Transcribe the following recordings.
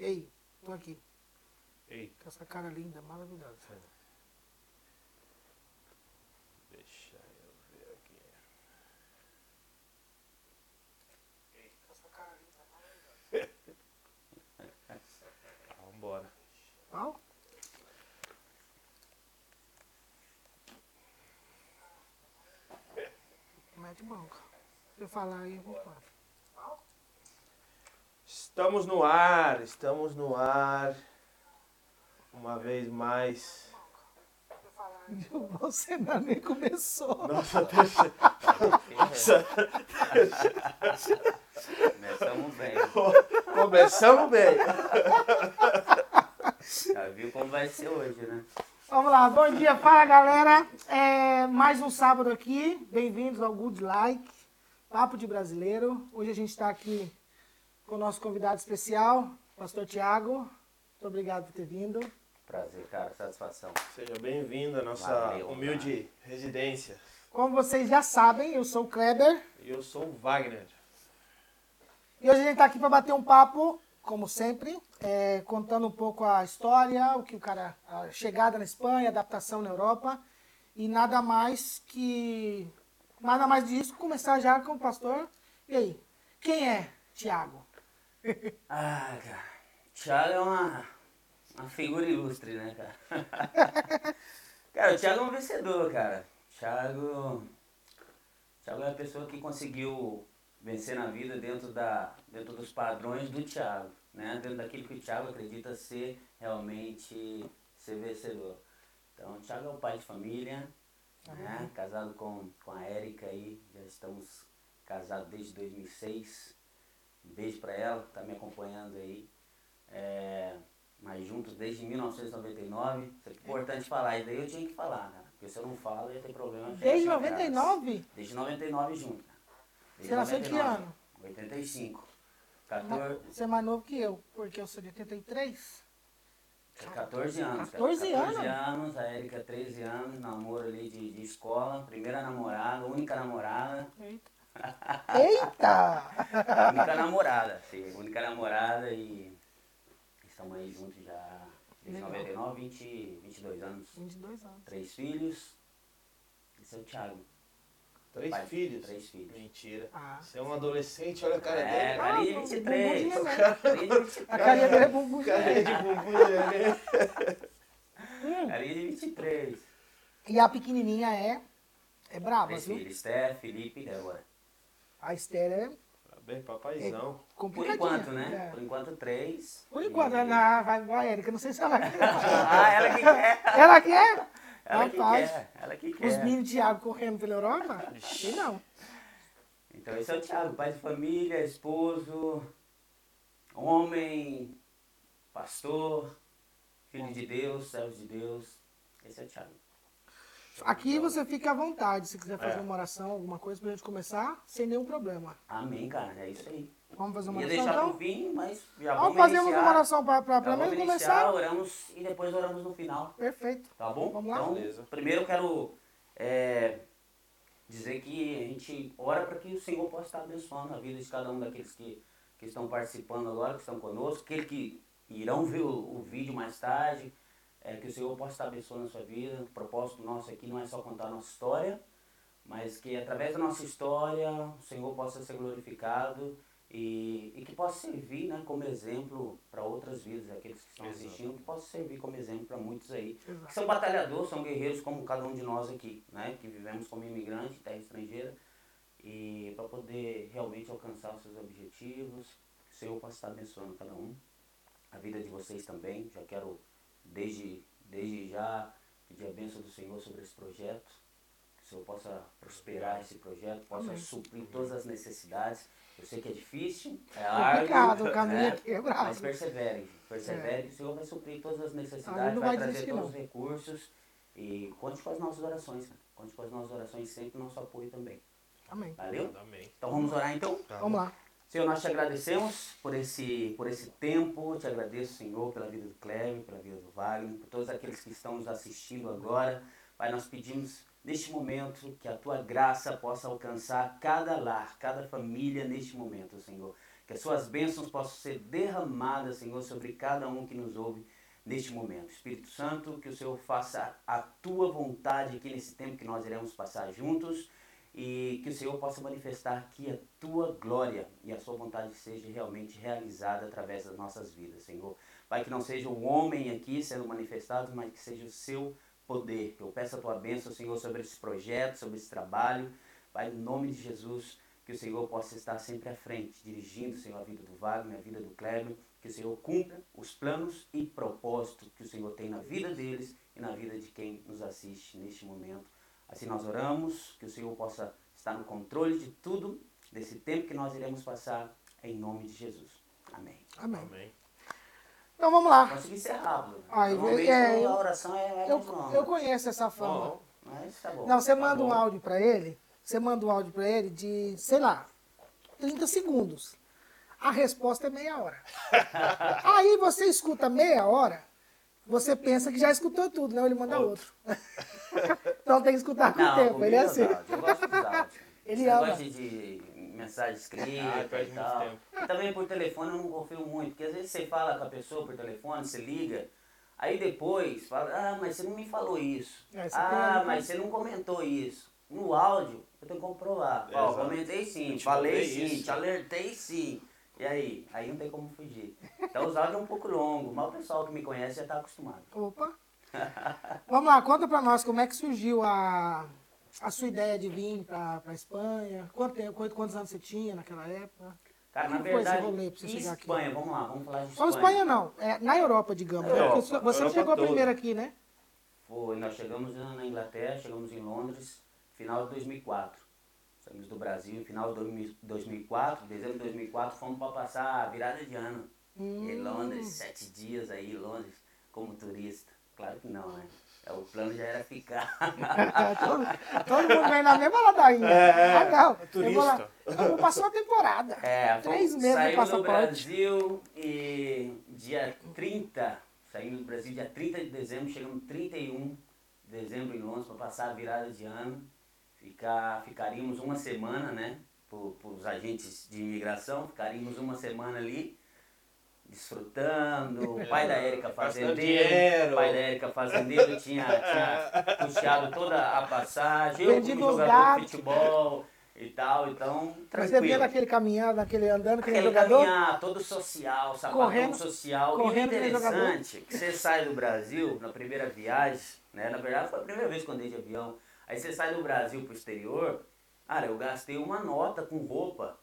Ei, tô aqui. Ei, Com essa cara linda, maravilhosa. deixa eu ver aqui. Ei, com essa cara linda, maravilhosa. Vambora. Qual? Mete bronca. Se eu falar aí, eu vou falar. Estamos no ar, estamos no ar. Uma vez mais. Você ainda nem começou. Nossa, terceira. Nossa, Começamos bem. começamos bem. Já viu como vai ser hoje, né? Vamos lá, bom dia, fala galera. É, mais um sábado aqui. Bem-vindos ao Good Like, Papo de Brasileiro. Hoje a gente está aqui com o nosso convidado especial, Pastor Tiago. Muito obrigado por ter vindo. Prazer, cara, satisfação. Seja bem-vindo à nossa Valeu, humilde residência. Como vocês já sabem, eu sou o Kleber. E eu sou o Wagner. E hoje a gente está aqui para bater um papo, como sempre, é, contando um pouco a história, o que o cara, a chegada na Espanha, adaptação na Europa e nada mais que nada mais disso. Começar já com o pastor. E aí, quem é Tiago? Ah, cara. Thiago é uma, uma figura ilustre, né, cara? cara, o Thiago é um vencedor, cara. Thiago. Thiago é uma pessoa que conseguiu vencer na vida dentro, da, dentro dos padrões do Thiago, né? Dentro daquilo que o Thiago acredita ser realmente ser vencedor. Então, o Thiago é um pai de família, né? Casado com, com a Érica aí, já estamos casados desde 2006. Um beijo pra ela, tá me acompanhando aí. É, mas juntos desde 1999. Isso é importante falar, isso daí eu tinha que falar, cara. Porque se eu não falo, eu ia ter problema. Desde com as casas. 99? Desde 99 junto, cara. Desde Você nasceu que 99. ano? 85. 14, Você é mais novo que eu, porque eu sou de 83. 14 anos. cara. 14 14 anos? anos, a Erika 13 anos, namoro ali de, de escola, primeira namorada, única namorada. Eita! Eita! única namorada, sim, única namorada e estamos aí juntos já desde Legal. 99, 20, 22 anos. 22 anos. Três filhos. Esse é o Thiago. Três Pai- filhos? Três filhos. Mentira. Ah. Você é um adolescente, olha a cara É, dele. carinha de Ah, 23. bumbum de Carinha de 23. A carinha dele é bumbum. Carinha de bumbum de neném. Carinha de 23. E a pequenininha é, é brava, Três viu? filhos. Esther, Felipe e Débora. A Esther é Bem, papaizão. Por complicadinha. enquanto, né? É. Por enquanto, três. Por enquanto, E- ela vai vai, Érica, não sei se ela quer. Ah, ela que quer. Ela quer? Ela que quer. Ela que Os quer. mini Thiago correndo pela Europa? E não. Então, esse é o Thiago. Pai de família, esposo, homem, pastor, filho de Deus, servo de Deus. Esse é o Thiago. Aqui você fica à vontade, se quiser fazer É. uma oração, alguma coisa pra gente começar, sem nenhum problema. Amém, cara. É isso aí. Vamos fazer uma Ia oração deixar então? pro fim, mas já Vamos fazer iniciar. uma oração pra, pra, Já pra vamos mim iniciar, começar? oramos e depois oramos no final. Perfeito. Tá bom? Vamos lá? Então, Beleza. primeiro eu quero é, dizer que a gente ora para que o Senhor possa estar abençoando a vida de cada um daqueles que, que estão participando agora, que estão conosco, aqueles que irão ver o, o vídeo mais tarde, é, que o Senhor possa estar abençoando a sua vida. O propósito nosso aqui não é só contar a nossa história, mas que através da nossa história o Senhor possa ser glorificado e, e que possa servir né, como exemplo para outras vidas, aqueles que estão Exato. assistindo, que possa servir como exemplo para muitos aí que Exato. são batalhadores, são guerreiros como cada um de nós aqui, né? Que vivemos como imigrante, terra estrangeira, e para poder realmente alcançar os seus objetivos, que o Senhor possa estar abençoando cada um, a vida de vocês também. Já quero desde, desde já pedir a bênção do Senhor sobre esse projeto, que o Senhor possa prosperar esse projeto, possa Amém. suprir todas as necessidades. Eu sei que é difícil, é Complicado, árduo, o caminho né? é bravo. Mas perseverem, perseverem, que o Senhor vai suprir todas as necessidades, vai, vai trazer todos não. os recursos e conte com as nossas orações, cara. Conte com as nossas orações sempre, nosso apoio também. Amém. Valeu? Amém. Então vamos orar então? Tá Vamos lá. Senhor, nós te agradecemos por esse, por esse tempo, te agradeço, Senhor, pela vida do Cleve, pela vida do Wagner, por todos aqueles que estão nos assistindo agora. Pai, nós pedimos neste momento que a tua graça possa alcançar cada lar, cada família neste momento, Senhor. Que as suas bênçãos possam ser derramadas, Senhor, sobre cada um que nos ouve neste momento. Espírito Santo, que o Senhor faça a tua vontade aqui nesse tempo que nós iremos passar juntos e que o Senhor possa manifestar aqui a tua glória e a sua vontade seja realmente realizada através das nossas vidas, Senhor. Pai, que não seja o homem aqui sendo manifestado, mas que seja o seu poder. Eu peço a tua bênção, Senhor, sobre esse projeto, sobre esse trabalho. Pai, em nome de Jesus, que o Senhor possa estar sempre à frente, dirigindo, Senhor, a vida do Wagner, a vida do Cleber, que o Senhor cumpra os planos e propósitos que o Senhor tem na vida deles e na vida de quem nos assiste neste momento. Assim nós oramos, que o Senhor possa estar no controle de tudo, desse tempo que nós iremos passar, em nome de Jesus. Amém. Amém. Amém. Então vamos lá. Consegui ser rápido. Ai, Normalmente é, eu- a oração é mais Eu, eu conheço essa fama. Bom, Mas tá bom. Não, você manda um bom. áudio pra ele, você manda um áudio pra ele de, sei lá, 30 segundos. A resposta é meia hora. Aí você escuta meia hora, você pensa que já escutou tudo, não? Ele manda outro. então tem que escutar com o tempo, ele é é assim. Eu gosto dos áudios. Ele ama. negócio de, de mensagem escrita Ah, e tal. tempo. E também por telefone eu não confio muito, porque às vezes você fala com a pessoa por telefone, você liga, aí depois fala, ah, mas você não me falou isso. É, ah, mas você não comentou isso. No áudio, eu tenho que comprovar. Ó, Exato. comentei sim, Eu te falei sim, isso. te alertei sim. E aí? Aí não tem como fugir. Então os áudios é um pouco longo, mas o pessoal que me conhece já está acostumado. Opa. Vamos lá, conta pra nós como é que surgiu a, a sua ideia de vir pra, pra Espanha. Quanto tempo, quantos, quantos anos você tinha naquela época? Cara, na Como verdade, rolê pra você chegar aqui? Espanha, vamos lá, vamos falar de Só Espanha. Espanha não, é, na Europa, digamos. né? Europa, Porque você Europa chegou toda. primeiro aqui, né? Foi, nós chegamos na Inglaterra, chegamos em Londres, final de 2004. Saímos do Brasil, final de 2000 2004, dezembro de 2004, fomos para passar a virada de ano. Hum. Em Londres, sete dias aí em Londres, como turista. Claro que não, né? É, O plano já era ficar. todo, todo mundo vem na mesma ladainha. É, ah, não. é Eu vou, lá, turista. eu vou passar uma temporada. É, Três meses do passaporte. Brasil e dia 30, saímos do Brasil dia 30 de dezembro, chegamos 31 de dezembro em Londres para passar a virada de ano. Ficar, ficaríamos uma semana, né? Para os agentes de imigração, ficaríamos uma semana ali, desfrutando. O pai da Érica Gastando fazendeiro, o pai da Érica fazendeiro tinha, tinha puxado toda a passagem, eu Vendido como jogador de futebol e tal, então Mas você tranquilo. vê naquele caminhando, naquele andando, aquele Aquele jogador. caminhar todo social, sapatão Correndo- social. correndo e o interessante é que você sai do Brasil na primeira viagem, né? Na verdade foi a primeira vez que eu andei de avião. Aí você sai do Brasil pro exterior, cara, eu gastei uma nota com roupa.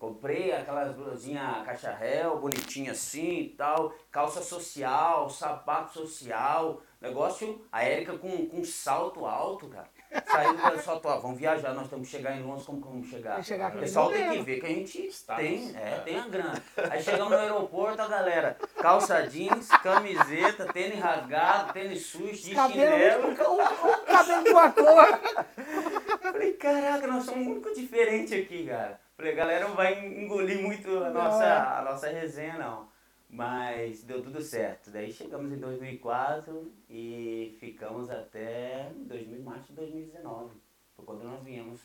Comprei aquelas blusinhas caixa réu, bonitinha assim e tal, calça social, sapato social, negócio, a Érica com, com salto alto, cara. Saiu do salto alto, vamos viajar, nós temos que chegar em Londres, como que vamos chegar? Chegar o pessoal tem que ver que a gente Status. tem, é, É. tem a grana. Aí chegamos no aeroporto, a galera, calça jeans, camiseta, tênis rasgado, tênis sujo, de Cabelo, chinelo. um cabelo de uma cor. Falei, caraca, nós somos muito diferentes aqui, cara. Falei, galera não vai engolir muito a nossa, é. a nossa resenha, não. Mas deu tudo certo. Daí chegamos em 2004 e ficamos até 2000, março de 2019. Foi quando nós viemos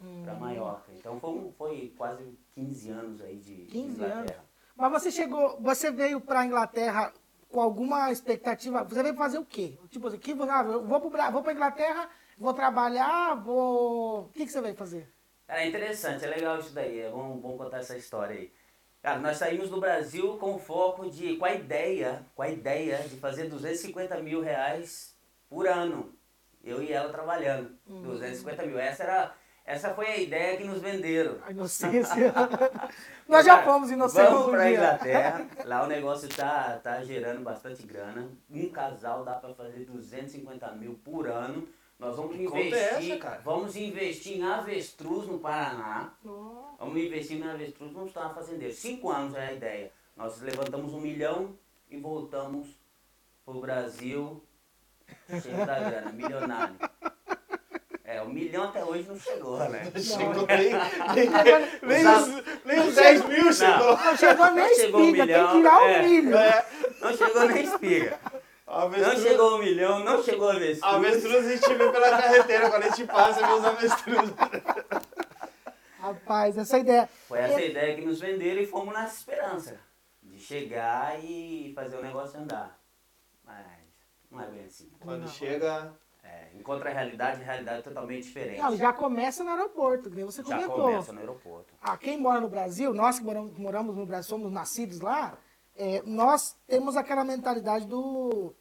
Hum. Maiorca. Então foi, foi quase 15 anos aí de, de 15 Inglaterra. anos. Mas você chegou, você veio pra Inglaterra com alguma expectativa? Você veio fazer o quê? Tipo assim, que, ah, eu vou, pra Inglaterra, vou trabalhar, vou. O que, que você veio fazer? Cara, é interessante, é legal isso daí, é bom, bom contar essa história aí. Cara, nós saímos do Brasil com o foco de, com a ideia, com a ideia de fazer 250 mil reais por ano. Eu e ela trabalhando. 250 mil. Essa era, essa foi a ideia que nos venderam. A inocência. Nós já fomos inocentes Vamos um pra dia. Inglaterra, lá o negócio tá, tá gerando bastante grana. Um casal dá pra fazer 250 mil por ano. Nós vamos é investir, essa, cara? vamos investir em avestruz no Paraná. Nossa. Vamos investir na avestruz, vamos estar fazendeiro. Cinco anos é a ideia. Nós levantamos um milhão e voltamos pro Brasil cheio da grana, milionário. É, o milhão até hoje não chegou, né? Não chegou nem, nem, nem, Exato. os, nem os 10 mil chegou. Não chegou nem Não chegou um espiga, tem milhão, que tirar o é. milho. É, Não chegou nem espiga. A Não avestruz, chegou um milhão, não chegou avestruz. avestruz a gente vê pela carreteira, quando a gente passa, vê os avestruz. Rapaz, essa ideia. Foi essa ideia que nos venderam e fomos nessa esperança. De chegar e fazer o negócio andar. Mas não é bem assim. Quando Não. chega, É, encontra a realidade, a realidade é totalmente diferente. Não, já começa no aeroporto, que nem você Já comentou. começa no aeroporto. Ah, quem mora no Brasil, nós que moramos, moramos no Brasil, somos nascidos lá, é, nós temos aquela mentalidade do,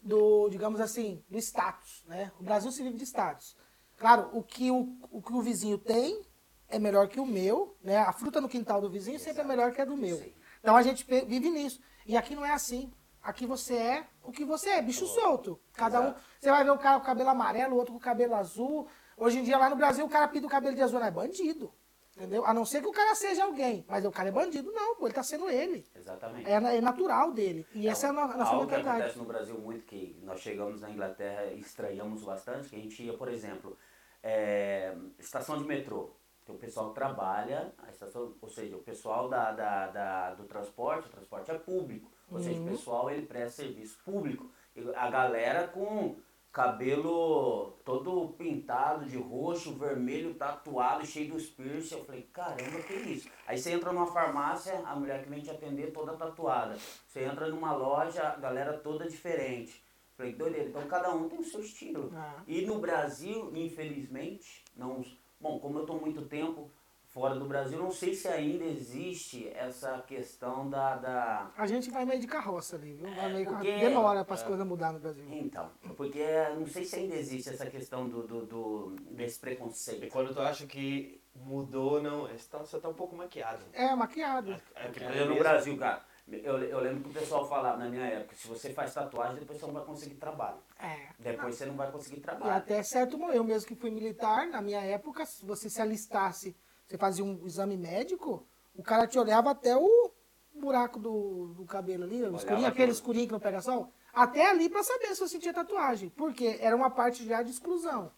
do, digamos assim, do status, né? O Brasil se vive de status. Claro, o que o, o que o vizinho tem é melhor que o meu, né? A fruta no quintal do vizinho sempre é melhor que a do meu. Sim. Então a gente vive nisso. E aqui não é assim. Aqui você é o que você é, bicho solto. Cada um. Exato. Você vai ver o cara com o cabelo amarelo, o outro com o cabelo azul. Hoje em dia, lá no Brasil, o cara pinta o cabelo de azul, não é bandido. Entendeu? A não ser que o cara seja alguém. Mas o cara é bandido, não, pô, ele tá sendo ele. Exatamente. É, é natural dele. E essa é a no- a nossa Algo que mentalidade. acontece no Brasil muito, que nós chegamos na Inglaterra e estranhamos bastante, que a gente ia, por exemplo, é, estação de metrô. Tem o pessoal que trabalha, a estação, ou seja, o pessoal da, da, da- do transporte, o transporte é público. Ou seja, Uhum. o pessoal ele presta serviço público. A galera com cabelo todo pintado de roxo, vermelho, tatuado, cheio dos piercing. Eu falei, caramba, que isso? Aí você entra numa farmácia, a mulher que vem te atender toda tatuada. Você entra numa loja, a galera toda diferente. Falei, doideira, então cada um tem o seu estilo. Ah. E no Brasil, infelizmente, não. Bom, como eu estou muito tempo fora do Brasil, não sei se ainda existe essa questão da. da... A gente vai meio de carroça ali, viu? Vai meio de porque- carroça. Demora para as coisas mudar no Brasil. Então, porque não sei se ainda existe essa questão do, do, do- desse e preconceito. quando tu acha que mudou, não, você tá, você tá um pouco maquiado. É, maquiado. É, é no. Brasil, cara, eu, eu lembro que o pessoal falava na minha época, se você faz tatuagem, depois você não vai conseguir trabalho. É. Depois você não vai conseguir E trabalho. até certo momento, eu mesmo que fui militar, na minha época, se você se alistasse, você fazia um exame médico, o cara te olhava até o buraco do, do cabelo ali, o escurinho, aquele tudo. escurinho que não pega sol, até ali pra saber se você tinha tatuagem, porque era uma parte já de exclusão.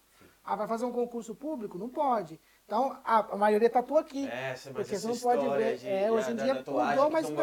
Ah, vai fazer um concurso público? Não pode. Então, a, a maioria tatua aqui. É, mas Porque você não pode ver. de- É, hoje em dia mudou, mas não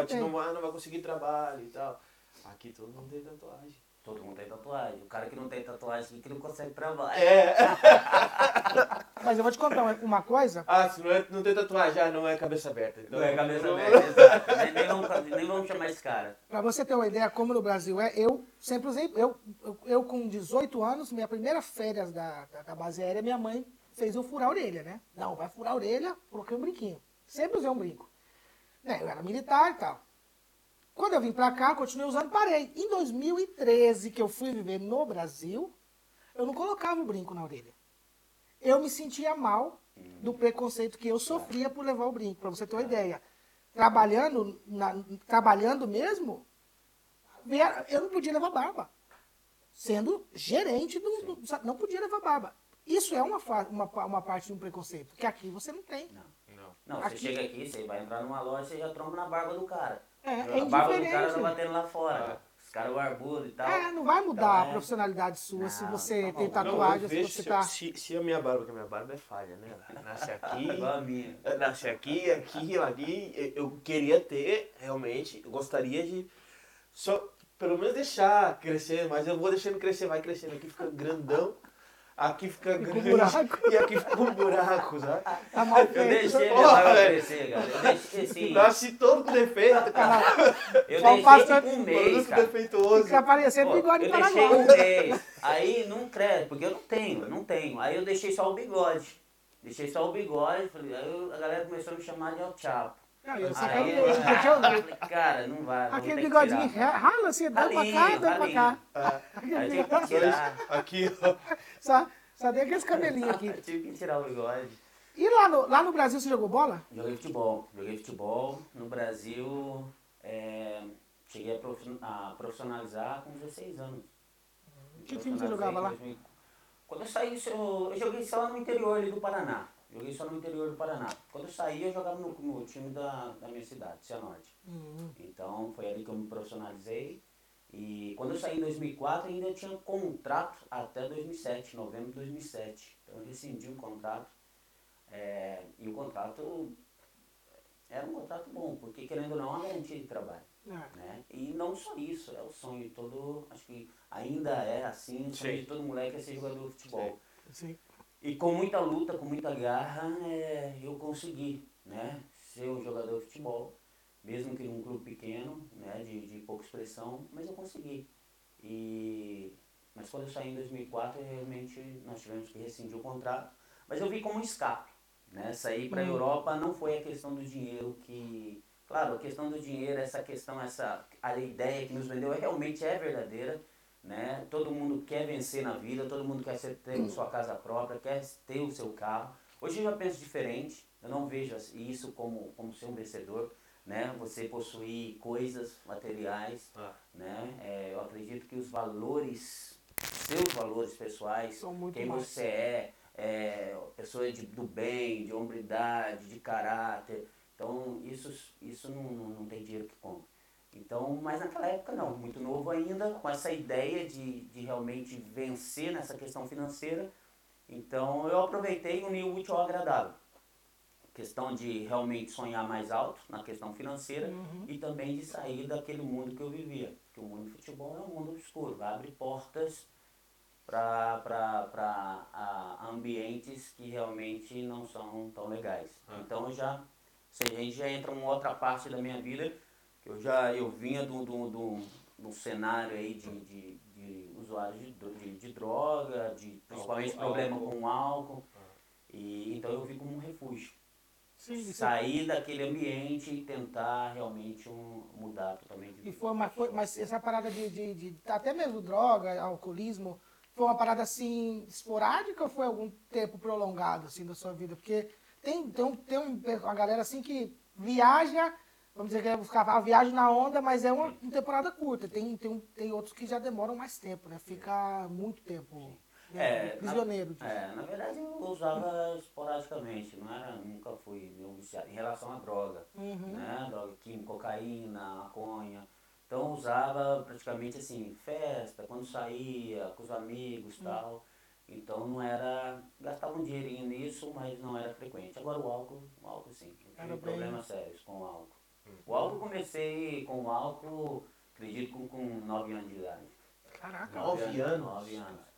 não vai conseguir trabalho e tal. Aqui todo mundo tem tatuagem. Todo mundo tem tatuagem. O cara que não tem tatuagem aqui que não consegue trabalho. É. Mas eu vou te contar uma- coisa. Ah, se não, é, não tem tatuagem, já não é cabeça aberta. Então, Não é cabeça aberta, exato. Nem, nem, vamos, nem vamos chamar esse cara. Pra você ter uma ideia como no Brasil é, eu sempre usei, eu, eu, eu com 18 anos, minha primeira férias da, da, da base aérea, minha mãe fez eu furar a orelha, né? Não, vai furar a orelha, coloquei um brinquinho. Sempre usei um brinco. Né, Eu era militar e tal. Quando eu vim pra cá, continuei usando, parei. Em 2013, que eu fui viver no Brasil, eu não colocava o brinco na orelha. Eu me sentia mal do preconceito que eu sofria por levar o brinco, pra você ter uma ideia. Trabalhando, na- trabalhando mesmo, eu não podia levar barba. Sendo gerente do. do- não podia levar barba. Isso é uma, uma, uma parte de um preconceito, que aqui você não tem. Não. Não. Não, você Aqui- chega aqui, você vai entrar numa loja, você já tromba na barba do cara. É, é a barba do cara tá batendo lá fora. Os caras barbudos e tal. É, não vai mudar Então, a é- profissionalidade sua se Não, você tá tem tatuagem, Não, se você se, tá. se, se a minha barba, porque a minha barba é falha, né? Nasce aqui, Igual a minha. nasce aqui, aqui, aqui. Eu queria ter, realmente, eu gostaria de só, pelo menos deixar crescer, mas eu vou deixando crescer, vai crescendo. Aqui fica grandão, aqui fica buraco. e aqui fica um buraco, sabe? Tá mal Eu feito. deixei minha Porra, barba velho. crescer, cara. Eu deixei assim. Nasce todo com defeito, cara. Eu Só deixei um mês, cara. defeituoso. Fica parecendo bigode eu de deixei um mês. Aí não cresce, porque eu não tenho, não tenho. Aí eu deixei só o bigode. Deixei só o bigode, aí eu- a galera começou a me chamar de El Chapo. Não, eu sacaneei, eu- porque eu- eu cara, não vai. Aquele bigodinho tirar. rala assim, dá pra cá, dá pra cá. Aí tive que tirar. Aqui, ó. Só, só tem aqueles cabelinhos aqui. tive que tirar o bigode. E lá no, lá no Brasil você jogou bola? Joguei futebol. Joguei futebol. No Brasil, é, cheguei a, profi- a profissionalizar com 16 anos. Que time você jogava lá? Profissionalizei em 2000. Quando eu saí, eu, eu joguei só no interior ali do Paraná. Joguei só no interior do Paraná. Quando eu saí, eu jogava no, no time da, da minha cidade, Cianorte. Hum. Então, foi ali que eu me profissionalizei. E quando eu saí em 2004, ainda tinha contrato até 2007, novembro de 2007. Então eu rescindi o contrato. É, e o contrato era um contrato bom, porque querendo ou não, é uma garantia de trabalho. É. Né? E não só isso, é o sonho de todo, acho que ainda é assim, o sonho Sim. de todo moleque é ser jogador de futebol. Sim. E com muita luta, com muita garra, é, eu consegui né, ser um jogador de futebol, mesmo que num clube pequeno, né, de, de pouca expressão, mas eu consegui. E, mas quando eu saí em 2004, realmente nós tivemos que rescindir o contrato, mas eu vi como um escape. Né? Sair para a Hum. Europa não foi a questão do dinheiro que... Claro, a questão do dinheiro, essa questão, essa, a ideia que nos vendeu realmente é verdadeira, né? Todo mundo quer vencer na vida, todo mundo quer ser, ter sua casa própria, quer ter o seu carro. Hoje eu já penso diferente, eu não vejo isso como, como ser um vencedor, né? Você possuir coisas materiais, Ah. né? É, eu acredito que os valores, seus valores pessoais, quem mais. você é, é pessoa de, do bem, de hombridade, de caráter. Então, isso, isso não, não, não tem dinheiro que compre. Então, mas naquela época não, muito novo ainda, com essa ideia de, de realmente vencer nessa questão financeira. Então, eu aproveitei e uni o útil ao agradável. Questão de realmente sonhar mais alto na questão financeira Uhum. e também de sair daquele mundo que eu vivia. Porque o mundo do futebol é um mundo obscuro, abre portas para ambientes que realmente não são tão legais. Ah. Então já, se a gente já entra uma outra parte da minha vida, eu já eu vinha do, do, do, do cenário aí de, de, de usuários de, de, de droga, de principalmente Álcool, problema álcool. com álcool. Ah. E, então eu vi como um refúgio. Sim, é- Sair daquele ambiente e tentar realmente um, mudar totalmente de E vida. foi uma, foi, mas essa parada de, de, de- até mesmo droga, alcoolismo, foi uma parada assim esporádica ou foi algum tempo prolongado assim da sua vida? Porque tem, tem, um- tem um, uma galera assim que viaja, vamos dizer que é buscar a viagem na onda, mas é uma, temporada curta. Tem, tem, tem outros que já demoram mais tempo, né? Fica muito tempo né, É, prisioneiro disso. É, na verdade eu usava esporadicamente, não era, nunca fui viciado em relação à droga, Uhum. né? Droga química, cocaína, maconha. Então eu usava praticamente assim, festa, quando saía, com os amigos e tal. Então não era. Gastava um dinheirinho nisso, mas não era frequente. Agora o álcool, o álcool sim. Eu tive bem- problemas sérios com o álcool. O álcool eu comecei com o álcool, acredito, com, com 9 anos de idade. Caraca. Nove anos? 9 anos.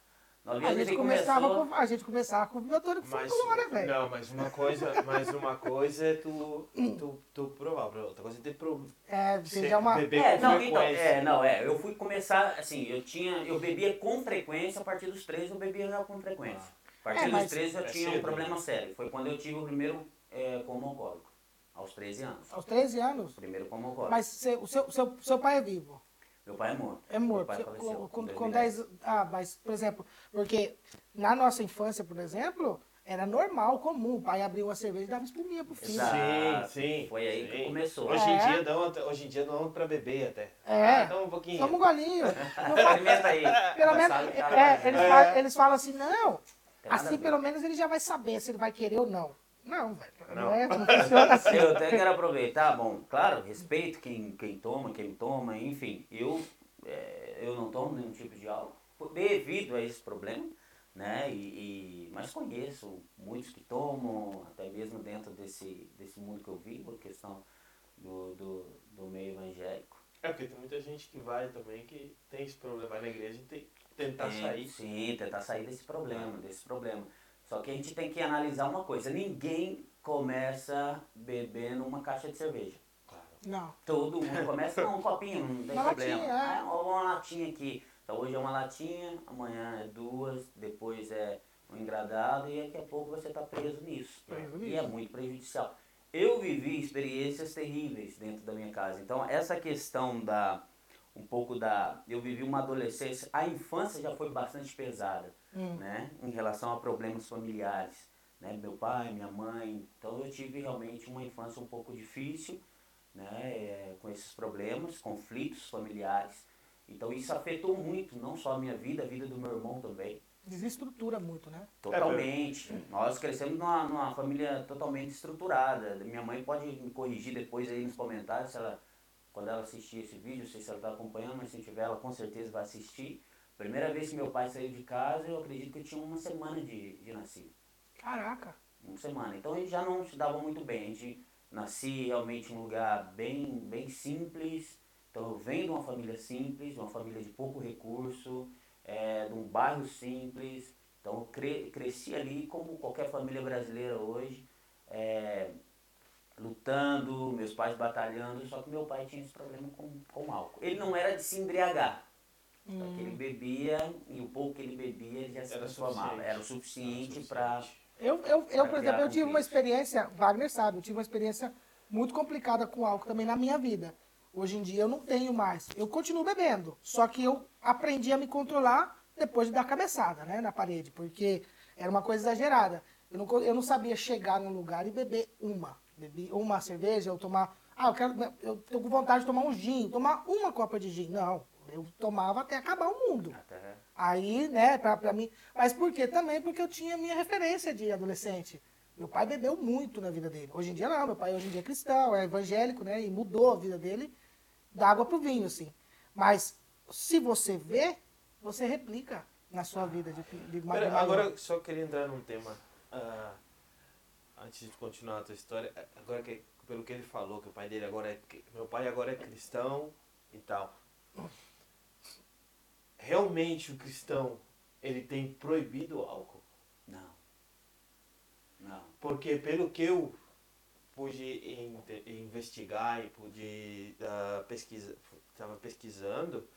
9 A anos gente, começava começou... com, a gente começava com o foi Mas, agora, velho. não, mas uma coisa, mas uma coisa é tu, tu, tu provar, outra coisa é ter pro, É, você Cê já é uma. beber É, com não, então, frequência. é, não, é, eu fui começar, assim, eu tinha, eu bebia com frequência, a partir dos 13 eu bebia já com frequência. A partir É, dos 13 eu É tinha um cedo, problema sério, foi quando eu tive o primeiro é, como alcoólico, aos 13 anos, Aos 13 anos. primeiro como alcoólico. Mas o seu, seu, seu pai é vivo. Meu pai é morto. É Meu morto. pai Cê- faleceu com, com, com 2010. 10. Ah, mas, por exemplo, porque na nossa infância, por exemplo, era normal, comum. O pai abria uma cerveja e dava espuminha pro filho. Exato. Sim, sim. Foi aí que sim. começou. Hoje em É. dia dão, até- hoje em dia dão pra beber até. É. Ah, então um pouquinho. Toma um golinho. Não Experimenta aí. pelo Não menos, que ela é, eles, né? fa- eles falam assim, não. Tem Assim pelo menos ele já vai saber se ele vai querer ou não. Não, velho. Não, Não. é, não funciona assim. Eu até quero aproveitar, bom, claro, respeito quem, quem toma, quem toma, enfim, eu, é, eu não tomo nenhum tipo de álcool devido a esse problema, né, e, e- mas conheço muitos que tomam, até mesmo dentro desse, desse mundo que eu vivo, a questão do, do, do meio evangélico. É porque tem muita gente que vai também que tem esse problema, vai na igreja e tem, tentar Tem- sair. Sim, tentar sair desse problema, desse problema. Só que a gente tem que analisar uma coisa, ninguém começa bebendo uma caixa de cerveja. Claro. Não. Todo mundo começa com um copinho, não tem Uma problema. latinha, é. Ah, uma latinha aqui. Então hoje é uma latinha, amanhã é duas, depois é um engradado e daqui a pouco você está preso nisso. Preso E nisso. é muito prejudicial. Eu vivi experiências terríveis dentro da minha casa. Então essa questão da um pouco da eu vivi uma adolescência, a infância já foi bastante pesada, Hum. né, em relação a problemas familiares, né, meu pai, minha mãe. Então eu tive realmente uma infância um pouco difícil, né, é, com esses problemas, conflitos familiares. Então isso afetou muito, não só a minha vida, a vida do meu irmão também. Desestrutura muito, né? Totalmente. Nós crescemos numa, numa família totalmente estruturada. Minha mãe pode me corrigir depois aí nos comentários se ela quando ela assistir esse vídeo, não sei se ela está acompanhando, mas se tiver, ela com certeza vai assistir. Primeira vez que meu pai saiu de casa, eu acredito que eu tinha uma semana de, de nascido. Caraca. Uma semana. Então a gente já não se dava muito bem. A gente nasci realmente em um lugar bem, bem simples. Então eu venho de uma família simples, de uma família de pouco recurso, é, de um bairro simples. Então eu cre cresci ali como qualquer família brasileira hoje, é, lutando, meus pais batalhando, só que meu pai tinha esse problema com, com álcool. Ele não era de se embriagar. Hum. Só que ele bebia e o pouco que ele bebia ele já se Era transformava. suficiente. Era o suficiente Era para. Eu, eu, eu por exemplo, eu tive uma experiência, Wagner sabe, eu tive uma experiência muito complicada com álcool também na minha vida. Hoje em dia eu não tenho mais. Eu continuo bebendo, só que eu aprendi a me controlar depois de dar cabeçada, né, na parede, porque era uma coisa exagerada. Eu não, eu não sabia chegar num lugar e beber uma. Bebi uma cerveja, ou tomar. Ah, eu quero. Eu tô com vontade de tomar um gin, tomar uma copa de gin. Não, eu tomava até acabar o mundo. Até Aí, né, pra, pra mim. Mas por quê? Também porque eu tinha minha referência de adolescente. Meu pai bebeu muito na vida dele. Hoje em dia não, meu pai hoje em dia é cristão, é evangélico, né? E mudou a vida dele da água pro vinho, assim. Mas se você vê, você replica na sua vida de, de Pera, maneira agora só queria entrar num tema ah, antes de continuar a tua história. Agora que pelo que ele falou que o pai dele agora é meu pai agora é cristão e tal. Realmente o cristão ele tem proibido o álcool, Não. Não. porque pelo que eu pude investigar e pude ah, pesquisa, estava pesquisando,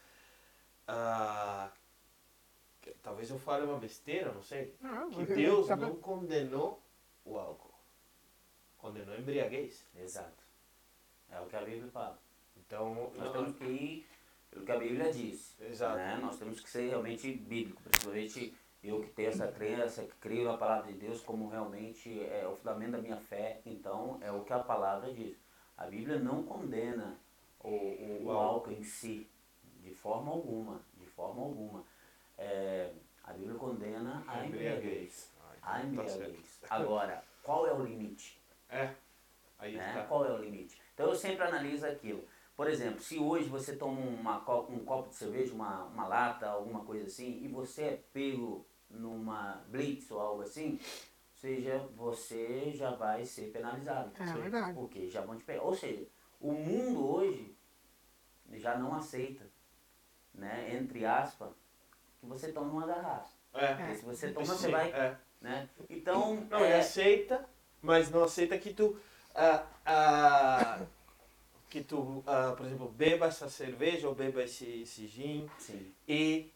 que- talvez eu fale uma besteira, não sei. Ah, que Deus tá não condenou o álcool. Condenou a embriaguez. Exato. É o que a Bíblia fala. Então, Nós não- temos que ir pelo que a Bíblia diz. Exato. né? Nós temos que ser realmente bíblico, principalmente eu que tenho essa crença, que creio na palavra de Deus como realmente é o fundamento da minha fé, então é o que a palavra diz. A Bíblia não condena o, o, o álcool em si, de forma alguma, de forma alguma. É, a Bíblia condena a embriaguez. A Ah, então tá embriaguez. Agora, qual é o limite? É. Aí né? tá. Qual é o limite? Então eu sempre analiso aquilo. Por exemplo, se hoje você toma uma, um copo de cerveja, uma, uma lata, alguma coisa assim, e você é pego numa blitz ou algo assim, ou seja, você já vai ser penalizado. É verdade. Porque já vão te pegar. Ou seja, o mundo hoje já não aceita, né, entre aspas, que você tome uma garrafa. É. Porque se você toma, Sim, você vai. é. Né? Então, Não, ele é, aceita, mas não aceita que tu. ah, ah, que tu, ah, por exemplo, beba essa cerveja ou beba esse, esse gin sim. e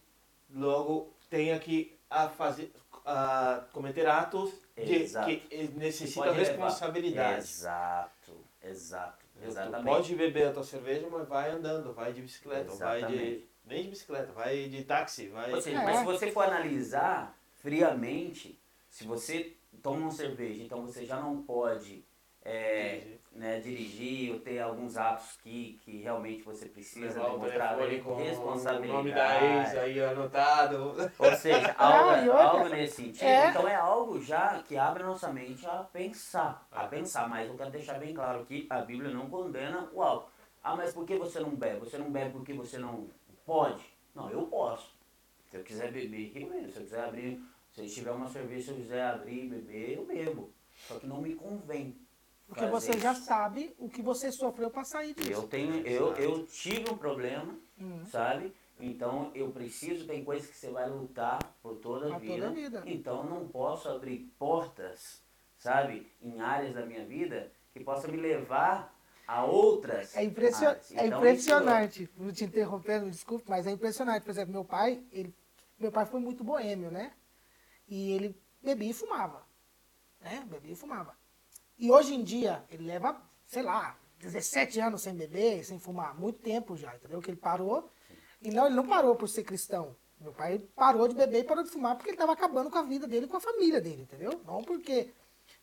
logo tenha que a fazer, a cometer atos de, que necessita Pode levar. responsabilidade. Exato, exato, Tu exatamente. pode beber a tua cerveja, mas vai andando, vai de bicicleta, vai de. Nem de bicicleta, vai de táxi, vai. Ou seja, É. mas se você for analisar friamente, se você toma uma cerveja, então você já não pode é. Né, dirigir ou ter alguns atos que, que realmente você precisa Levar demonstrar com responsabilidade. o nome da ex aí anotado. Ou seja, algo, Não, outra- algo nesse sentido. É. Então é algo já que abre a nossa mente a pensar. A Ah. pensar. Mas eu quero deixar bem claro que a Bíblia não condena o álcool. Ah, mas por que você não bebe? Você não bebe porque você não pode? Não, eu posso. Se eu quiser beber, eu bebo. Se eu quiser abrir, se eu tiver uma cerveja, se eu quiser abrir e beber, eu bebo. Só que não me convém. Porque fazer você já isso. sabe o que você sofreu para sair disso. Eu tenho, eu, eu tive um problema, sabe? Então eu preciso, tem coisas que você vai lutar por toda a vida. toda a vida. Então eu não posso abrir portas, sabe, em áreas da minha vida que possa me levar a outras. É, impressio- áreas. é Então, impressionante. Vou te interrompendo, desculpe, mas é impressionante. Por exemplo, meu pai, ele, meu pai foi muito boêmio, né? E ele bebia e fumava. Né? Bebia e fumava. E hoje em dia, ele leva, sei lá, 17 anos sem beber, sem fumar. Muito tempo já, entendeu? Que ele parou. E não, ele não parou por ser cristão. Meu pai parou de beber e parou de fumar porque ele estava acabando com a vida dele com a família dele, entendeu? Não porque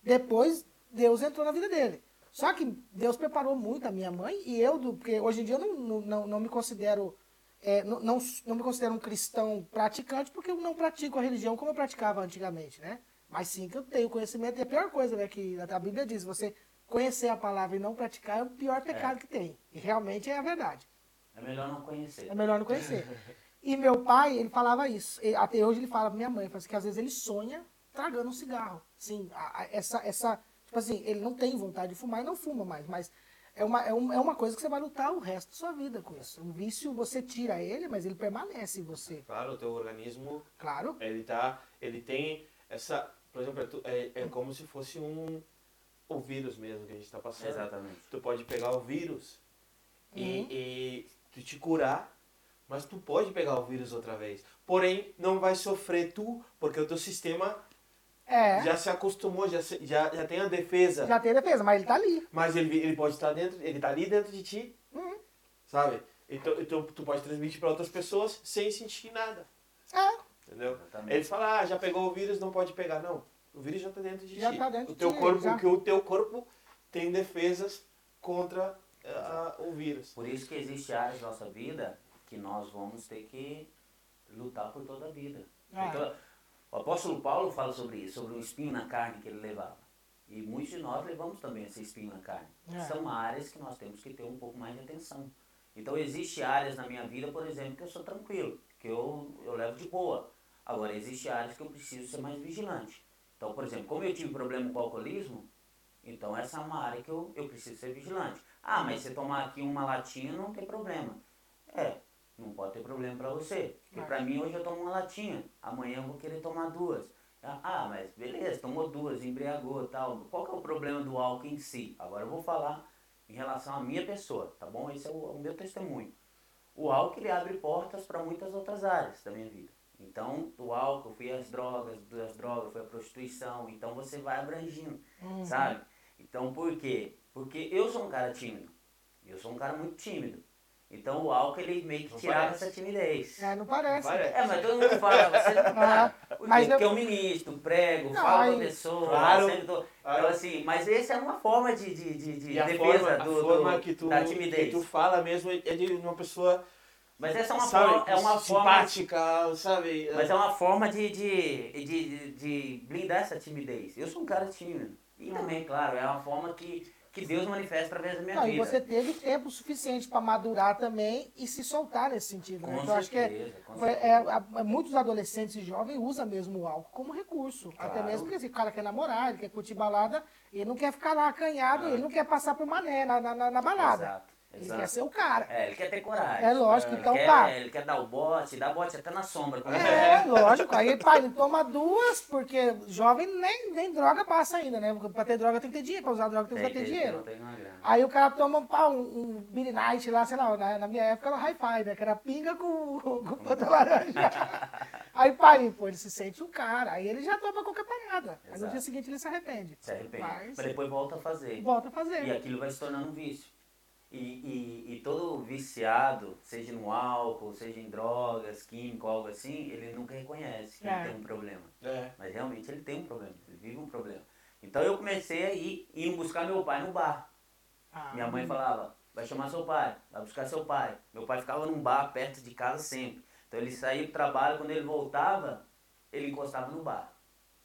depois Deus entrou na vida dele. Só que Deus preparou muito a minha mãe e eu, porque hoje em dia eu não, não, não me considero. é, não, não, não me considero um cristão praticante porque eu não pratico a religião como eu praticava antigamente, né? Mas sim que eu tenho conhecimento e a pior coisa, né? Que a Bíblia diz, você conhecer a palavra e não praticar é o pior pecado que tem. E realmente é a verdade. É melhor não conhecer. É melhor não conhecer. E meu pai, ele falava isso. E até hoje ele fala pra minha mãe, fala assim, que às vezes ele sonha tragando um cigarro. Sim, a- a- essa, essa, tipo assim, ele não tem vontade de fumar e não fuma mais, mas é uma, é, um- é uma coisa que você vai lutar o resto da sua vida com isso. Um vício, você tira ele, mas ele permanece em você. Claro, o teu organismo, Claro. ele tá, ele tem essa, por exemplo, é tu- é, é como se fosse um, o vírus mesmo que a gente tá passando. Exatamente. Tu pode pegar o vírus Uhum. e, e tu te curar, mas tu pode pegar o vírus outra vez. Porém, não vai sofrer tu, porque o teu sistema É, já, já se acostumou, já, se- já, já tem a defesa. tem defesa, mas ele tá ali. Mas ele, ele pode estar dentro, ele tá ali dentro de ti, Uhum. sabe? Então, então tu pode transmitir para outras pessoas sem sentir nada, É, entendeu? Exatamente. Eles falam, ah, já pegou o vírus, não pode pegar. Não, o vírus já tá dentro de Já ti. tá dentro o teu de ti, corpo, já. que o teu corpo tem defesas contra ah, o vírus. Por isso que existe áreas da nossa vida que nós vamos ter que lutar por toda a vida. Ah. Então, o apóstolo Paulo fala sobre isso, sobre o espinho na carne que ele levava. E muitos de nós levamos também esse espinho na carne. É. São áreas que nós temos que ter um pouco mais de atenção. Então, existe áreas na minha vida, por exemplo, que eu sou tranquilo, que eu, eu levo de boa. Agora, existe áreas que eu preciso ser mais vigilante. Então, por exemplo, como eu tive problema com o alcoolismo, então essa é uma área que eu, eu preciso ser vigilante. Ah, mas se tomar aqui uma latinha não tem problema. É, não pode ter problema para você. Porque para mim hoje eu tomo uma latinha, amanhã eu vou querer tomar duas. Ah, ah, mas beleza, tomou duas, embriagou tal. Qual que é o problema do álcool em si? Agora eu vou falar em relação à minha pessoa, tá bom? Esse é o, o meu testemunho. O álcool ele abre portas para muitas outras áreas da minha vida. Então, do álcool, fui às drogas, das drogas, fui à prostituição. Então, você vai abrangindo, sabe? Então, por quê? Porque eu sou um cara tímido. Eu sou um cara muito tímido. Então, o álcool, ele meio que Não tirava parece. essa timidez. é, não parece. Parece. É, mas todo mundo fala, você não tá. Ah, Por quê? mas eu- Porque eu ministro, prego, Não, falo aí- com a pessoa, Claro. sempre tô- Claro. Então, assim, mas essa é uma forma de, de, de, de a defesa forma, do, a forma do- que, tu, da que timidez. tu fala mesmo é de uma pessoa Mas essa é uma, sabe, forma, é uma forma. simpática, sabe? Mas é uma forma de, de, de, de, blindar essa timidez. Eu sou um cara tímido. E também, claro, é uma forma que, que Deus manifesta através da minha Não, e vida. você teve tempo suficiente para madurar também e se soltar nesse sentido. Né? Então, eu acho que é, certeza, é- certeza. é- muitos adolescentes e jovens usam mesmo o álcool como recurso. Até Claro. mesmo porque assim, o cara quer namorar, ele quer curtir balada, ele não quer ficar lá acanhado, ele não quer passar por mané na, na, na- na balada. Exato, Ele exato. quer ser o cara. É, ele quer ter coragem. É lógico, ele então quer, tá. Ele quer dar o bote, dá bote até na sombra. como É, lógico. Aí, pai, ele toma duas, porque jovem nem, nem droga passa ainda, né? Pra ter droga tem que ter dinheiro, pra usar droga tem que ter dinheiro. Tem. Aí o cara toma pá, um, um Billy Night lá, sei lá, na, na minha época era hi-fi, né? Que era pinga com, com ponta laranja. Aí, pai, pô, ele se sente um cara. Aí ele já toma qualquer parada. Aí no Exato. dia seguinte ele se arrepende. Se arrepende. Mas Mas depois volta a fazer. volta a fazer. E aquilo vai se tornando um vício. E, e, e todo viciado, seja no álcool, seja em drogas, químico, algo assim, ele nunca reconhece que É. ele tem um problema. É. Mas realmente ele tem um problema, ele vive um problema. Então eu comecei a ir, ir buscar meu pai no bar. Ah, Minha mãe falava, vai chamar seu pai, vai buscar seu pai. Meu pai ficava num bar perto de casa sempre. Então ele saía do trabalho, quando ele voltava, ele encostava no bar.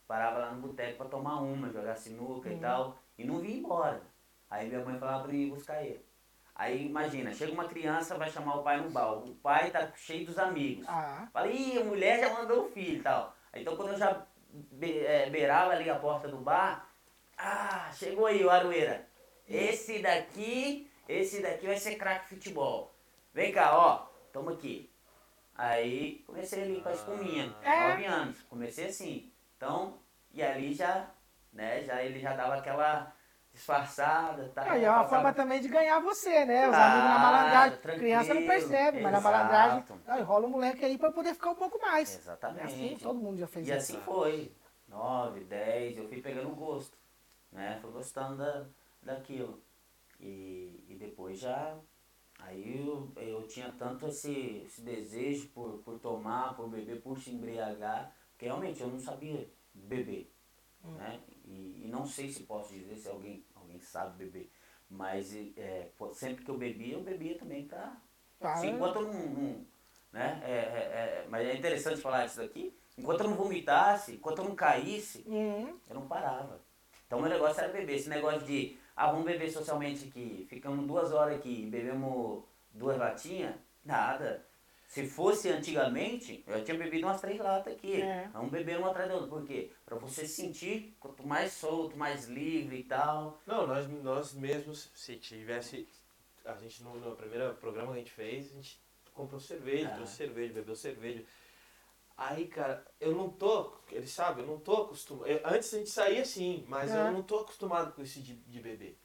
Parava lá no boteco para tomar uma, jogar sinuca e tal, e não vinha embora. Aí minha mãe falava para mim ir buscar ele. Aí imagina, chega uma criança, vai chamar o pai no bar. O pai tá cheio dos amigos. Ah, Fala, ih, a mulher já mandou o filho e tal. Então quando eu já be- é, beirava ali a porta do bar, ah, chegou aí o Aroeira. Esse daqui, esse daqui vai ser craque futebol. Vem cá, ó, toma aqui. Aí comecei ali com a espuminha, É. nove anos. Comecei assim. Então, e ali já, né, já ele já dava aquela disfarçada, tá? aí é uma Passava- forma também de ganhar você, né? Os amigos na malandragem. Criança não percebe, mas na malandragem. Não, enrola o moleque aí pra poder ficar um pouco mais. Exatamente. É assim, todo mundo já fez E isso. assim foi. 9, 10, eu fui pegando gosto. Né? Fui gostando da, daquilo. E, e depois já. Aí eu, eu tinha tanto esse, esse desejo por, por tomar, por beber, por se embriagar, que realmente eu não sabia beber. Né? E, e não sei se posso dizer se alguém, alguém sabe beber. Mas é, sempre que eu bebia, eu bebia também pra, Tá, Sim, enquanto eu não. não- né? É, é, é, mas é interessante falar isso daqui. Enquanto eu não vomitasse, enquanto eu não caísse, Hum, eu não parava. Então meu negócio era beber. Esse negócio de, ah, vamos beber socialmente aqui. Ficamos duas horas aqui, bebemos duas latinhas, nada. Se fosse antigamente, eu já tinha bebido umas três latas aqui. É. Vamos beber uma atrás da outra. Por quê? Pra você sentir quanto mais solto, mais livre e tal. Não, nós, nós mesmos, se tivesse. A gente no, no primeiro programa que a gente fez, a gente comprou cerveja, Ah. trouxe cerveja, bebeu cerveja. Aí, cara, eu não tô, ele sabe, eu não tô acostumado. eu- Antes a gente saía assim, mas É. eu não tô acostumado com isso de, de beber.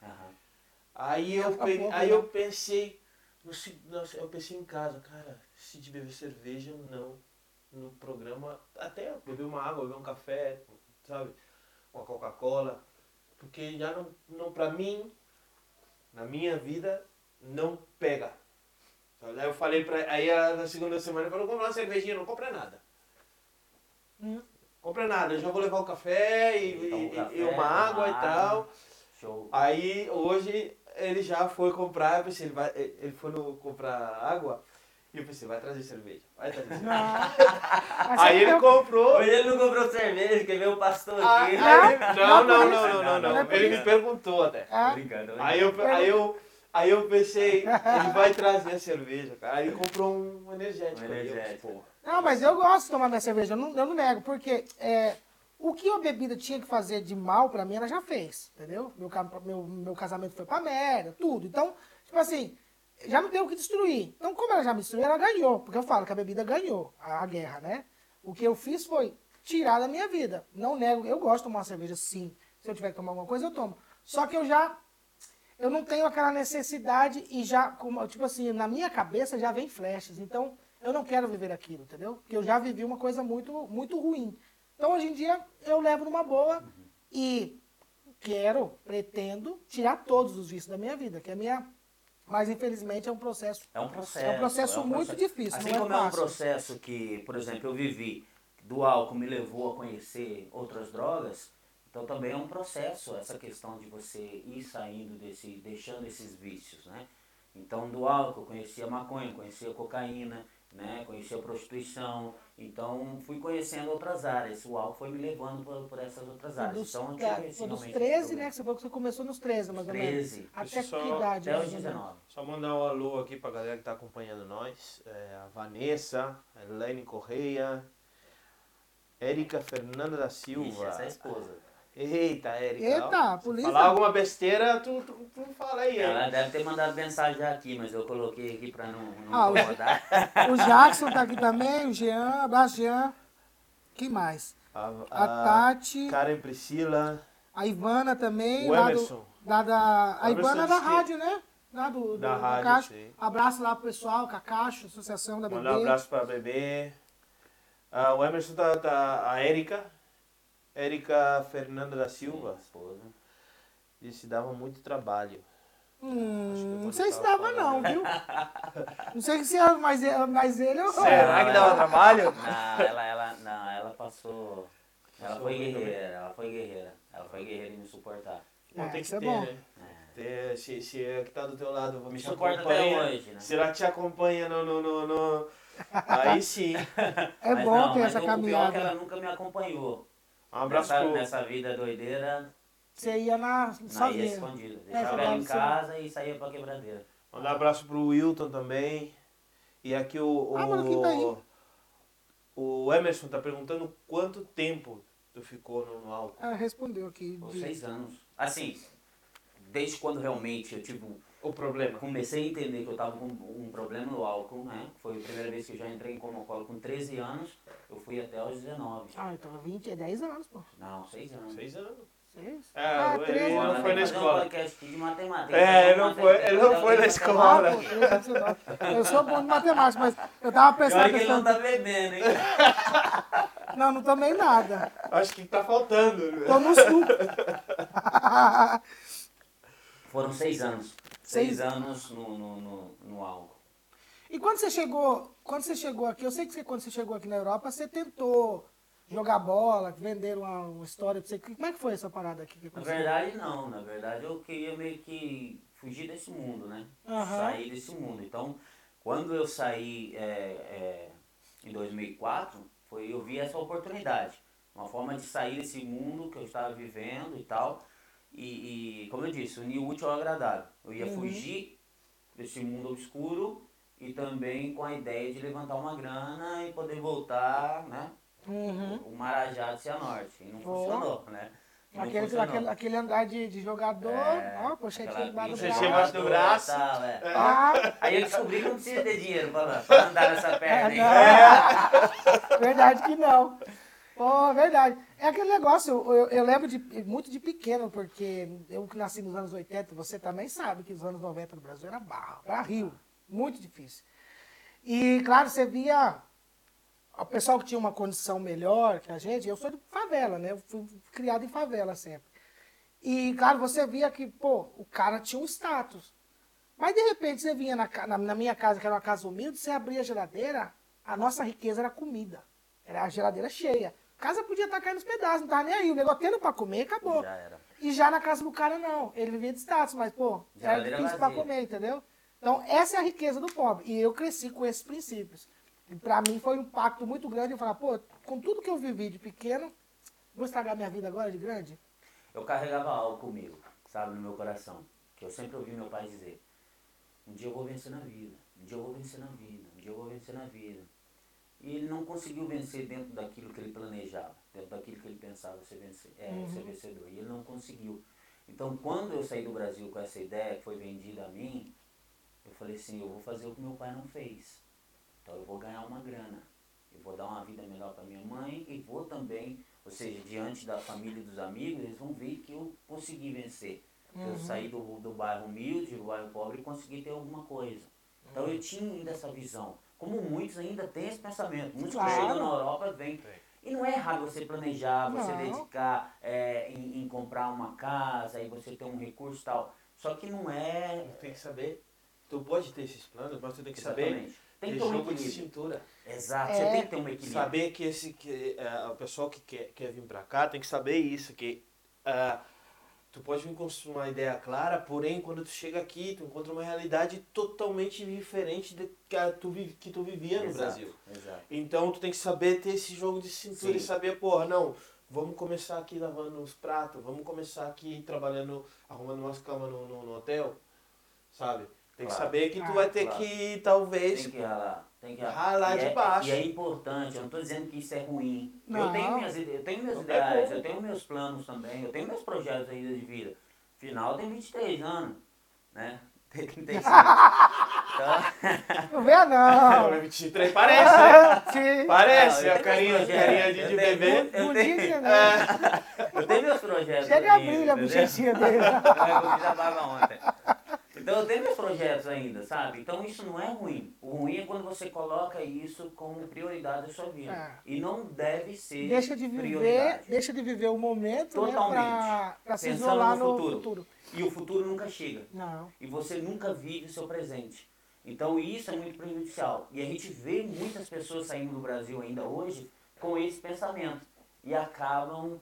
Aí eu, peguei- aí eu pensei, no, nossa, eu pensei em casa, cara, se de beber cerveja, não. No programa, até beber uma água, beber um café, sabe? Uma Coca-Cola. Porque já não, não, pra mim, na minha vida, não pega. Aí eu falei pra. Aí na segunda semana eu falei, comprar uma cervejinha, não compra nada. Hum. Compra nada, eu já vou levar o café e, um e- café, e uma água e toma tal. Show. Aí hoje ele já foi comprar, eu pensei, ele, vai, eh, ele foi no, comprar água. E eu pensei, vai trazer cerveja. Vai trazer cerveja. Ah. aí ele comprou. Mas ele não comprou cerveja, quer ver o pastor ah, aqui. não, não, não, não, é não, Ele me perguntou até. Brincando. Aí eu, aí eu, aí eu pensei, ele vai trazer a cerveja, cara. Aí ele comprou um energético. Um energético. não, mas eu gosto de tomar minha cerveja, eu não, eu não nego, porque. É, o que a bebida tinha que fazer de mal pra mim, ela já fez, entendeu? Meu, meu, meu casamento foi pra merda, tudo. Então, tipo assim, já não tem o que destruir. Então, como ela já me destruiu, ela ganhou, porque eu falo que a bebida ganhou a, a guerra, né? O que eu fiz foi tirar da minha vida. Não nego, eu gosto de tomar uma cerveja sim. Se eu tiver que tomar alguma coisa, eu tomo. Só que eu já eu não tenho aquela necessidade e já, tipo assim, na minha cabeça já vem flashes. Então, eu não quero viver aquilo, entendeu? Porque eu já vivi uma coisa muito, muito ruim. Então, hoje em dia, eu levo numa boa e quero, pretendo tirar todos os vícios da minha vida, que é a minha. Mas, infelizmente, é um processo. É um processo. É um processo muito difícil, Assim não é como é um fácil. processo que, por exemplo, eu vivi do álcool me levou a conhecer outras drogas, então também é um processo essa questão de você ir saindo desse, deixando esses vícios, né? Então do álcool eu conhecia maconha, conhecia cocaína, né? Conhecia prostituição, então fui conhecendo outras áreas. O álcool foi me levando por, por essas outras áreas. Dos, então eu da- tive esse dos realmente 13, problema. né? Que você falou que você começou nos 13, mais ou menos. 13. Até só- que idade? Até os ou menos? 19. Só mandar um alô aqui pra galera que tá acompanhando nós. É, a Vanessa, a Elaine Correia, Érica Fernanda da Ixi, Silva. essa é a esposa. Eita, Érica. Eita, polícia. falar alguma besteira, tu, tu, tu fala aí. Ela deve ter mandado mensagem já aqui, mas eu coloquei aqui pra não, não Ah, o- incomodar. O Jackson tá aqui também, o Jean, abraço, Jean. Quem mais? A, A a Tati, Karen Priscila. a Ivana também. O lá do- Emerson. da, da, a Ivana é da que- rádio, né? Lá do, do, Da do rádio, Cacho. sim. Abraço lá pro pessoal, Cacacho, Associação da Bebê. Mandar um abraço pra bebê. Ah, o Emerson tá, tá. A Érica. Érica Fernanda da Silva. Esposa. Disse que dava muito trabalho. Hum, não vou sei se dava não, né? viu? Não sei se é mais, ele- mais ele ou Será que dava trabalho? Não, ela, ela, não, ela passou. Ela foi bem. guerreira, ela foi guerreira. Ela foi guerreira em me suportar. Bom, É, tem isso que é ter, bom. né? Ter, se, se é que tá do teu lado, Me te suporta acompanha, até hoje, né? Se ela te acompanha no. no, no, no- Aí sim. É Mas bom não, ter mas essa o pior é que ela caminhada. nunca me acompanhou. Um abraço nessa, pro. nessa vida doideira, Você ia na na ia sozinha. escondida. É, Deixava você ela em casa e saía pra quebradeira. Mandar um abraço pro Wilton também. E aqui o. Ah, mano, tá aí? o, o Emerson tá perguntando quanto tempo tu ficou no, no álcool. Ela respondeu aqui. De- seis anos. Assim, desde quando realmente eu tive um, O problema. comecei a entender que eu estava com um problema no álcool, né? Foi a primeira vez que eu já entrei em coma alcoólico com 13 anos, eu fui até aos 19. Ah, então 20, é 10 anos, pô. Não, 6 anos. Seis anos. Seis? É, ah, ele 13 não foi na escola. Um de matemática. É, ele não foi- ele não foi na escola. Pô, 13, 19. Eu sou bom de matemática, mas eu tava pensando. que ele não tá bebendo, hein? não, não tomei nada. Acho que tá faltando. Tô no sul. Foram seis anos. Seis- anos no, no, no, no álcool. E quando você chegou, quando você chegou aqui, eu sei que você, quando você chegou aqui na Europa, você tentou jogar bola, vender uma, uma história pra você. Como é que foi essa parada aqui Na verdade, não. Na verdade, eu queria meio que fugir desse mundo, né? Aham. Sair desse mundo. Então, quando eu saí é, é, em 2004, foi, eu vi essa oportunidade. Uma forma de sair desse mundo que eu estava vivendo e tal. e, e, como eu disse, unir o útil ao agradável. Eu ia Uhum. fugir desse mundo obscuro e também com a ideia de levantar uma grana e poder voltar, né? Uhum. O Marajá de Cianorte. E não Boa. funcionou, né? Não Aquele, funcionou. aquele, aquele andar de, de jogador, É, ó, pochetinha debaixo do braço. embaixo do braço. Tal, é. Ah, Aí eu descobri que não precisa ter dinheiro pra, pra andar nessa perna aí. É, verdade que não. Pô, verdade. É aquele negócio, eu, eu- lembro de, muito de pequeno, porque eu que nasci nos anos 80, você também sabe que os anos 90 no Brasil era barro, era rio, muito difícil. E, claro, você via o pessoal que tinha uma condição melhor que a gente, eu sou de favela, né? Eu fui criado em favela sempre. E, claro, você via que, pô, o cara tinha um status. Mas, de repente, você vinha na, na, na minha casa, que era uma casa humilde, você abria a geladeira, a nossa riqueza era comida. Era a geladeira cheia. A casa podia estar caindo nos pedaços, não tava nem aí. O negócio tendo pra comer, acabou. Já era. E já na casa do cara, não. Ele vivia de status, mas, pô, era Geladeira difícil pra vazia. comer, entendeu? Então, essa é a riqueza do pobre. E eu cresci com esses princípios. E pra mim foi um impacto muito grande eu falar, pô, com tudo que eu vivi de pequeno, vou estragar minha vida agora de grande? Eu carregava algo comigo, sabe, no meu coração. Que eu sempre ouvi meu pai dizer. Um dia eu vou vencer na vida. Um dia eu vou vencer na vida. Um dia eu vou vencer na vida. E ele não conseguiu vencer dentro daquilo que ele planejava, dentro daquilo que ele pensava ser, vencer, é, ser vencedor. E ele não conseguiu. Então, quando eu saí do Brasil com essa ideia que foi vendida a mim, eu falei assim, eu vou fazer o que meu pai não fez. Então eu vou ganhar uma grana. Eu vou dar uma vida melhor para minha mãe e vou também, ou seja, diante da família e dos amigos, eles vão ver que eu consegui vencer. Eu saí do, do bairro humilde, do bairro pobre e consegui ter alguma coisa. Então eu tinha ainda essa visão. Como muitos ainda têm esse pensamento. Muitos Claro. que chegam na Europa vêm. E não é errado você planejar, você Não. dedicar é, em, em comprar uma casa e você ter um recurso e tal. Só que não é. Tem que saber. Tu pode ter esses planos, mas tu tem que saber. Exatamente. Tem que ter um jogo de equilíbrio. cintura. Exato, É. você tem que ter um equilíbrio. Saber que esse que, é, o pessoal que quer, quer vir pra cá tem que saber isso, que ah, tu pode vir com uma ideia clara, porém quando tu chega aqui, tu encontra uma realidade totalmente diferente da que a tu, vi- que tu vivia no Exato, Brasil. Exato. Então tu tem que saber ter esse jogo de cintura Sim. e saber, porra, não, vamos começar aqui lavando os pratos, vamos começar aqui trabalhando, arrumando umas camas no, no, no hotel, sabe? Tem que Claro. saber que tu Ah, vai ter claro. que, talvez, Tem que ralar. Tem que Ralar e de é, baixo. E é importante, eu não estou dizendo que isso é ruim. Não. Eu tenho minhas ideias, eu tenho meus ideais, bom. eu tenho meus planos também, eu tenho meus projetos ainda de vida. Afinal, eu tenho 23 anos, né? Tem 35. Então, Não vê, não. Não, 23 parece, né? Sim. Parece, Não, eu a tenho carinha, meus carinha projetos, de, eu de bebê. eu Bundinha de tenho- neném. eu tenho meus projetos Chega a brilha a bochechinha dele. Eu fiz a barba ontem. Então eu tenho meus projetos ainda, sabe? Então isso não é ruim. O ruim é quando você coloca isso como prioridade da sua vida. É. E não deve ser Deixa de viver, prioridade. deixa de viver o momento, né, Totalmente. pra, pra se Pensando isolar no no futuro. futuro. E o futuro nunca chega. Não. E você nunca vive o seu presente. Então isso é muito prejudicial. E a gente vê muitas pessoas saindo do Brasil ainda hoje com esse pensamento. E acabam.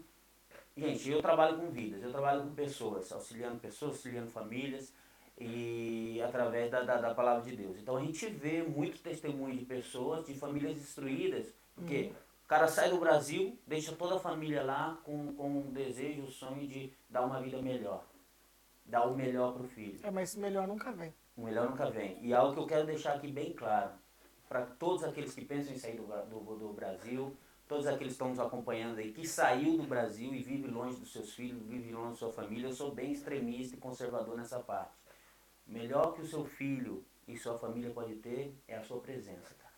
Gente, eu trabalho com vidas, eu trabalho com pessoas, auxiliando pessoas, auxiliando famílias, e através da, da, da palavra de Deus. Então a gente vê muito testemunho de pessoas, de famílias destruídas, porque o cara sai do Brasil, deixa toda a família lá com, com o desejo, o sonho de dar uma vida melhor. Dar o melhor para o filho. É, mas melhor nunca vem. O melhor nunca vem. E algo que eu quero deixar aqui bem claro, para todos aqueles que pensam em sair do, do, do Brasil, todos aqueles que estão nos acompanhando aí, que saiu do Brasil e vive longe dos seus filhos, vive longe da sua família, eu sou bem extremista e conservador nessa parte. O melhor que o seu filho e sua família pode ter é a sua presença, cara.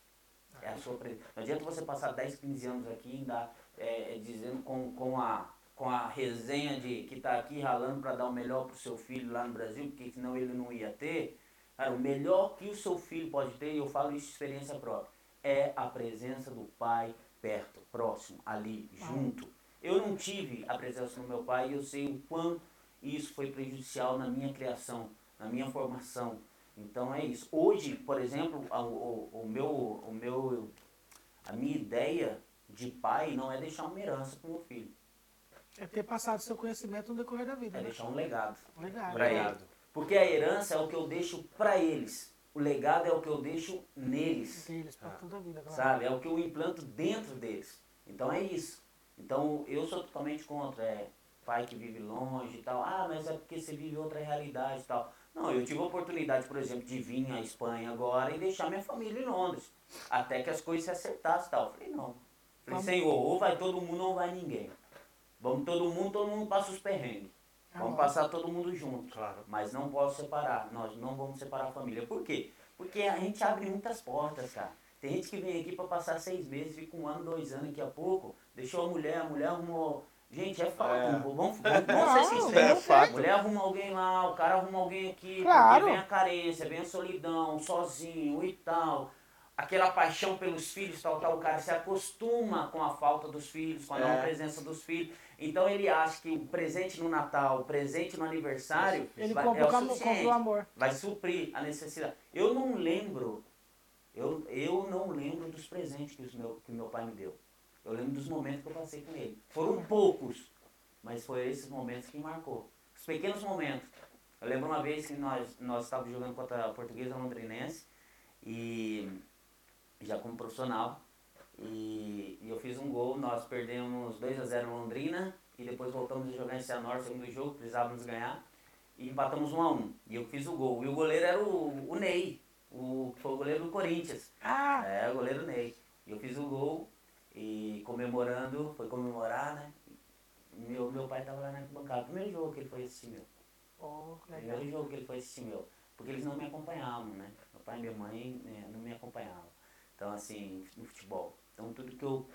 É a sua presença. Não adianta você passar 10, 15 anos aqui ainda é, é, dizendo com, com, a, com a resenha de que está aqui ralando para dar o melhor para o seu filho lá no Brasil, porque senão ele não ia ter. Cara, o melhor que o seu filho pode ter, e eu falo isso de experiência própria, é a presença do pai perto, próximo, ali, junto. Eu não tive a presença do meu pai e eu sei o quão isso foi prejudicial na minha criação, na minha formação. Então é isso. Hoje, por exemplo, a- o, o, meu, o meu, a minha ideia de pai não é deixar uma herança para o meu filho, É ter passado seu conhecimento no decorrer da vida. é né? deixar um legado. Legal. Pra ele. Porque a herança é o que eu deixo para eles. O legado é o que eu deixo neles. Deles, pra toda a vida, claro. Sabe? É o que eu implanto dentro deles. Então é isso. Então eu sou totalmente contra é, pai que vive longe e tal. Ah, mas é porque você vive outra realidade e tal. Não, eu tive a oportunidade, por exemplo, de vir à Espanha agora e deixar minha família em Londres. Até que as coisas se acertassem e tal. Eu falei, não. Falei, Senhor, ou vai todo mundo ou vai ninguém. Vamos todo mundo, todo mundo passa os perrengues. Vamos passar todo mundo junto. Claro. Mas não posso separar. Nós não vamos separar a família. Por quê? Porque a gente abre muitas portas, cara. Tem gente que vem aqui para passar seis meses, fica um ano, dois anos daqui a pouco, deixou a mulher, a mulher arrumou. Gente, é fato, É. vamos, vamos, vamos ser Não, sinceros. é fato. A mulher arruma alguém lá, o cara arruma alguém aqui, Claro. porque vem a carência, vem a solidão, sozinho e tal. Aquela paixão pelos filhos, tal, tal, o cara se acostuma com a falta dos filhos, com a não É. presença dos filhos. Então ele acha que o presente no Natal, o presente no aniversário, Ele vai, é o suficiente comprou amor. vai suprir a necessidade. Eu não lembro, eu, eu não lembro dos presentes que, os meu, que meu pai me deu. Eu lembro dos momentos que eu passei com ele. Foram poucos, mas foi esses momentos que marcou. Os pequenos momentos. Eu lembro uma vez que nós, nós estávamos jogando contra a Portuguesa Londrinense e já como profissional. E, e eu fiz um gol, nós perdemos 2 a 0 em Londrina e depois voltamos a jogar em Cianorte, segundo jogo, precisávamos ganhar e empatamos 1 a 1 E eu fiz o gol. E o goleiro era o, o Ney, o, que foi o goleiro do Corinthians. Ah, É, o goleiro Ney. E eu fiz o gol e comemorando, foi comemorar, né? Meu, meu pai tava lá na bancada. Primeiro jogo que ele foi assistir meu. oh. Primeiro jogo que ele foi assistir meu. Porque eles não me acompanhavam, né? Meu pai e minha mãe né, não me acompanhavam. Então, assim, no futebol. Então, tudo que eu,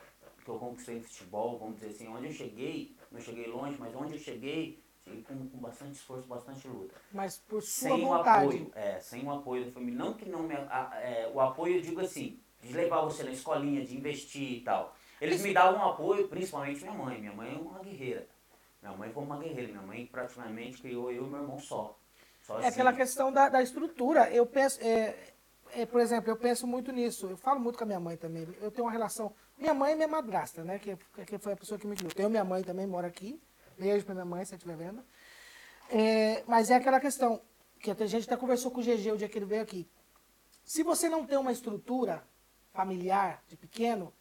que eu conquistei no futebol, vamos dizer assim, onde eu cheguei, não cheguei longe, mas onde eu cheguei, cheguei com, com bastante esforço, bastante luta. Mas por sua Sem o vontade. apoio, é, sem o apoio da família. Não que não me. a- é, o apoio, eu digo assim, de levar você na escolinha, de investir e tal. Eles me davam apoio, principalmente minha mãe. Minha mãe é uma guerreira. Minha mãe foi uma guerreira. Minha mãe praticamente criou eu e meu irmão só. Sozinho. É aquela questão da, da estrutura. Eu penso, é, é, por exemplo, eu penso muito nisso. Eu falo muito com a minha mãe também. Eu tenho uma relação. Minha mãe é minha madrasta, né? Que, que foi a pessoa que me criou. Tenho minha mãe também, mora aqui. Beijo pra minha mãe, se você estiver vendo. É, mas é aquela questão que a gente até conversou com o GG o dia que ele veio aqui. Se você não tem uma estrutura familiar de pequeno,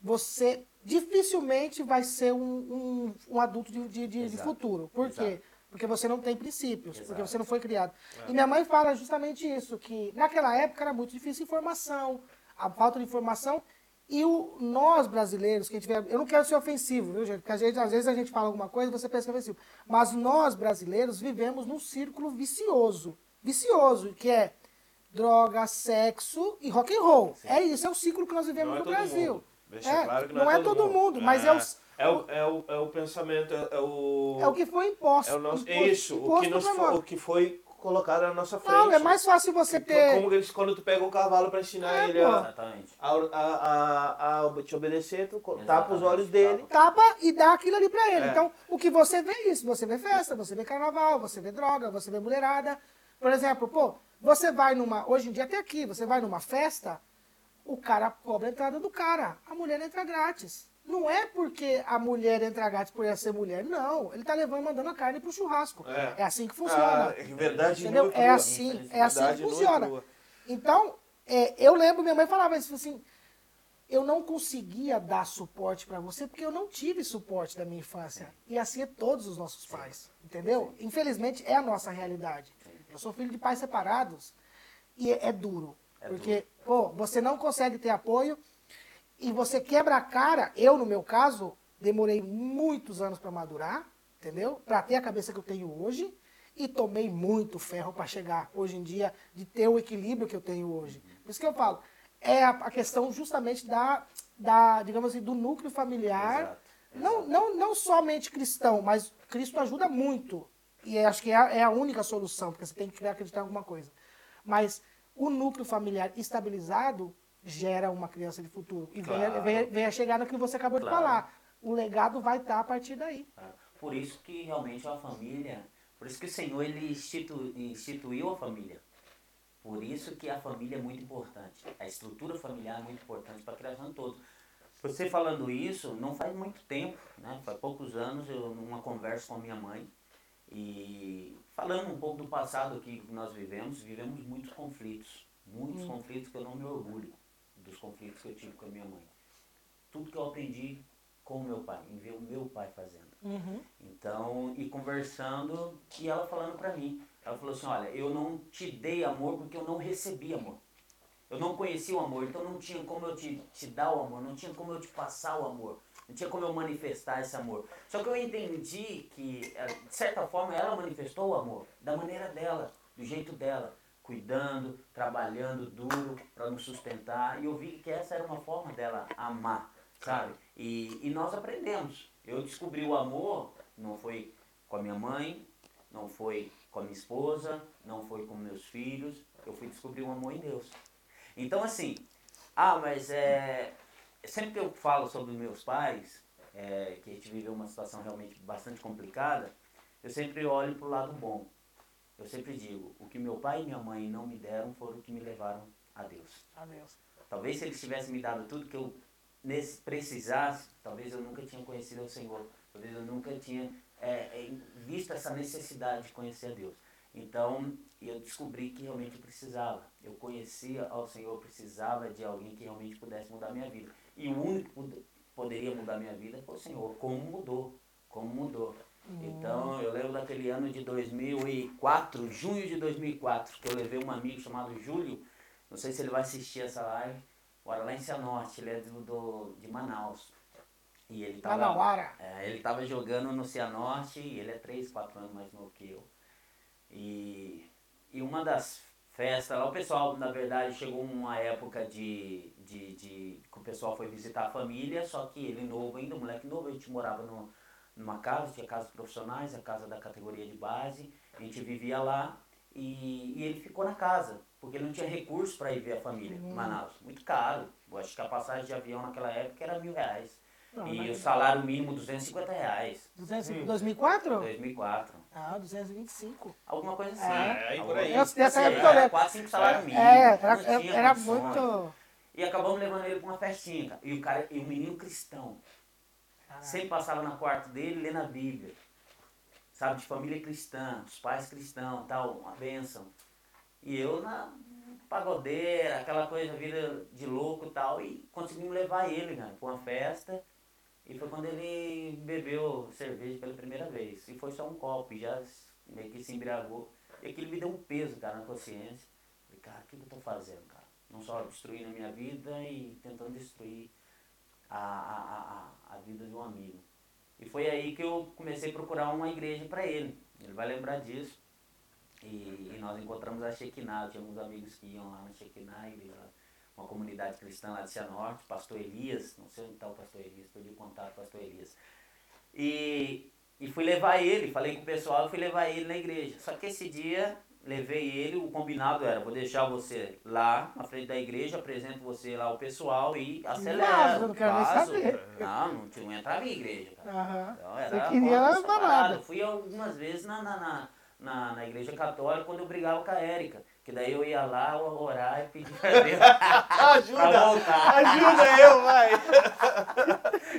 você dificilmente vai ser um, um, um adulto de, de, de- de futuro. Por quê? Exato. Porque você não tem princípios, porque Exato. você não foi criado. E minha mãe fala justamente isso, que naquela época era muito difícil informação, a falta de informação. E o, nós brasileiros, quem tiver. Eu não quero ser ofensivo, viu, gente? Porque a gente, às vezes a gente fala alguma coisa e você pensa que é ofensivo. Mas nós brasileiros vivemos num círculo vicioso. Vicioso, que é droga, sexo e rock and roll. É isso, é o ciclo que nós vivemos Não é no todo Brasil. mundo. É, claro que não, é todo mundo, mas é, os- É o, é, o, é o pensamento, é, é o. é o que foi imposto. é o nosso, imposto- isso, o imposto que, nos foi, o que foi colocado na nossa frente. Não, é mais fácil você Tipo, ter. Como eles, quando tu pega um cavalo pra ensinar É, ele a, Exatamente. a, a, a, a te obedecer, tu co- tapa os Exatamente, olhos dele. tapa e dá aquilo ali pra ele. É. Então, o que você vê é isso. Você vê festa, você vê carnaval, você vê droga, você vê mulherada. Por exemplo, pô, você vai numa. Hoje em dia até aqui, você vai numa festa, o cara cobra a entrada do cara. A mulher entra grátis. Não é porque a mulher entra grátis por ela ser mulher. Não. Ele tá levando, mandando a carne pro churrasco. É. É, assim que funciona. Ah, é verdade Entendeu? É assim, é assim que funciona. Então, é, eu lembro, minha mãe falava isso assim, eu não conseguia dar suporte para você porque eu não tive suporte da minha infância. E assim é todos os nossos pais, entendeu? Infelizmente é a nossa realidade. Eu sou filho de pais separados e é, é duro. É porque, pô, você não consegue ter apoio e você quebra a cara. Eu, no meu caso, demorei muitos anos para madurar, entendeu? Para ter a cabeça que eu tenho hoje. E tomei muito ferro para chegar hoje em dia, de ter o equilíbrio que eu tenho hoje. Por isso que eu falo, é a, a questão justamente da, da, digamos assim, do núcleo familiar. Exato, Não, não, não somente cristão, mas Cristo ajuda muito. E acho que é a, é a única solução, porque você tem que acreditar em alguma coisa. Mas o núcleo familiar estabilizado gera uma criança de futuro. E Claro. venha, venha chegar no que você acabou de Claro. falar. O legado vai estar a partir daí. Por isso que realmente a família, por isso que o Senhor ele institu, instituiu a família. Por isso que a família é muito importante. A estrutura familiar é muito importante para a criação de todos. Você falando isso, não faz muito tempo, né? Faz poucos anos, eu numa conversa com a minha mãe e falando um pouco do passado que nós vivemos, vivemos muitos conflitos, muitos conflitos que eu não me orgulho dos conflitos que eu tive com a minha mãe. Tudo que eu aprendi com o meu pai, em ver o meu pai fazendo. Uhum. Então, e conversando, e ela falando pra mim. Ela falou assim, olha, eu não te dei amor porque eu não recebi amor. Eu não conhecia o amor, então não tinha como eu te, te dar o amor, não tinha como eu te passar o amor, não tinha como eu manifestar esse amor. Só que eu entendi que, eh, de certa forma, ela manifestou o amor, da maneira dela, do jeito dela, cuidando, trabalhando duro para nos sustentar. E eu vi que essa era uma forma dela amar, sabe? E, e nós aprendemos. Eu descobri o amor, não foi com a minha mãe, não foi com a minha esposa, não foi com meus filhos, eu fui descobrir o amor em Deus. Então, assim, ah, mas é. Sempre que eu falo sobre meus pais, é, que a gente viveu uma situação realmente bastante complicada, eu sempre olho para o lado bom. Eu sempre digo: o que meu pai e minha mãe não me deram foram o que me levaram a Deus. Adeus. Talvez se eles tivessem me dado tudo que eu nesse, precisasse, talvez eu nunca tinha conhecido o Senhor. Talvez eu nunca tinha é, é, visto essa necessidade de conhecer a Deus. Então, eu descobri que realmente eu precisava. Eu conhecia ao Senhor, precisava de alguém que realmente pudesse mudar a minha vida. E o único que poderia mudar minha vida foi o Senhor. Como mudou? Como mudou? Então, eu lembro daquele ano de 2004, junho de 2004, que eu levei um amigo chamado Júlio, não sei se ele vai assistir essa live, mora lá em Cianorte, ele é do, do, de Manaus. E ele tava, Manauara. é, ele tava jogando no Cianorte, ele é 3, 4 anos mais novo que eu. E, e uma das festas lá, o pessoal, na verdade, chegou uma época de, de, de que o pessoal foi visitar a família, só que ele novo ainda, moleque novo, a gente morava no, numa casa, tinha casas profissionais, a casa da categoria de base, a gente vivia lá e, e ele ficou na casa, porque ele não tinha recurso para ir ver a família em Manaus, muito caro. Eu acho que a passagem de avião naquela época era mil reais. Não, e mas- o salário mínimo 250 reais, 200, 2004? 2004. Ah, 225. Alguma coisa assim. É, aí por aí. Eu- dessa assim, época eu era lembro. 4, 5 salário mínimo. É, era, era condições. muito. E acabamos levando ele para uma festinha. cara. E o cara, e o menino cristão. Sempre passava no quarto dele lendo a Bíblia. Sabe, de família cristã, os pais cristãos, tal, uma bênção. E eu na pagodeira, aquela coisa, vida de louco e tal, e conseguimos levar ele, cara, para uma festa. E foi quando ele bebeu cerveja pela primeira vez. E foi só um copo, já meio que se embriagou. E aquilo me deu um peso, cara, na consciência. Falei, cara, o que eu tô fazendo, cara? Não só destruindo a minha vida e tentando destruir a, a, a, a vida de um amigo. E foi aí que eu comecei a procurar uma igreja para ele. Ele vai lembrar disso. E, e nós encontramos a Shekinah. Alguns amigos que iam lá na Shekinah, igreja, uma comunidade cristã lá de Cianorte, pastor Elias, não sei onde está o pastor Elias, perdi o contato com o pastor Elias. E, e fui levar ele, falei com o pessoal, fui levar ele na igreja. Só que esse dia levei ele, o combinado era, vou deixar você lá na frente da igreja, apresento você lá o pessoal e acelera. eu não quero nem saber. Não, não, tinha- não entrava em igreja, cara. Então, Você era queria balada. parada. Fui algumas vezes na, na, na, na igreja católica quando eu brigava com a Érica. Que daí eu ia lá orar e pedir pra Deus Ajuda! voltar. Ajuda eu, vai!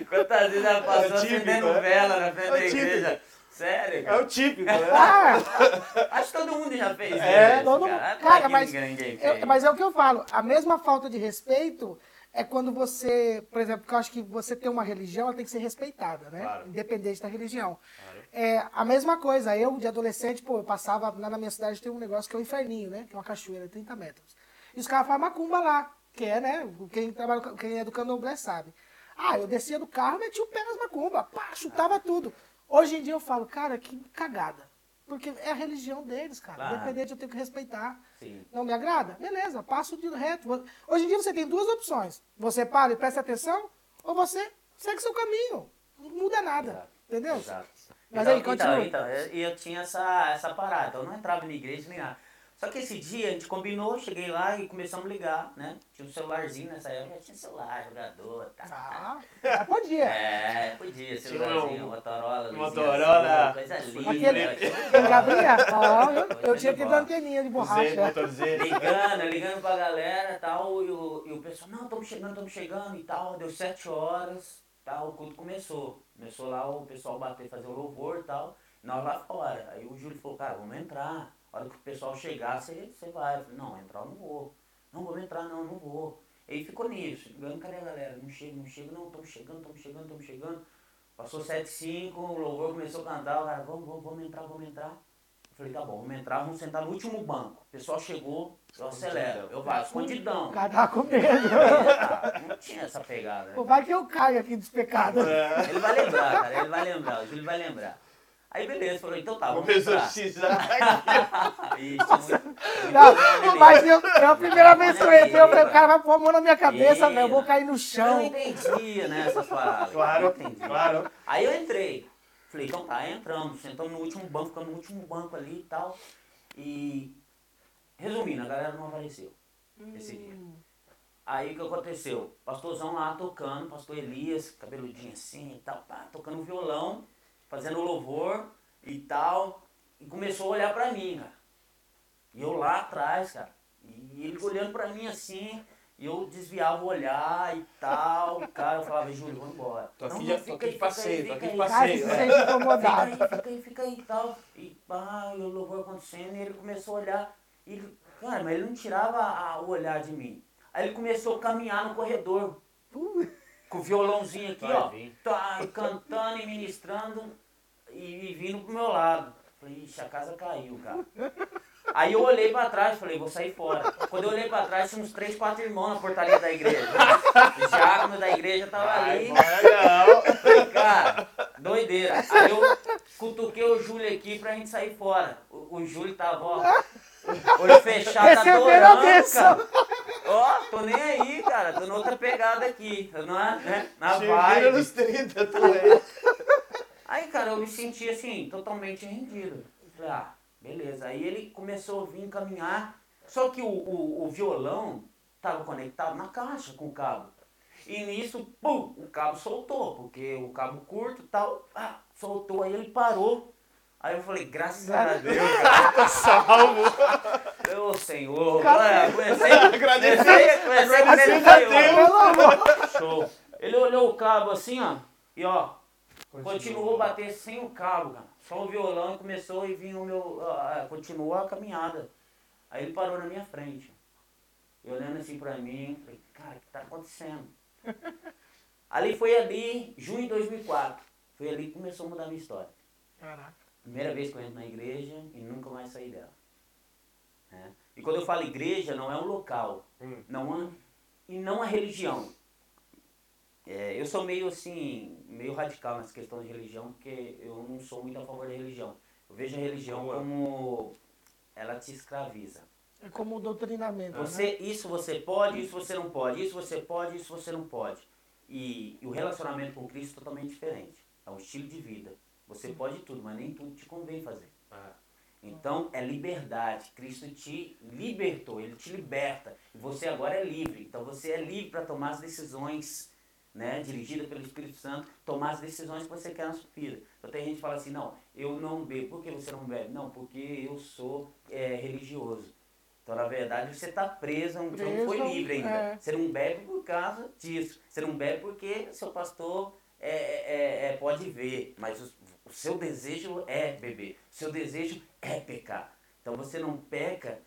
Quantas vezes ela passou É típico, acendendo né? vela na frente É da igreja? Sério, É cara? o típico, né? Ah, Acho que todo mundo já fez É, isso, todo cara. mundo- Não é cara, que mas eu- mas é o que eu falo. A mesma falta de respeito é quando você, por exemplo, que eu acho que você tem uma religião, ela tem que ser respeitada, né? Claro. Independente da religião. Claro. É a mesma coisa. Eu, de adolescente, pô, eu passava lá na minha cidade tem um negócio que é o Inferninho, né? Que é uma cachoeira, 30 metros. E os caras fazem macumba lá, que é, né? Quem, trabalha, quem é do candomblé sabe. Ah, eu descia do carro, metia o pé nas macumbas, pá, chutava tudo. Hoje em dia eu falo, cara, que cagada. Porque é a religião deles, cara. Claro. Independente, eu tenho que respeitar. Sim. Não me agrada? Beleza, passo de reto. Hoje em dia você tem duas opções. Você para e presta atenção, ou você segue seu caminho. Não muda nada. Exato. Entendeu? Exato. Mas então, aí, continua. Então, então, eu- e eu, tinha essa, essa parada, eu não entrava na igreja nem nada. Só que esse dia a gente combinou, cheguei lá e começamos a ligar, né? Tinha um celularzinho nessa época, tinha celular, jogador, tá. Ah, podia. É, podia, celularzinho, um- Motorola, Motorola. azul, coisa Aquele- linda. Ele abria? Ó, eu, eu tinha dar anteninha de borracha. Z. Ligando, ligando pra galera e tal, e o, e o pessoal, não, estamos chegando, estamos chegando e tal, deu sete horas, tal, o culto começou. Começou lá o pessoal bater, fazer o louvor e tal, nós lá fora. Aí o Júlio falou, cara, vamos entrar. A hora que o pessoal chegar, você, vai. Eu falei, não, entrar eu não vou. Não, vamos entrar, não, não vou. Ele ficou nisso, ligando, cadê a galera? Não chega, não chega, não, estamos chegando, estamos chegando, estamos chegando. Passou 7, 5, o louvor começou a cantar, o cara, vamos, vamos, vamos entrar, vamos entrar. Eu falei, tá bom, vamos entrar, vamos sentar no último banco. O pessoal chegou, eu acelero, eu vou, escondidão. O cara tava com medo. É, não tinha essa pegada. Né? Pô, vai que eu caio aqui dos pecados. Ele vai lembrar, cara, ele vai lembrar, ele vai lembrar. Aí beleza, falou, então tá, vamos Começou a entrar. xizar. Ixi, muito- Não, mas eu, é a primeira vez que eu entrei, eu falei, o cara vai pôr a mão na minha cabeça, velho, eu vou cair no Eu não chão. entendia, né, essas paradas. Claro, claro. Aí eu entrei. Falei, então tá, entramos, sentamos no último banco, ficamos no último banco ali e tal. E resumindo, a galera não apareceu esse dia. Aí o que aconteceu? Pastorzão lá tocando, pastor Elias, cabeludinho assim e tal, pá, tocando violão, fazendo louvor e tal. E começou a olhar pra mim, cara. E eu lá atrás, cara. E ele olhando pra mim assim, e eu desviava o olhar e tal. Cara, eu falava, Júlio, vamos embora. Tô aqui Não, já- tô fica aqui de fica aí, passeio, tô fica aqui de. Cara, passeio. Fica aí, fica aí, fica aí e tal. E pá, e o louvor acontecendo, e ele começou a olhar. E cara, mas ele não tirava a- o olhar de mim. Aí ele começou a caminhar no corredor. Com o violãozinho aqui, Vai ó. vir. Tá, cantando e ministrando e, e vindo pro meu lado. Falei, ixi, a casa caiu, cara. Aí eu olhei pra trás, falei, vou sair fora. Quando eu olhei pra trás, tinha uns três, quatro irmãos na portaria da igreja. O diácono da igreja tava Ai, ali. Falei, cara, doideira. Aí eu cutuquei o Júlio aqui pra gente sair fora. O, o Júlio tava, ó, olho fechado, tá adorando, cara. Ó, tô nem aí, cara, tô noutra pegada aqui, tô na, né, na vibe. nos 30, tu é. Aí, cara, eu me senti assim, totalmente rendido. Falei, ah, beleza. Aí ele começou a vir caminhar, só que o, o, o violão tava conectado na caixa com o cabo. E nisso, pum, o cabo soltou, porque o cabo curto e tal, ah, soltou, aí ele parou. Aí eu falei, graças a Deus, cara, Tá salvo. ô Senhor, Cara, comecei, com ele, a falei, Deus. Pelo amor. Show. Ele olhou o cabo assim, ó, e ó, continuou a bater sem o cabo, cara. Só o violão e começou e vinha o meu. ah, continuou a caminhada. Aí ele parou na minha frente. Eu olhando assim pra mim, falei, cara, o que tá acontecendo? ali foi ali, junho de 2004. Foi ali que começou a mudar a minha história. Caraca. Primeira vez que eu entro na igreja e nunca mais saí dela. né? E quando eu falo igreja, não é um local, Hum. não é, e não a religião. É, eu sou meio assim, meio radical nessa questão de religião, porque eu não sou muito a favor da religião. Eu vejo a religião Como como ela te escraviza. É como o doutrinamento. Você, isso você pode, isso você não pode, isso você pode, isso você não pode. E, e o relacionamento com Cristo é totalmente diferente. É um estilo de vida. Você pode tudo, mas nem tudo te convém fazer. Ah, Então é liberdade. Cristo te libertou, ele te liberta. E você agora é livre. Então você é livre para tomar as decisões, né, dirigida pelo Espírito Santo, tomar as decisões que você quer na sua vida. Então tem gente que fala assim, não, eu não bebo. Por que você não bebe? Não, porque eu sou é, religioso. Então, na verdade, você está preso, um- você não foi Preso, livre ainda. é. Você não bebe por causa disso. Você não bebe porque seu pastor é, é- é- pode ver, mas o, o seu desejo é beber. O seu desejo é pecar. Então você não peca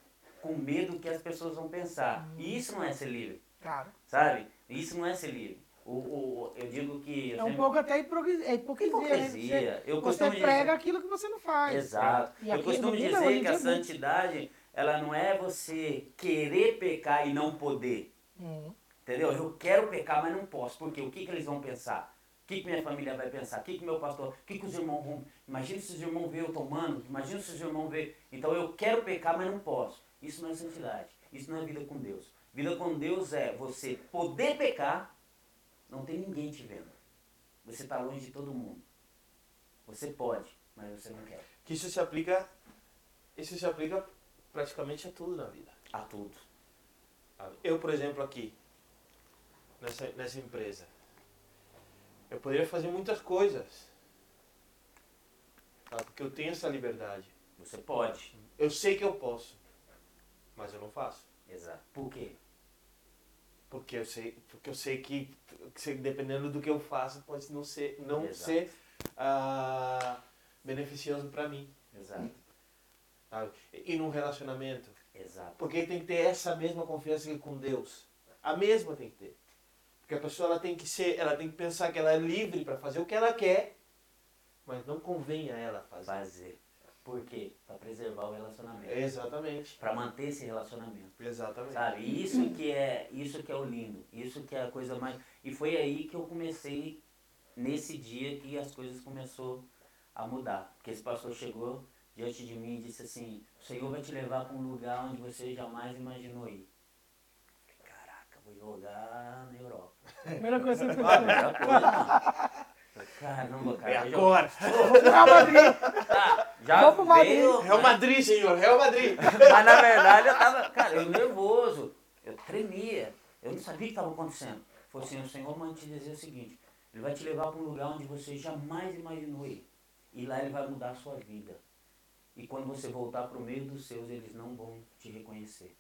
com medo que as pessoas vão pensar. E isso não é ser livre, Cara, sabe? Isso não é ser livre. O, o- eu digo que... eu é um sempre- pouco até hipocri- é hipocrisia, né? Hipocrisia. Eu Você, você dizer- prega aquilo que você não faz. Exato. E Eu costumo dizer não, que a é muito. santidade, ela não é você querer pecar e não poder. Hum. Entendeu? Eu quero pecar, mas não posso. Porque o que, que eles vão pensar? O que, que minha família vai pensar? O que, que meu pastor. O que, que os irmãos vão. Imagina se os irmãos verem eu tomando. Imagina se os irmãos verem. Então eu quero pecar, mas não posso. Isso não é santidade. Isso não é vida com Deus. Vida com Deus é você poder pecar, não tem ninguém te vendo. Você está longe de todo mundo. Você pode, mas você não quer. Que isso se aplica. Isso se aplica praticamente a tudo na vida. A tudo. Eu, por exemplo, aqui, nessa, nessa empresa, eu poderia fazer muitas coisas. sabe? Porque eu tenho essa liberdade. Você pode. Eu sei que eu posso, mas eu não faço. Exato. Por quê? Porque eu sei, porque eu sei que, dependendo do que eu faço, pode não ser, não Exato. ser ah, beneficioso para mim. Exato. Sabe? E num relacionamento. Exato. Porque tem que ter essa mesma confiança que com Deus. A mesma tem que ter. Porque a pessoa ela tem que ser, ela tem que pensar que ela é livre para fazer o que ela quer, mas não convém a ela fazer. Fazer. Por quê? Pra preservar o relacionamento. Exatamente. Pra manter esse relacionamento. Exatamente. Sabe? Isso que é, isso que é o lindo, isso que é a coisa mais. E foi aí que eu comecei nesse dia que as coisas começou a mudar. Porque esse pastor chegou diante de mim e disse assim: "O Senhor vai te levar para um lugar onde você jamais imaginou ir". Falei, Caraca, vou jogar na Europa. Primeira coisa que você Caramba, cara. É eu já- agora. Real Madrid. Tá, já Vamos pro Madrid. veio, Real Madrid, senhor. Real Madrid. Mas na verdade eu tava, cara, eu nervoso, eu tremia, eu não sabia o que estava acontecendo. Foi assim, o Senhor manda te dizer o seguinte, ele vai te levar para um lugar onde você jamais imaginou ir. E lá ele vai mudar a sua vida. E quando você voltar para o meio dos seus, eles não vão te reconhecer.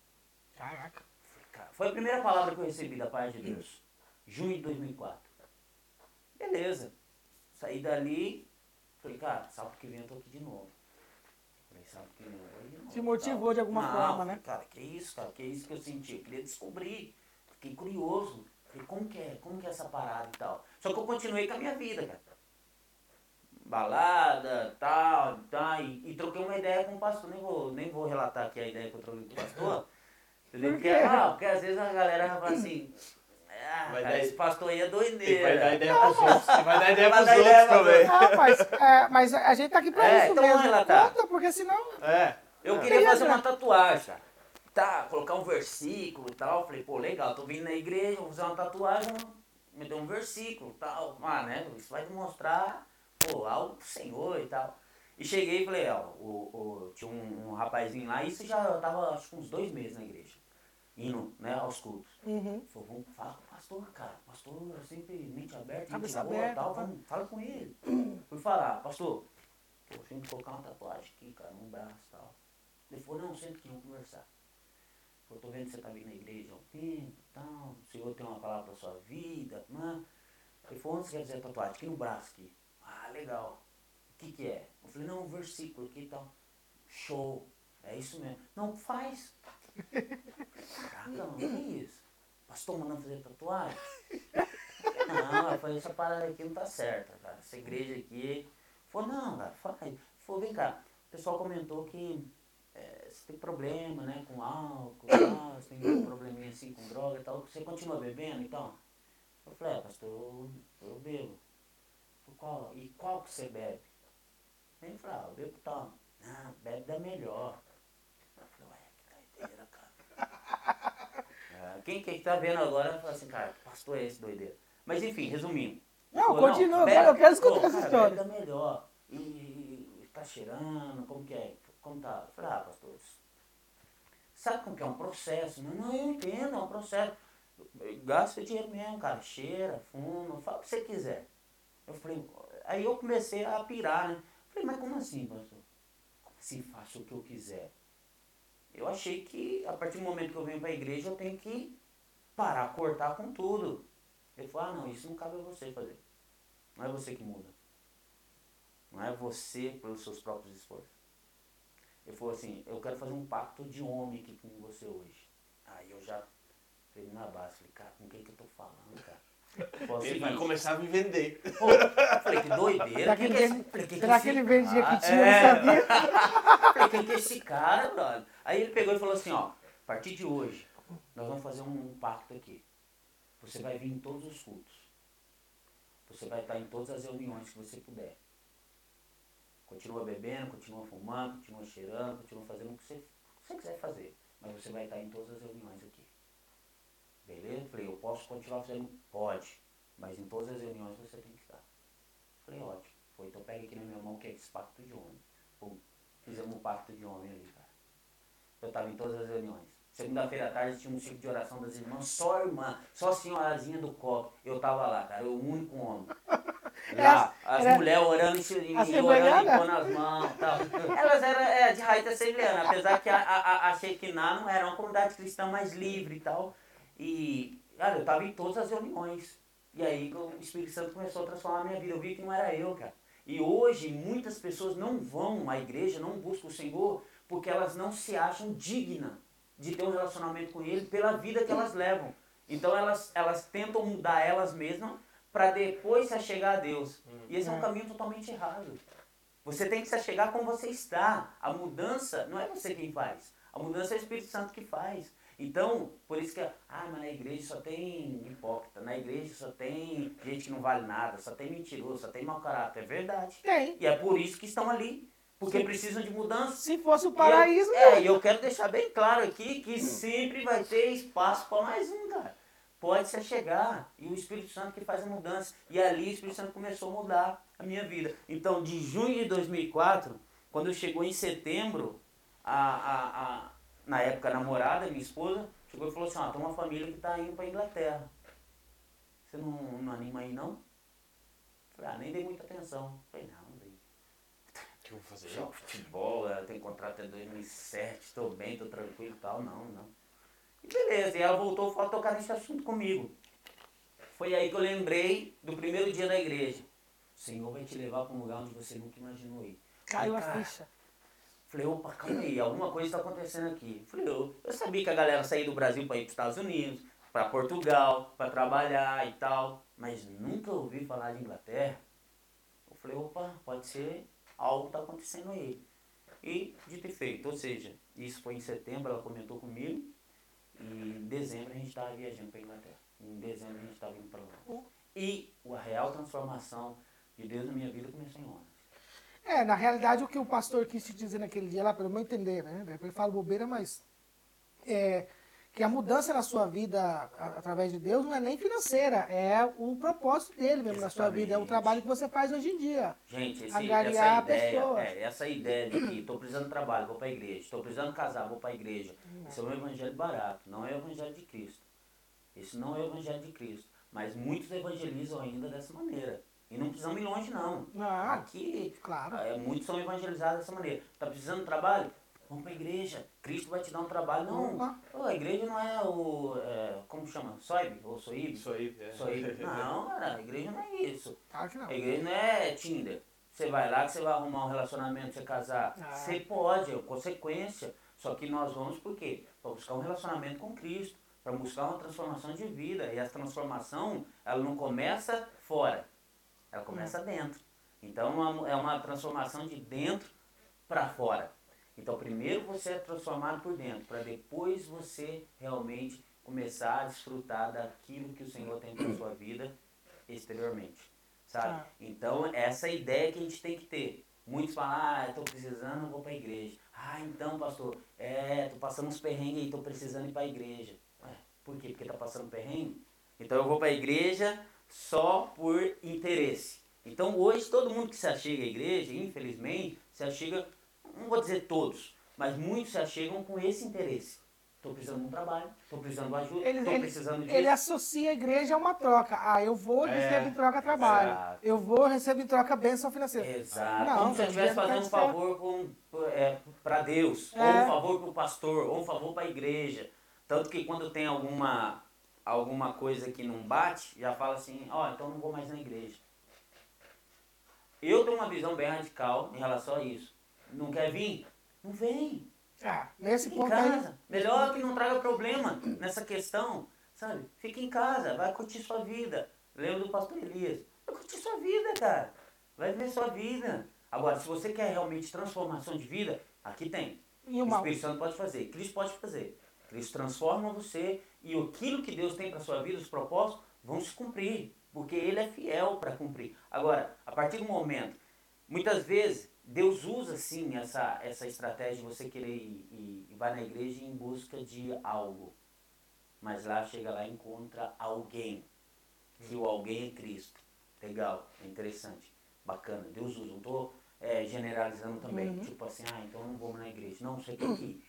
Caraca. Foi a primeira palavra que eu recebi da parte de Deus. Junho de 2004. Beleza. Saí dali, falei, cara, sábado que vem eu tô aqui de novo. Falei, sábado que vem eu vou de novo. Te motivou tal. de alguma Não, forma, né? Cara, que isso, cara, que isso que eu senti. Eu queria descobrir. Fiquei curioso. Falei, como que é? Como que é essa parada e tal? Só que eu continuei com a minha vida, cara. Balada, tal, tal, e, e troquei uma ideia com o pastor. Nem vou, nem vou relatar aqui a ideia que eu troquei com o pastor. Porque, ah, porque às vezes a galera vai falar assim, ah, Vai cara, dar- esse pastor aí é Ele vai dar doideira. ideia pros outros. Ele vai dar ideia pros dar outros ideia também. Não, mas, é, mas a gente tá aqui pra É, isso então mesmo. relatar. Conta, porque senão... É. Eu É. queria Queria fazer uma tatuagem. Tá, colocar um versículo e tal. Falei, pô, legal, tô vindo na igreja, vou fazer uma tatuagem, vou meter um versículo e tal. Ah, né? Isso vai demonstrar, pô, algo pro Senhor e tal. E cheguei e falei, ó, o, o- tinha um, um rapazinho lá, isso já tava acho que uns dois meses na igreja, indo, né, aos cultos. Uhum. Falou, vamos falar com o pastor, cara. O pastor é sempre mente aberta, Cabeça gente boa, tal, vamos, fala com ele. Fui falar, pastor, pô, a gente colocar uma tatuagem aqui, cara, no braço e tal. Ele falou, não, senta aqui, vamos conversar. Eu tô vendo que você tá vindo na igreja há um tempo e tal, o Senhor tem uma palavra pra sua vida, né? Ele falou, onde você quer fazer a tatuagem? Aqui no braço aqui. Ah, legal. O que que é? Eu falei, não, um versículo aqui e tal. Show. É isso mesmo. Não, faz. Caraca, que isso? Pastor mandando fazer tatuagem? Não, eu falei, essa parada aqui não tá certa, cara. Essa igreja aqui. Falou, não, cara, faz. Falou, vem cá. O pessoal comentou que é, você tem problema, né, com álcool, tal, você tem um probleminha assim com droga e tal. Você continua bebendo, então? Eu falei, é, pastor, eu, eu bebo. Falei, qual, e qual que você bebe? Ele falou, ah, eu bebo tal. Ah, bebe da melhor. Eu falei, ué, que doideira, cara. É, quem, quem tá vendo agora fala assim, cara, pastor é esse doideira? Mas enfim, resumindo. Não, Falou, continua, bebe- eu quero escutar pô, essa cara, história. bebe da melhor. E, e tá cheirando, como que é? Como tá? Eu falei, ah, pastor, sabe como que é um processo? Não, não, eu entendo, é um processo. Gasta dinheiro mesmo, cara. Cheira, fuma, fala o que você quiser. Eu falei, aí eu comecei a pirar, né? Falei, mas como assim, pastor? Como assim faço o que eu quiser? Eu achei que a partir do momento que eu venho para a igreja eu tenho que parar, cortar com tudo. Ele falou, ah não, isso não cabe a você fazer. Não é você que muda. Não é você pelos seus próprios esforços. Ele falou assim, eu quero fazer um pacto de homem aqui com você hoje. Aí eu já falei na base, falei, cara, com quem que eu tô falando, cara? Ele vai começar a me vender. Pô, eu falei, que doideira. Será que ele, que é vende- quem que será é que ele vendia cara? que tinha, eu É. não sabia? Falei, quem que é esse cara, brother? Aí ele pegou e falou assim, ó, a partir de hoje, nós vamos fazer um pacto aqui. Você vai vir em todos os cultos. Você vai estar em todas as reuniões que você puder. Continua bebendo, continua fumando, continua cheirando, continua fazendo o que você, o que você quiser fazer. Mas você vai estar em todas as reuniões aqui. Beleza? Falei, eu posso continuar fazendo? Pode. Mas em todas as reuniões você tem que estar. Falei, ótimo. Foi, então pega aqui na minha mão que é esse pacto de homem. Fizemos um pacto de homem ali, cara. Eu estava em todas as reuniões. Segunda-feira à tarde tinha um ciclo de oração das irmãs, só irmã, só a senhorazinha do copo. Eu tava lá, cara, eu o único homem. Lá, as mulheres orando Assembleiana? orando e pondo as mãos e tal. Elas eram é, de raiz assembleana, apesar que a, a, a, a Shekinah não era uma comunidade cristã mais livre e tal. E, cara, eu tava em todas as reuniões. E aí o Espírito Santo começou a transformar a minha vida. Eu vi que não era eu, cara. E hoje muitas pessoas não vão à igreja, não buscam o Senhor, porque elas não se acham dignas de ter um relacionamento com Ele pela vida que elas levam. Então elas, elas tentam mudar elas mesmas para depois se achegar a Deus. E esse é um É. caminho totalmente errado. Você tem que se achegar como você está. A mudança não é você quem faz. A mudança é o Espírito Santo que faz. Então, por isso que, ah, mas na igreja só tem hipócrita, na igreja só tem gente que não vale nada, só tem mentiroso, só tem mau caráter. É verdade. Tem. E é por isso que estão ali. Porque Sim. precisam de mudança. Se fosse o E eu- paraíso? É, e eu quero deixar bem claro aqui que sempre vai ter espaço para mais um, cara. Pode se chegar. E o Espírito Santo que faz a mudança. E ali o Espírito Santo começou a mudar a minha vida. Então, de junho de 2004, quando chegou em setembro, a, a, a, na época a namorada, minha esposa, chegou e falou assim, ó, tem uma família que está indo para Inglaterra. Você não, não anima aí, não? Falei, ah, nem dei muita atenção. Falei, não, dei. O que eu vou fazer? Jogo futebol, eu tenho contrato até 2007, estou bem, estou tranquilo e tal, não, não. E beleza, e ela voltou a tocar nesse assunto comigo. Foi aí que eu lembrei do primeiro dia da igreja. O Senhor vai te levar para um lugar onde você nunca imaginou ir. Caiu a ficha. Falei, opa, calma aí, alguma coisa está acontecendo aqui. Falei, eu, eu sabia que a galera saía do Brasil para ir para os Estados Unidos, para Portugal, para trabalhar e tal, mas nunca ouvi falar de Inglaterra. Eu falei, opa, pode ser algo está acontecendo aí. E dito e feito, ou seja, isso foi em setembro, ela comentou comigo, e em dezembro a gente estava viajando para Inglaterra. Em dezembro a gente estava indo para lá. E a real transformação de Deus na minha vida começou em Londres. É, na realidade, o que o pastor quis te dizer naquele dia lá, pelo meu entender, né? Ele fala bobeira, mas. É, que a mudança na sua vida a- através de Deus não é nem financeira, é o propósito dele mesmo na sua vida, é o Exatamente. trabalho que você faz hoje em dia. Gente, esse, essa ideia, é, essa ideia de que estou precisando de trabalho, vou para a igreja, estou precisando casar, vou para a igreja. Isso é um evangelho barato, não é o evangelho de Cristo. Isso não é o evangelho de Cristo. Mas muitos evangelizam ainda dessa maneira. E não precisamos ir longe, não. Não, Aqui, claro. é, muitos são evangelizados dessa maneira. Está precisando de trabalho? Vamos para a igreja. Cristo vai te dar um trabalho. Não. Pô, a igreja não é o. é, como chama? Soib? Ou Soib? Aí. É. Soib. Não, cara, a igreja não é isso. Claro que não. A igreja não é Tinder. Você vai lá que você vai arrumar um relacionamento, você casar. Ah. Você pode, é consequência. Só que nós vamos por quê? Para buscar um relacionamento com Cristo. Para buscar uma transformação de vida. E essa transformação, ela não começa fora. Ela começa dentro. Então é uma- é transformação de dentro para fora. Então primeiro você é transformado por dentro, para depois você realmente começar a desfrutar daquilo que o Senhor tem para sua vida exteriormente. Sabe? Tá. Então essa é ideia que a gente tem que ter. Muitos falam, ah, estou precisando, vou para a igreja. Ah, então, pastor, é, tô passando uns perrengues aí, estou precisando ir para a igreja. Ué, por quê? Porque tá passando perrengue? Então eu vou para a igreja só por interesse. Então hoje todo mundo que se achega à igreja, infelizmente, se achega, não vou dizer todos, mas muitos se achegam com esse interesse. Estou precisando de um trabalho, estou precisando de ajuda, Ele, estou ele- precisando disso. ele associa a igreja a uma troca. Ah, eu vou, É, recebo em troca trabalho. exato. Eu vou, recebo em troca bênção financeira. Exato. Não, Como se eu estivesse fazendo um favor é, para Deus, ou É. um favor para o pastor, ou um favor para a igreja. Tanto que quando tem alguma, alguma coisa que não bate, já fala assim, ó, então não vou mais na igreja. Eu tenho uma visão bem radical em relação a isso. Não quer vir? Não vem. Ah, nesse Fica em ponto aí. casa. Melhor que não traga problema nessa questão, sabe? Fica em casa, vai curtir sua vida. Lembra do pastor Elias? Vai curtir sua vida, cara. Vai viver sua vida. Agora, se você quer realmente transformação de vida, aqui tem. E O uma, Espírito Santo pode fazer, Cristo pode fazer. Cristo transforma você e aquilo que Deus tem para sua vida, os propósitos, vão se cumprir, porque Ele é fiel para cumprir. Agora, a partir do momento, muitas vezes Deus usa sim essa, essa estratégia de você querer ir, ir, ir vai na igreja em busca de algo, mas lá chega lá e encontra alguém, que o alguém é Cristo. Legal, é interessante, bacana. Deus usa, não estou generalizando também, Uhum. tipo assim, ah, então não vou na igreja. Não, você tem que ir.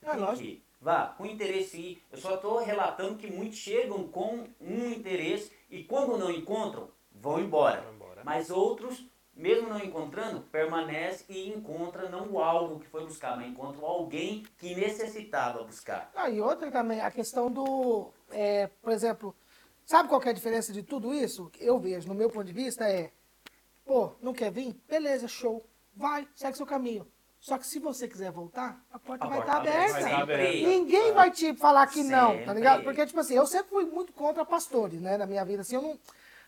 Você É, tem lógico. que ir. Vá, com interesse ir. Eu só estou relatando que muitos chegam com um interesse e quando não encontram, vão embora. Vai embora. Mas outros, mesmo não encontrando, permanecem e encontram não o algo que foi buscar, mas encontram alguém que necessitava buscar. Ah, e outra também, a questão do. é, por exemplo, sabe qual que é a diferença de tudo isso? Eu vejo, no meu ponto de vista, é. Pô, não quer vir? Beleza, show. Vai, segue seu caminho. Só que se você quiser voltar, a porta A vai porta estar vai aberta. estar aberta. Ninguém vai te falar que não, tá Sempre. ligado? Porque, tipo assim, eu sempre fui muito contra pastores, né, na minha vida. Assim, eu não.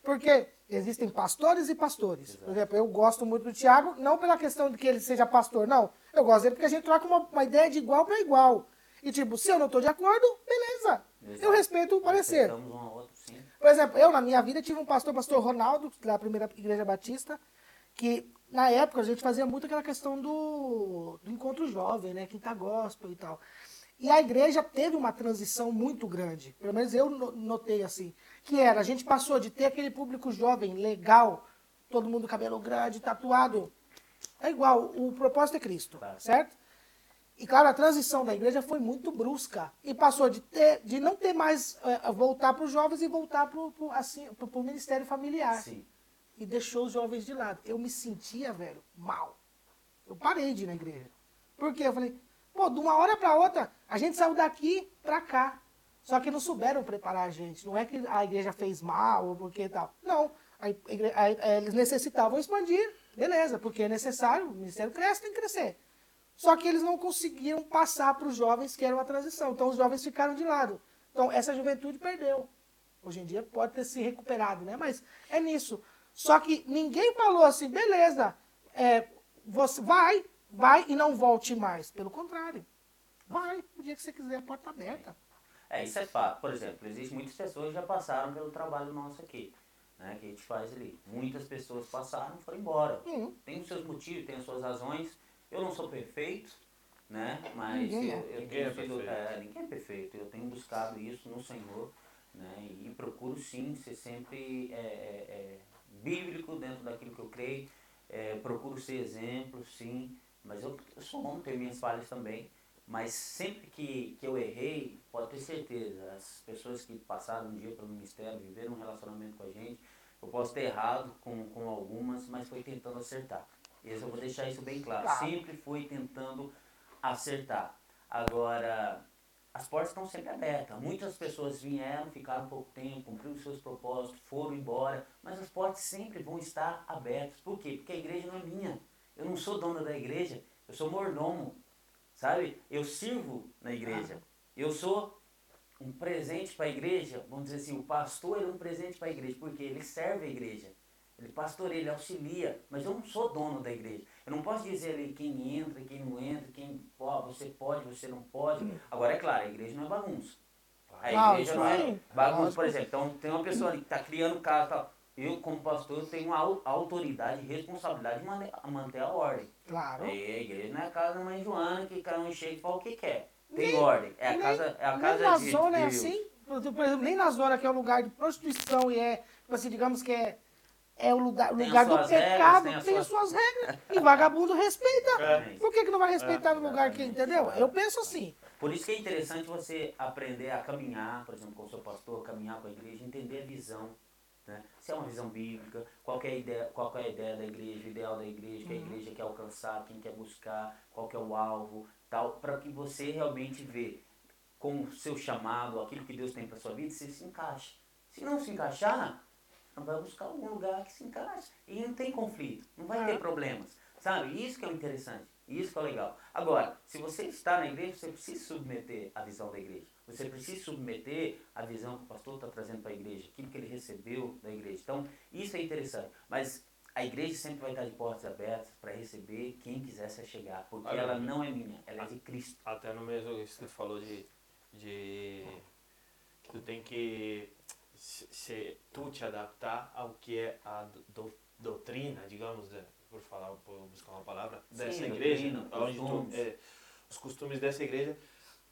Porque existem pastores e pastores. Por exemplo, eu gosto muito do Tiago, não pela questão de que ele seja pastor, não. Eu gosto dele porque a gente troca uma, uma ideia de igual para igual. E, tipo, se eu não tô de acordo, beleza. Eu Exato. respeito o parecer. Um ao outro, sim. Por exemplo, eu na minha vida tive um pastor, pastor Ronaldo, da primeira igreja batista, que na época a gente fazia muito aquela questão do, do encontro jovem, né? Quinta gospel e tal. E a igreja teve uma transição muito grande, pelo menos eu no- notei assim, que era, a gente passou de ter aquele público jovem, legal, todo mundo cabelo grande, tatuado, é igual, o propósito é Cristo, Claro. certo? E, claro, a transição da igreja foi muito brusca. E passou de, ter, de não ter mais, eh, voltar para os jovens e voltar para o assim, pro- pro ministério familiar. Sim. E deixou os jovens de lado. Eu me sentia, velho, mal. Eu parei de ir na igreja. Por quê? Eu falei, pô, de uma hora para outra, a gente saiu daqui para cá. Só que não souberam preparar a gente. Não é que a igreja fez mal ou porque tal. Não. A igre- a- a- eles necessitavam expandir. Beleza, porque é necessário. O ministério cresce, tem que crescer. Só que eles não conseguiram passar para os jovens que era uma transição. Então os jovens ficaram de lado. Então essa juventude perdeu. Hoje em dia pode ter se recuperado, né? Mas é nisso. Só que ninguém falou assim, beleza, é, você vai, vai e não volte mais. Pelo contrário. Vai, o dia que você quiser, a porta aberta. É, isso é fato. Por exemplo, existem muitas pessoas que já passaram pelo trabalho nosso aqui, né? Que a gente faz ali. Muitas pessoas passaram e foram embora. Hum. Tem os seus motivos, tem as suas razões. Eu não sou perfeito, né? Mas Ninguém eu, é. eu Ninguém tenho é sido- perfeito. é, ninguém é perfeito. Eu tenho buscado isso no Senhor, né? E procuro sim ser sempre é, é, é, bíblico dentro daquilo que eu creio. É, procuro ser exemplo, sim. Mas eu, eu sou homem, tenho minhas falhas também. Mas sempre que, que eu errei, pode ter certeza, as pessoas que passaram um dia pelo ministério, viveram um relacionamento com a gente, eu posso ter errado com, com algumas, mas foi tentando acertar. Isso eu vou deixar isso bem claro. Claro. Sempre fui tentando acertar. Agora, as portas estão sempre abertas. Muitas pessoas vieram, ficaram pouco tempo, cumpriram seus propósitos, foram embora, mas as portas sempre vão estar abertas. Por quê? Porque a igreja não é minha. Eu não sou dono da igreja, eu sou mordomo. Sabe? Eu sirvo na igreja. Eu sou um presente para a igreja. Vamos dizer assim, o pastor é um presente para a igreja, porque ele serve a igreja. Ele pastoreia, ele auxilia, mas eu não sou dono da igreja. Eu não posso dizer ali quem entra, quem não entra, quem ó, você pode, você não pode. Agora é claro, a igreja não é bagunça. A igreja não é bagunça, por exemplo. Então tem uma pessoa ali que está criando casa e tal. Eu, como pastor, tenho a au- autoridade e responsabilidade de manter a ordem. Claro. É, a igreja não é a casa da mãe Joana que cada um chega e fala o que quer. Tem Nem- ordem. É a nem- casa, é a nem casa na de, zona é de Deus. assim. Por exemplo, nem na zona que é o lugar de prostituição e é, tipo assim, digamos que é, é o lugar, Tem lugar do suas regras, pecado, tem tem as suas- suas regras. E vagabundo respeita. É. Por que, que não vai respeitar É, no lugar que, entendeu? Eu penso assim. Por isso que é interessante você aprender a caminhar, por exemplo, com o seu pastor, caminhar com a igreja, entender a visão. Né? Se é uma visão bíblica, qual que é a ideia, qual que é a ideia da igreja, o ideal da igreja, que a Uhum. igreja quer alcançar, quem quer buscar, qual que é o alvo, tal, para que você realmente vê com o seu chamado, aquilo que Deus tem para sua vida, você se encaixa. Se não se encaixar, vai buscar algum lugar que se encaixe. E não tem conflito, não vai É. ter problemas. Sabe? Isso que é o interessante. Isso que é legal. Agora, se você está na igreja, você precisa submeter a visão da igreja. Você precisa submeter a visão que o pastor está trazendo para a igreja, aquilo que ele recebeu da igreja. Então, isso é interessante. Mas a igreja sempre vai estar de portas abertas para receber quem quiser se chegar. Porque Olha, ela não é minha, ela é de Cristo. Até no mesmo isso que tu falou de, de que tu tem que se, tu te adaptar ao que é a do- doutrina, digamos, de- por falar, por buscar uma palavra, Sim, dessa doutrina, igreja, onde tu- costumes. é, os costumes dessa igreja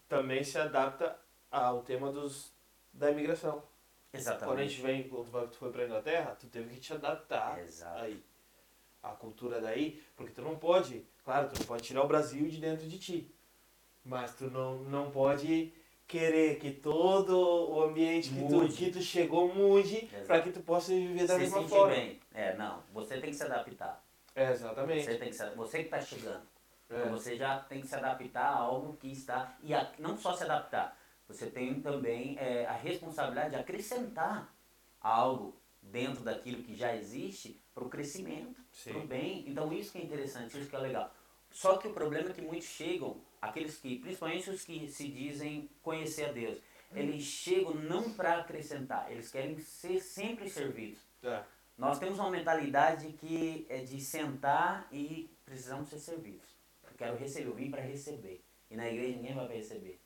também se adapta ao tema dos da imigração. Quando a Exatamente. gente vem, quando tu tu foi pra Inglaterra, tu teve que te adaptar Exato. aí. A cultura daí, porque tu não pode, claro, tu não pode tirar o Brasil de dentro de ti. Mas tu não, não pode querer que todo o ambiente que tu, Mude. que tu chegou mude Exato. para que tu possa viver da Se mesma sentir forma. bem. É, não. Você tem que se adaptar. É, exatamente. Você, tem que se, você que está chegando. É. Então você já tem que se adaptar a algo que está. E a- não só se adaptar, você tem também é, a responsabilidade de acrescentar algo dentro daquilo que já existe para o crescimento, Sim. para o bem. Então isso que é interessante, isso que é legal. Só que o problema é que muitos chegam, aqueles que, principalmente os que se dizem conhecer a Deus, eles chegam não para acrescentar, eles querem ser sempre servidos. É. Nós temos uma mentalidade que é de sentar e precisamos ser servidos. Eu quero receber, eu vim para receber. E na igreja ninguém vai para receber.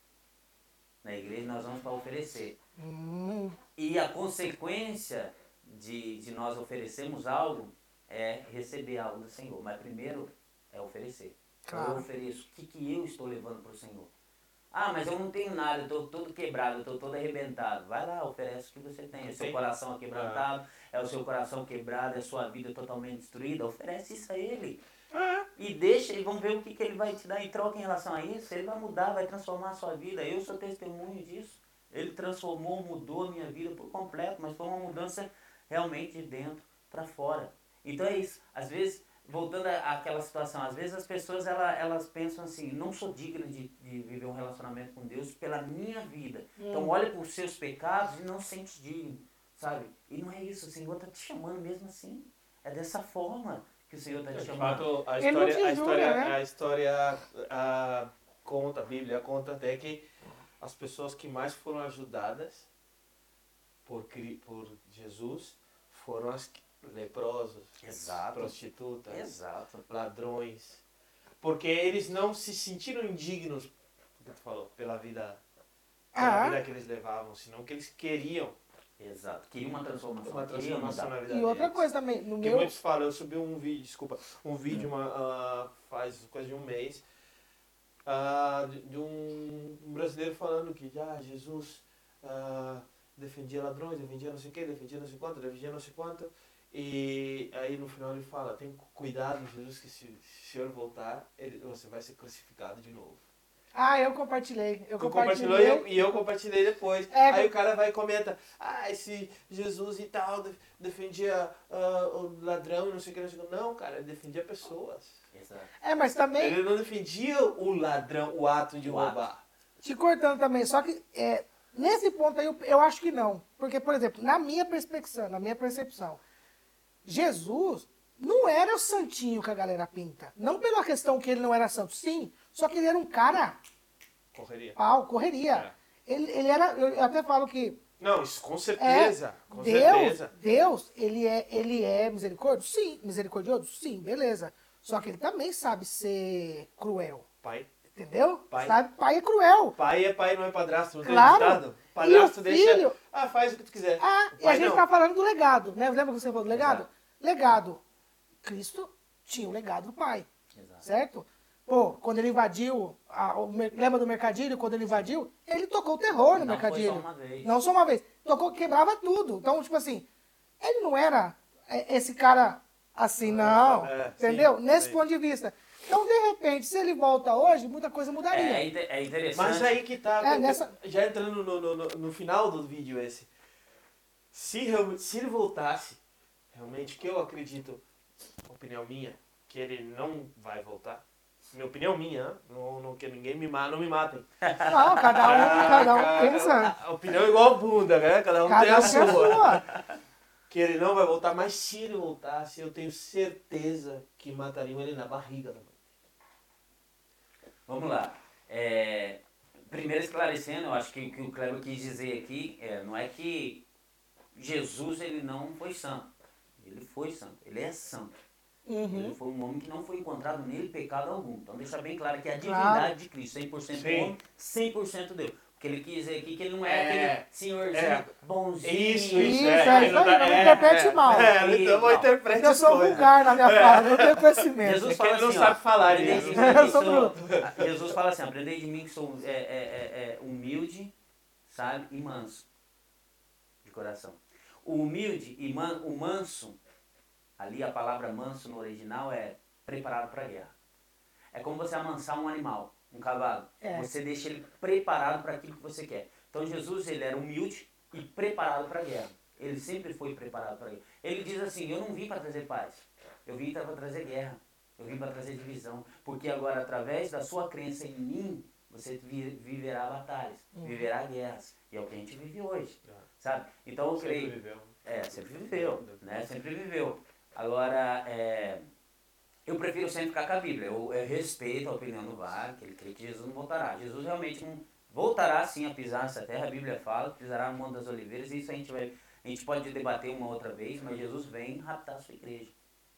Na igreja nós vamos para oferecer. Hum, E a consequência de, de nós oferecermos algo é receber algo do Senhor. Mas primeiro é oferecer. Então, Claro. Eu ofereço. O que, que eu estou levando para o Senhor? Ah, mas eu não tenho nada, eu estou todo quebrado, eu estou todo arrebentado. Vai lá, oferece o que você tem. É seu coração aquebrantado, é o seu coração quebrado, é a sua vida totalmente destruída. Oferece isso a Ele. E deixa, e vamos ver o que, que Ele vai te dar em troca em relação a isso. Ele vai mudar, vai transformar a sua vida. Eu sou testemunho disso. Ele transformou, mudou a minha vida por completo, mas foi uma mudança realmente de dentro para fora. Então é isso. Às vezes, voltando àquela situação, às vezes as pessoas ela, elas pensam assim, não sou digna de, de viver um relacionamento com Deus pela minha vida. Então olha para os seus pecados e não se sente digno, sabe? E não é isso, o Senhor está te chamando mesmo assim. É dessa forma que o Senhor está te De chamando. fato, a história, a história, né? a história ah, conta, a Bíblia conta até que as pessoas que mais foram ajudadas por, por Jesus foram as que- leprosos, Exato. prostitutas, Exato. ladrões, porque eles não se sentiram indignos, como tu falou, pela vida, pela Ah. vida que eles levavam, senão que eles queriam Exato. Queria uma transformação. uma transformação mudar. na vida E outra deles. coisa também, no Porque meu. muitos falam, eu subi um vídeo, desculpa, um vídeo uma, ah, faz coisa de um mês, ah, de, de um, brasileiro falando que ah, Jesus ah, defendia ladrões, defendia não sei o que, defendia não sei quanto, defendia não sei quanto, e aí no final ele fala, tem cuidado, Jesus, que se, se o senhor voltar, ele, você vai ser crucificado de novo. Ah, eu compartilhei. Eu Tu compartilhei. compartilhou e eu, e eu compartilhei depois. É, Aí o cara vai e comenta, ah, esse Jesus e tal de- defendia ah, o ladrão e não sei o que, não sei o que. Não, cara, ele defendia pessoas. Exato. É, mas também, Ele não defendia o ladrão, o ato de O ato. roubar. te cortando também, só que é, nesse ponto aí eu, eu acho que não. Porque, por exemplo, na minha perspectiva, na minha percepção, Jesus não era o santinho que a galera pinta. Não pela questão que ele não era santo, sim. Só que ele era um cara Correria. pau, correria. Ele, ele era, eu até falo que Não, isso com é, certeza. com Deus, certeza. Deus, ele é, ele é misericordioso? Sim. Misericordioso? Sim, beleza. Só que ele também sabe ser cruel. Pai. Entendeu? Pai. Sabe? Pai é cruel. Pai é pai, não é padrasto. Não tem Claro. ditado? E Padrasto o deixa. filho? Ah, faz o que tu quiser. Ah, e a gente não. tá falando do legado, né? Lembra que você falou do legado? Exato. Legado. Cristo tinha o legado do pai, Exato. certo? Pô, quando ele invadiu, a- o lembra do mercadilho? Quando ele invadiu, ele tocou o terror no Não foi mercadilho. só uma vez. Não só uma vez. Tocou, quebrava tudo. Então, tipo assim, ele não era é, esse cara assim, não. é, entendeu? sim, Nesse sim. ponto de vista. Então, de repente, se ele volta hoje, muita coisa mudaria. É, é é interessante. Mas aí que tá. É, nessa- Já entrando no, no, no, no final do vídeo esse. Se, se ele voltasse, realmente, que eu acredito, opinião minha, que ele não vai voltar. Minha opinião minha, não, não que ninguém me mata, não me matem. Não, cada um, cada um Cada- pensa. A opinião é igual a bunda, né? Cada um tem Cada a tem a sua. sua. Que ele não vai voltar, mas se ele voltasse, eu tenho certeza que matariam ele na barriga da mãe. Vamos lá. É, primeiro esclarecendo, eu acho que o que o Kleber quis dizer aqui é, não é que Jesus ele não foi santo. Ele foi santo. Ele é santo. Uhum. Ele foi um homem que não foi encontrado nele pecado algum. Então deixa bem claro que a Claro. divindade de Cristo, 100% Sim. homem, 100% Deus. Porque ele quis dizer aqui que ele não é, É. aquele senhorzinho É. bonzinho. Isso, isso, Isso, é. é Ele isso não aí, não interprete mal. É, então não Não. interprete Eu sou vulgar na minha fala, não tenho conhecimento. Jesus É que fala ele não assim, sabe ó, falar, aprendei de mim Eu que sou Jesus fala assim, aprendei de mim que sou é, é, é, é, humilde, sabe, e manso de coração. O humilde e man, o manso, ali a palavra manso no original é preparado para a guerra. É como você amansar um animal, um cavalo. É. Você deixa ele preparado para aquilo que você quer. Então Jesus ele era humilde e preparado para a guerra. Ele sempre foi preparado para a guerra. Ele diz assim: Eu não vim para trazer paz, eu vim para trazer guerra. Eu vim para trazer divisão, porque agora através da sua crença em mim, você vi- viverá batalhas, Uhum. viverá guerras. E é o que a gente vive hoje, sabe? Então eu Sempre creio, viveu. é, sempre viveu, né? Sempre viveu. Agora, é, Eu prefiro sempre ficar com a Bíblia. Eu, eu respeito a opinião do VAR, que ele crê que Jesus não voltará. Jesus realmente não voltará sim a pisar nessa terra. A Bíblia fala pisará no Monte das Oliveiras. E isso a gente, vai, a gente pode debater uma outra vez, mas Jesus vem raptar a sua igreja.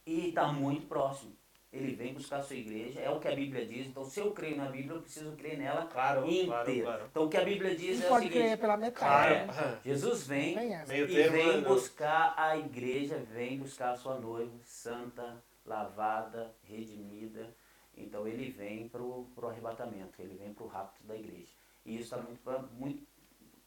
E está muito próximo. Ele vem buscar a sua igreja, é o que a Bíblia diz. Então, se eu creio na Bíblia, eu preciso crer nela Claro, inteira. claro, claro. Então, o que a Bíblia diz Não é o pode seguinte: crer pela metade. É, né? Jesus vem e termo, vem né? buscar a igreja, vem buscar a sua noiva, santa, lavada, redimida. Então ele vem para o arrebatamento, ele vem para o rapto da igreja. E isso está muito, pra- muito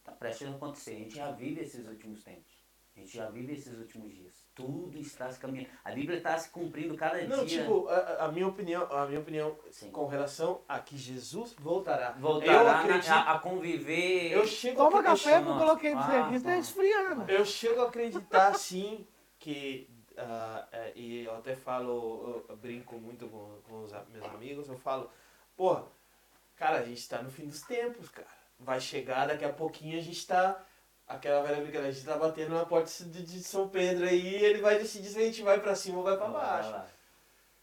tá prestes a acontecer. A gente já vive esses últimos tempos. A gente já vive esses últimos dias. Tudo está se caminhando. A Bíblia está se cumprindo cada Não, dia. tipo, a, a minha opinião, a minha opinião Sim. com relação a que Jesus voltará. eu Voltará na- acredito, a, a conviver. eu chego a Toma acreditar- café que eu coloquei pra você Ah, aqui, tá tá. esfriando. Eu chego a acreditar sim que é, e eu até falo, eu, eu brinco muito com, com os a- meus amigos, eu falo, porra, cara, a gente tá no fim dos tempos, cara. Vai chegar daqui a pouquinho a gente tá. Aquela velha brincadeira, a gente tá batendo na porta de, de São Pedro aí e ele vai decidir se a gente vai pra cima ou vai pra Vai baixo. lá.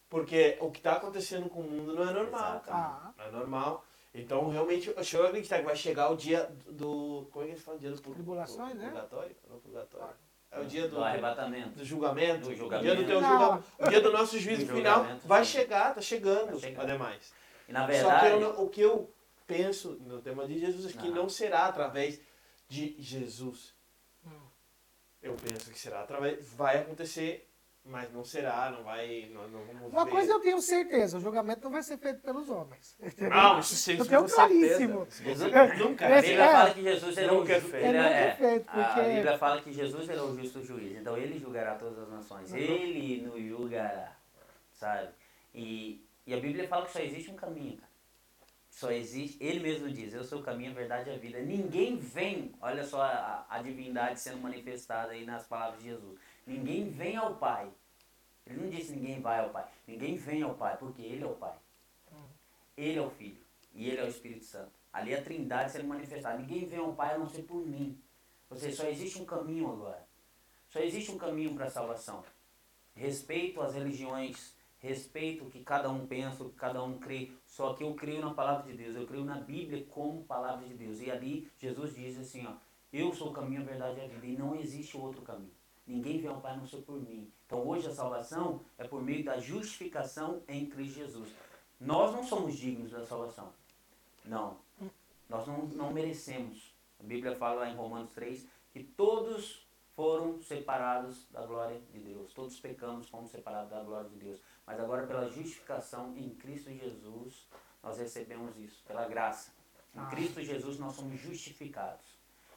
Porque o que tá acontecendo com o mundo não é normal, Exato. cara. Ah, Não é normal. Então, realmente, eu chego a acreditar que vai chegar o dia do. Como é que eles falam? Dia do pur- Tribulações, né? Purgatório? Não, purgatório. É o dia do, Do arrebatamento. do julgamento. Do O julgamento. dia do teu julgamento. O dia do nosso juízo Do final vai chegar, tá chegando, Vai chegar. ademais. E na Só que verdade. eu o que eu penso no tema de Jesus é que Não. não será através de Jesus. Hum. Eu penso que será através. Vai acontecer, mas não será, não vai. Não, não vamos Uma ver. coisa eu tenho certeza, o julgamento não vai ser feito pelos homens. Não, isso sim, Eu isso tenho com certeza. claríssimo. Jesus, Nunca. a Esse Bíblia é- fala que Jesus é Nunca é justo. É, é é, feito, a- porque- A Bíblia fala que Jesus é o justo juiz. Então ele julgará todas as nações. Uhum. Ele nos julgará. Sabe? E, e a Bíblia fala que só existe um caminho, cara. Só existe, ele mesmo diz, eu sou o caminho, a verdade e a vida. Ninguém vem, olha só a, a divindade sendo manifestada aí nas palavras de Jesus. Ninguém vem ao Pai. Ele não disse ninguém vai ao Pai. Ninguém vem ao Pai, porque ele é o Pai. Ele é o Filho e ele é o Espírito Santo. Ali é a Trindade sendo manifestada. Ninguém vem ao Pai a não ser por mim. Ou seja, só existe um caminho agora. Só existe um caminho para a salvação. Respeito as religiões, respeito o que cada um pensa, o que cada um crê. Só que eu creio na palavra de Deus, eu creio na Bíblia como palavra de Deus. E ali Jesus diz assim, ó, eu sou o caminho, a verdade e a vida. E não existe outro caminho. Ninguém vem ao Pai não ser por mim. Então hoje a salvação é por meio da justificação em Cristo Jesus. Nós não somos dignos da salvação. Não. Nós não, não merecemos. A Bíblia fala lá em Romanos 3 que todos foram separados da glória de Deus. Todos pecamos, fomos separados da glória de Deus. Mas agora, pela justificação em Cristo Jesus, nós recebemos isso, pela graça. Em Ah. Cristo Jesus, nós somos justificados.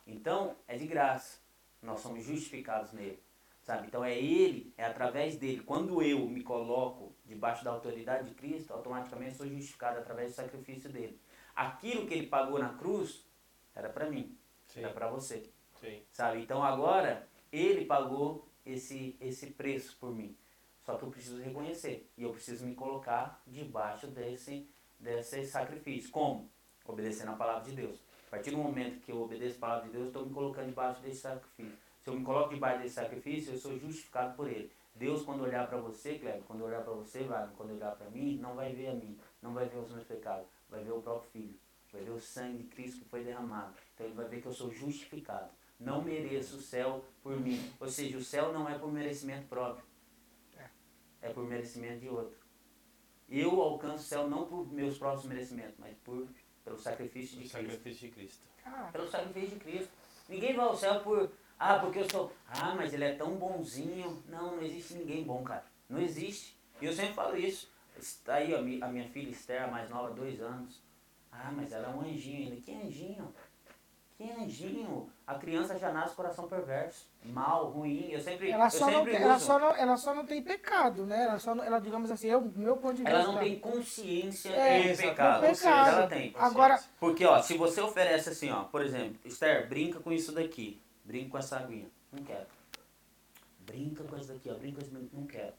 Então, é de graça. Nós somos justificados nele. Sabe? Então, é ele, é através dele. Quando eu me coloco debaixo da autoridade de Cristo, automaticamente sou justificado através do sacrifício dele. Aquilo que ele pagou na cruz era para mim, Sim, era para você sim. sabe? Então agora ele pagou esse esse preço por mim. Só que eu preciso reconhecer e eu preciso me colocar debaixo desse desse sacrifício. Como? Obedecendo a palavra de Deus. A partir do momento que eu obedeço a palavra de Deus, eu estou me colocando debaixo desse sacrifício. Se eu me coloco debaixo desse sacrifício, eu sou justificado por ele. Deus, quando olhar para você, Cleber, quando olhar para você, Wagner, quando olhar para mim, não vai ver a mim, não vai ver os meus pecados, vai ver o próprio Filho, vai ver o sangue de Cristo que foi derramado. Então ele vai ver que eu sou justificado. Não mereço o céu por mim. Ou seja, o céu não é por merecimento próprio, é por merecimento de outro. Eu alcanço o céu não por meus próprios merecimentos, mas por, pelo sacrifício de O Cristo sacrifício de Cristo. Cara, pelo sacrifício de Cristo. Ninguém vai ao céu por, ah, porque eu sou, ah, mas ele é tão bonzinho. Não, não existe ninguém bom, cara. Não existe. E eu sempre falo isso. Está aí a mi- a minha filha Esther, mais nova, dois anos. Ah, mas ela é um anjinho ainda. Que anjinho? Que anjinho? A criança já nasce com coração perverso, mal, ruim. Eu sempre, ela eu só, não tem, ela, só não, ela só não tem pecado, né? Ela, só não, ela digamos assim, eu, do meu ponto de vista. Ela não tem consciência É, exato, pecado. do Ou seja, pecado. ela tem. Agora, Porque, ó, se você oferece assim, ó, por exemplo, Esther, brinca com isso daqui. Brinca com essa aguinha. Não quero. Brinca com isso daqui, ó. Brinca com isso daqui. Não quero.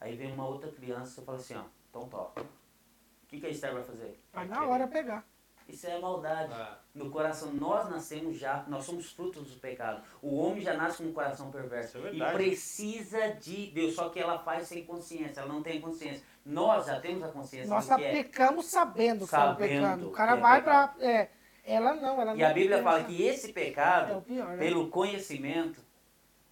Aí vem uma outra criança e fala assim, ó, então toca. O que, que a Esther vai fazer? vai na hora pegar. Isso é maldade. Ah. No coração, nós nascemos já, nós somos frutos do pecado. O homem já nasce com um coração perverso. Isso é e precisa de Deus, só que ela faz sem consciência, ela não tem consciência. Nós já temos a consciência Nós que é. pecamos sabendo que estamos Sabendo pecando. O cara é vai pra. É, ela não, ela E não a Bíblia fala que esse É pecado, o pior, né? pelo conhecimento,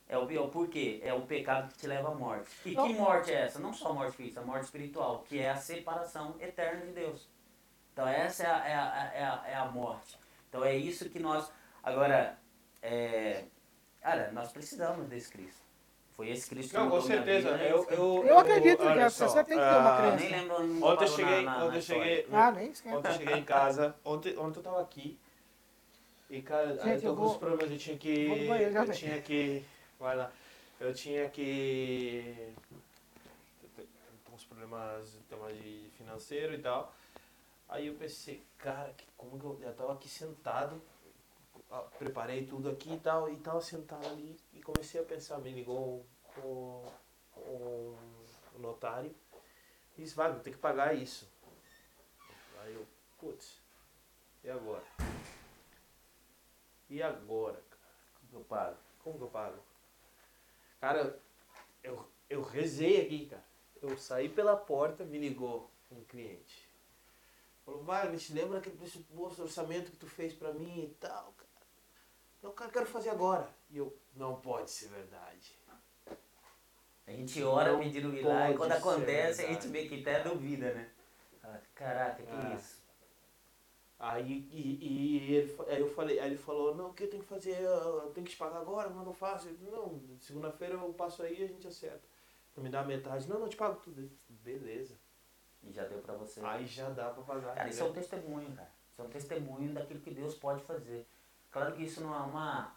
é o pior. Por quê? É o pecado que te leva à morte. E Não. que morte é essa? Não só a morte física, a morte espiritual, que é a separação eterna de Deus. Então essa é a, é a, é a, é a morte. Então é isso que nós. Agora, é, cara, nós precisamos desse Cristo. Foi esse Cristo que Não, com certeza. vida, é Eu, eu, Eu acredito que só, pessoa tem que ter uma ah, Eu crença. nem lembro. não Ontem eu cheguei, na- na- ontem na cheguei, Ah, nem esquenta. ontem eu cheguei em casa, ontem, ontem eu tava aqui e cara, Gente, eu tô eu com vou- os problemas, eu tinha que, banheiro eu tinha que, vai lá, eu tinha que, com uns problemas, tema de financeiro e tal, aí eu pensei, cara, que, como que eu, eu tava aqui sentado, preparei tudo aqui e tal, e tava sentado ali e comecei a pensar, me ligou o, o, o notário e disse, vai, vou ter que pagar isso. Aí eu, putz, e agora? E agora, cara? Eu paro. Como que eu pago? Cara, eu, eu rezei aqui, cara. Eu saí pela porta, me ligou um cliente. Falou, te lembra aquele pressuposto, orçamento que tu fez pra mim e tal, cara? Eu cara, quero fazer agora. E eu, não pode ser verdade. A gente ora Não pedindo milagre, quando acontece a verdade. gente vê que até duvida, né? Caraca, que Ah. isso? Aí, e, e ele, aí eu falei, aí ele falou, não, o que eu tenho que fazer? Eu tenho que te pagar agora, mas não faço. Eu Não, segunda-feira eu passo aí e a gente acerta. Então me dá metade. Não, não, eu te pago tudo. Beleza. E já deu pra você. Aí já dá pra pagar. Cara, isso é um testemunho, cara. Isso é um testemunho daquilo que Deus pode fazer. Claro que isso não é uma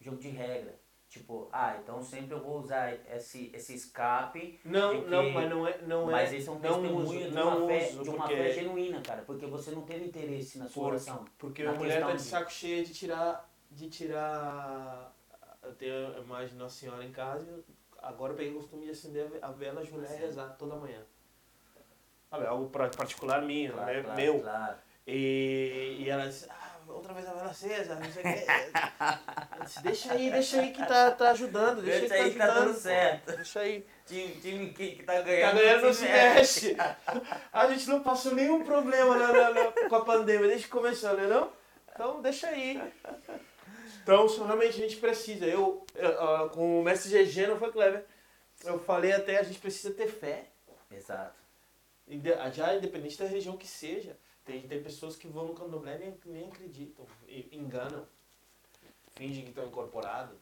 jogo de regra. Tipo, ah, então sempre eu vou usar esse, esse escape. Não, que- não, mas não é. Não mas é, isso é um testemunho uso, de, uma, fé, uso, de uma fé genuína, cara. Porque você não teve interesse na sua Por- oração. porque a mulher tá de saco cheio de tirar. De tirar. Eu tenho a imagem de Nossa Senhora em casa e agora eu peguei o costume de acender a vela, ajoelhar e Sim. rezar toda manhã. Sabe, algo particular minha, Claro, né? claro, meu. claro. E, e ela disse, ah, outra vez a vela acesa, não sei o quê. Disse, deixa aí, deixa aí que tá, tá ajudando, deixa aí Deixa que aí tá que tá ajudando. dando pô. certo. Deixa aí. Time, time que, tá Tá ganhando. ganhando não se mexe. A gente não passou nenhum problema na- na- na- com a pandemia desde que começou, né não? Então deixa aí. Então realmente a gente precisa. Eu, eu, com o mestre GG, não foi Clever? Eu falei até, a gente precisa ter fé. Exato. Já independente da religião que seja. Tem, tem pessoas que vão no candomblé e nem, nem acreditam, e enganam, fingem que estão incorporados.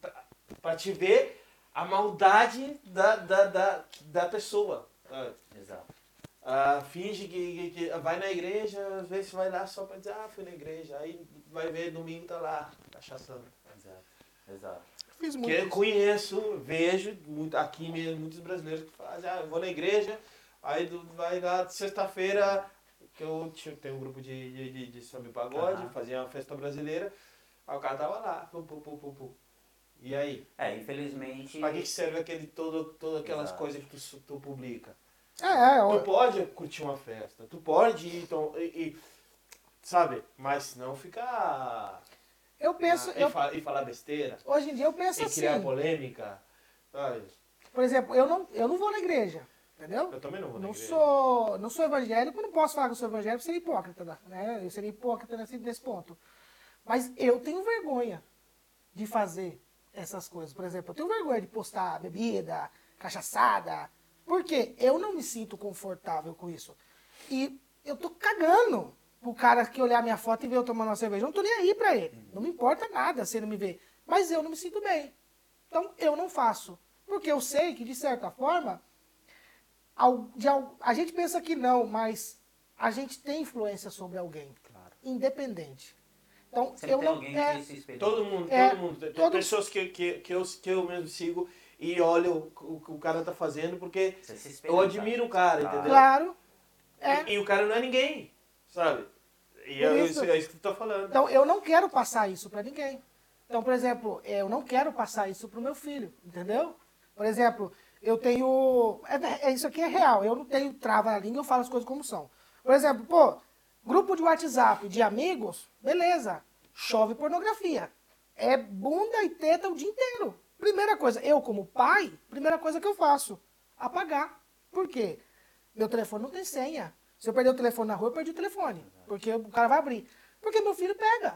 Pra, pra te ver a maldade da, da, da, da pessoa. sabe? Exato. Ah, finge que, que, que vai na igreja, às vezes vai lá só pra dizer, ah, fui na igreja. Aí vai ver domingo tá lá, cachaçando. Exato. Exato. Fiz muito. Que eu conheço, vejo muito, aqui mesmo, muitos brasileiros que fazem, ah, eu vou na igreja, aí do- vai lá sexta-feira, que eu tinha, tem um grupo de, de, de, de samba e pagode, Aham. fazia uma festa brasileira, aí o cara tava lá, pum, pum, pum, pum, pum. E aí? É, infelizmente. Pra que serve aquele, todo, todas aquelas Exato. coisas que tu, tu publica? É, é, Tu ó, pode curtir uma festa, tu pode ir, então, e, e- sabe, mas não ficar... eu penso, ah, e, eu, fa- e falar besteira, hoje em dia eu penso e assim. criar polêmica, sabe? Por exemplo, eu não, eu não vou na igreja, entendeu? Eu também não vou na Não igreja. sou, não sou evangélico, não posso falar que eu sou evangélico, seria hipócrita, né? Eu seria hipócrita nesse, nesse ponto. Mas eu tenho vergonha de fazer essas coisas. Por exemplo, eu tenho vergonha de postar bebida, cachaçada, porque eu não me sinto confortável com isso. E eu tô cagando pro cara que olhar minha foto e ver eu tomando uma cerveja. Eu não tô nem aí pra ele. Não me importa nada se ele me ver. Mas eu não me sinto bem. Então eu não faço. Porque eu sei que, de certa forma, a gente pensa que não, mas a gente tem influência sobre alguém, Claro. independente. Então, Sempre eu tem não. alguém é, que se espelha. Todo mundo, É, todo mundo. Tem todo- pessoas que, que, que, eu, que eu mesmo sigo e olho o, o que o cara tá fazendo porque eu admiro o cara, Claro. entendeu? claro. É, E, e o cara não é ninguém, sabe? E é isso- isso, é isso que tu tá falando. então, eu não quero passar isso para ninguém. Então, por exemplo, eu não quero passar isso pro meu filho, entendeu? Por exemplo, eu tenho. É, é- isso aqui é real. Eu não tenho trava na língua, eu falo as coisas como são. Por exemplo, pô, Grupo de WhatsApp de amigos, beleza. Chove pornografia. É bunda e teta o dia inteiro. Primeira coisa, eu como pai, primeira coisa que eu faço, apagar. Por quê? Meu telefone não tem senha. Se eu perder o telefone na rua, eu perdi o telefone. Porque o cara vai abrir. Porque meu filho pega.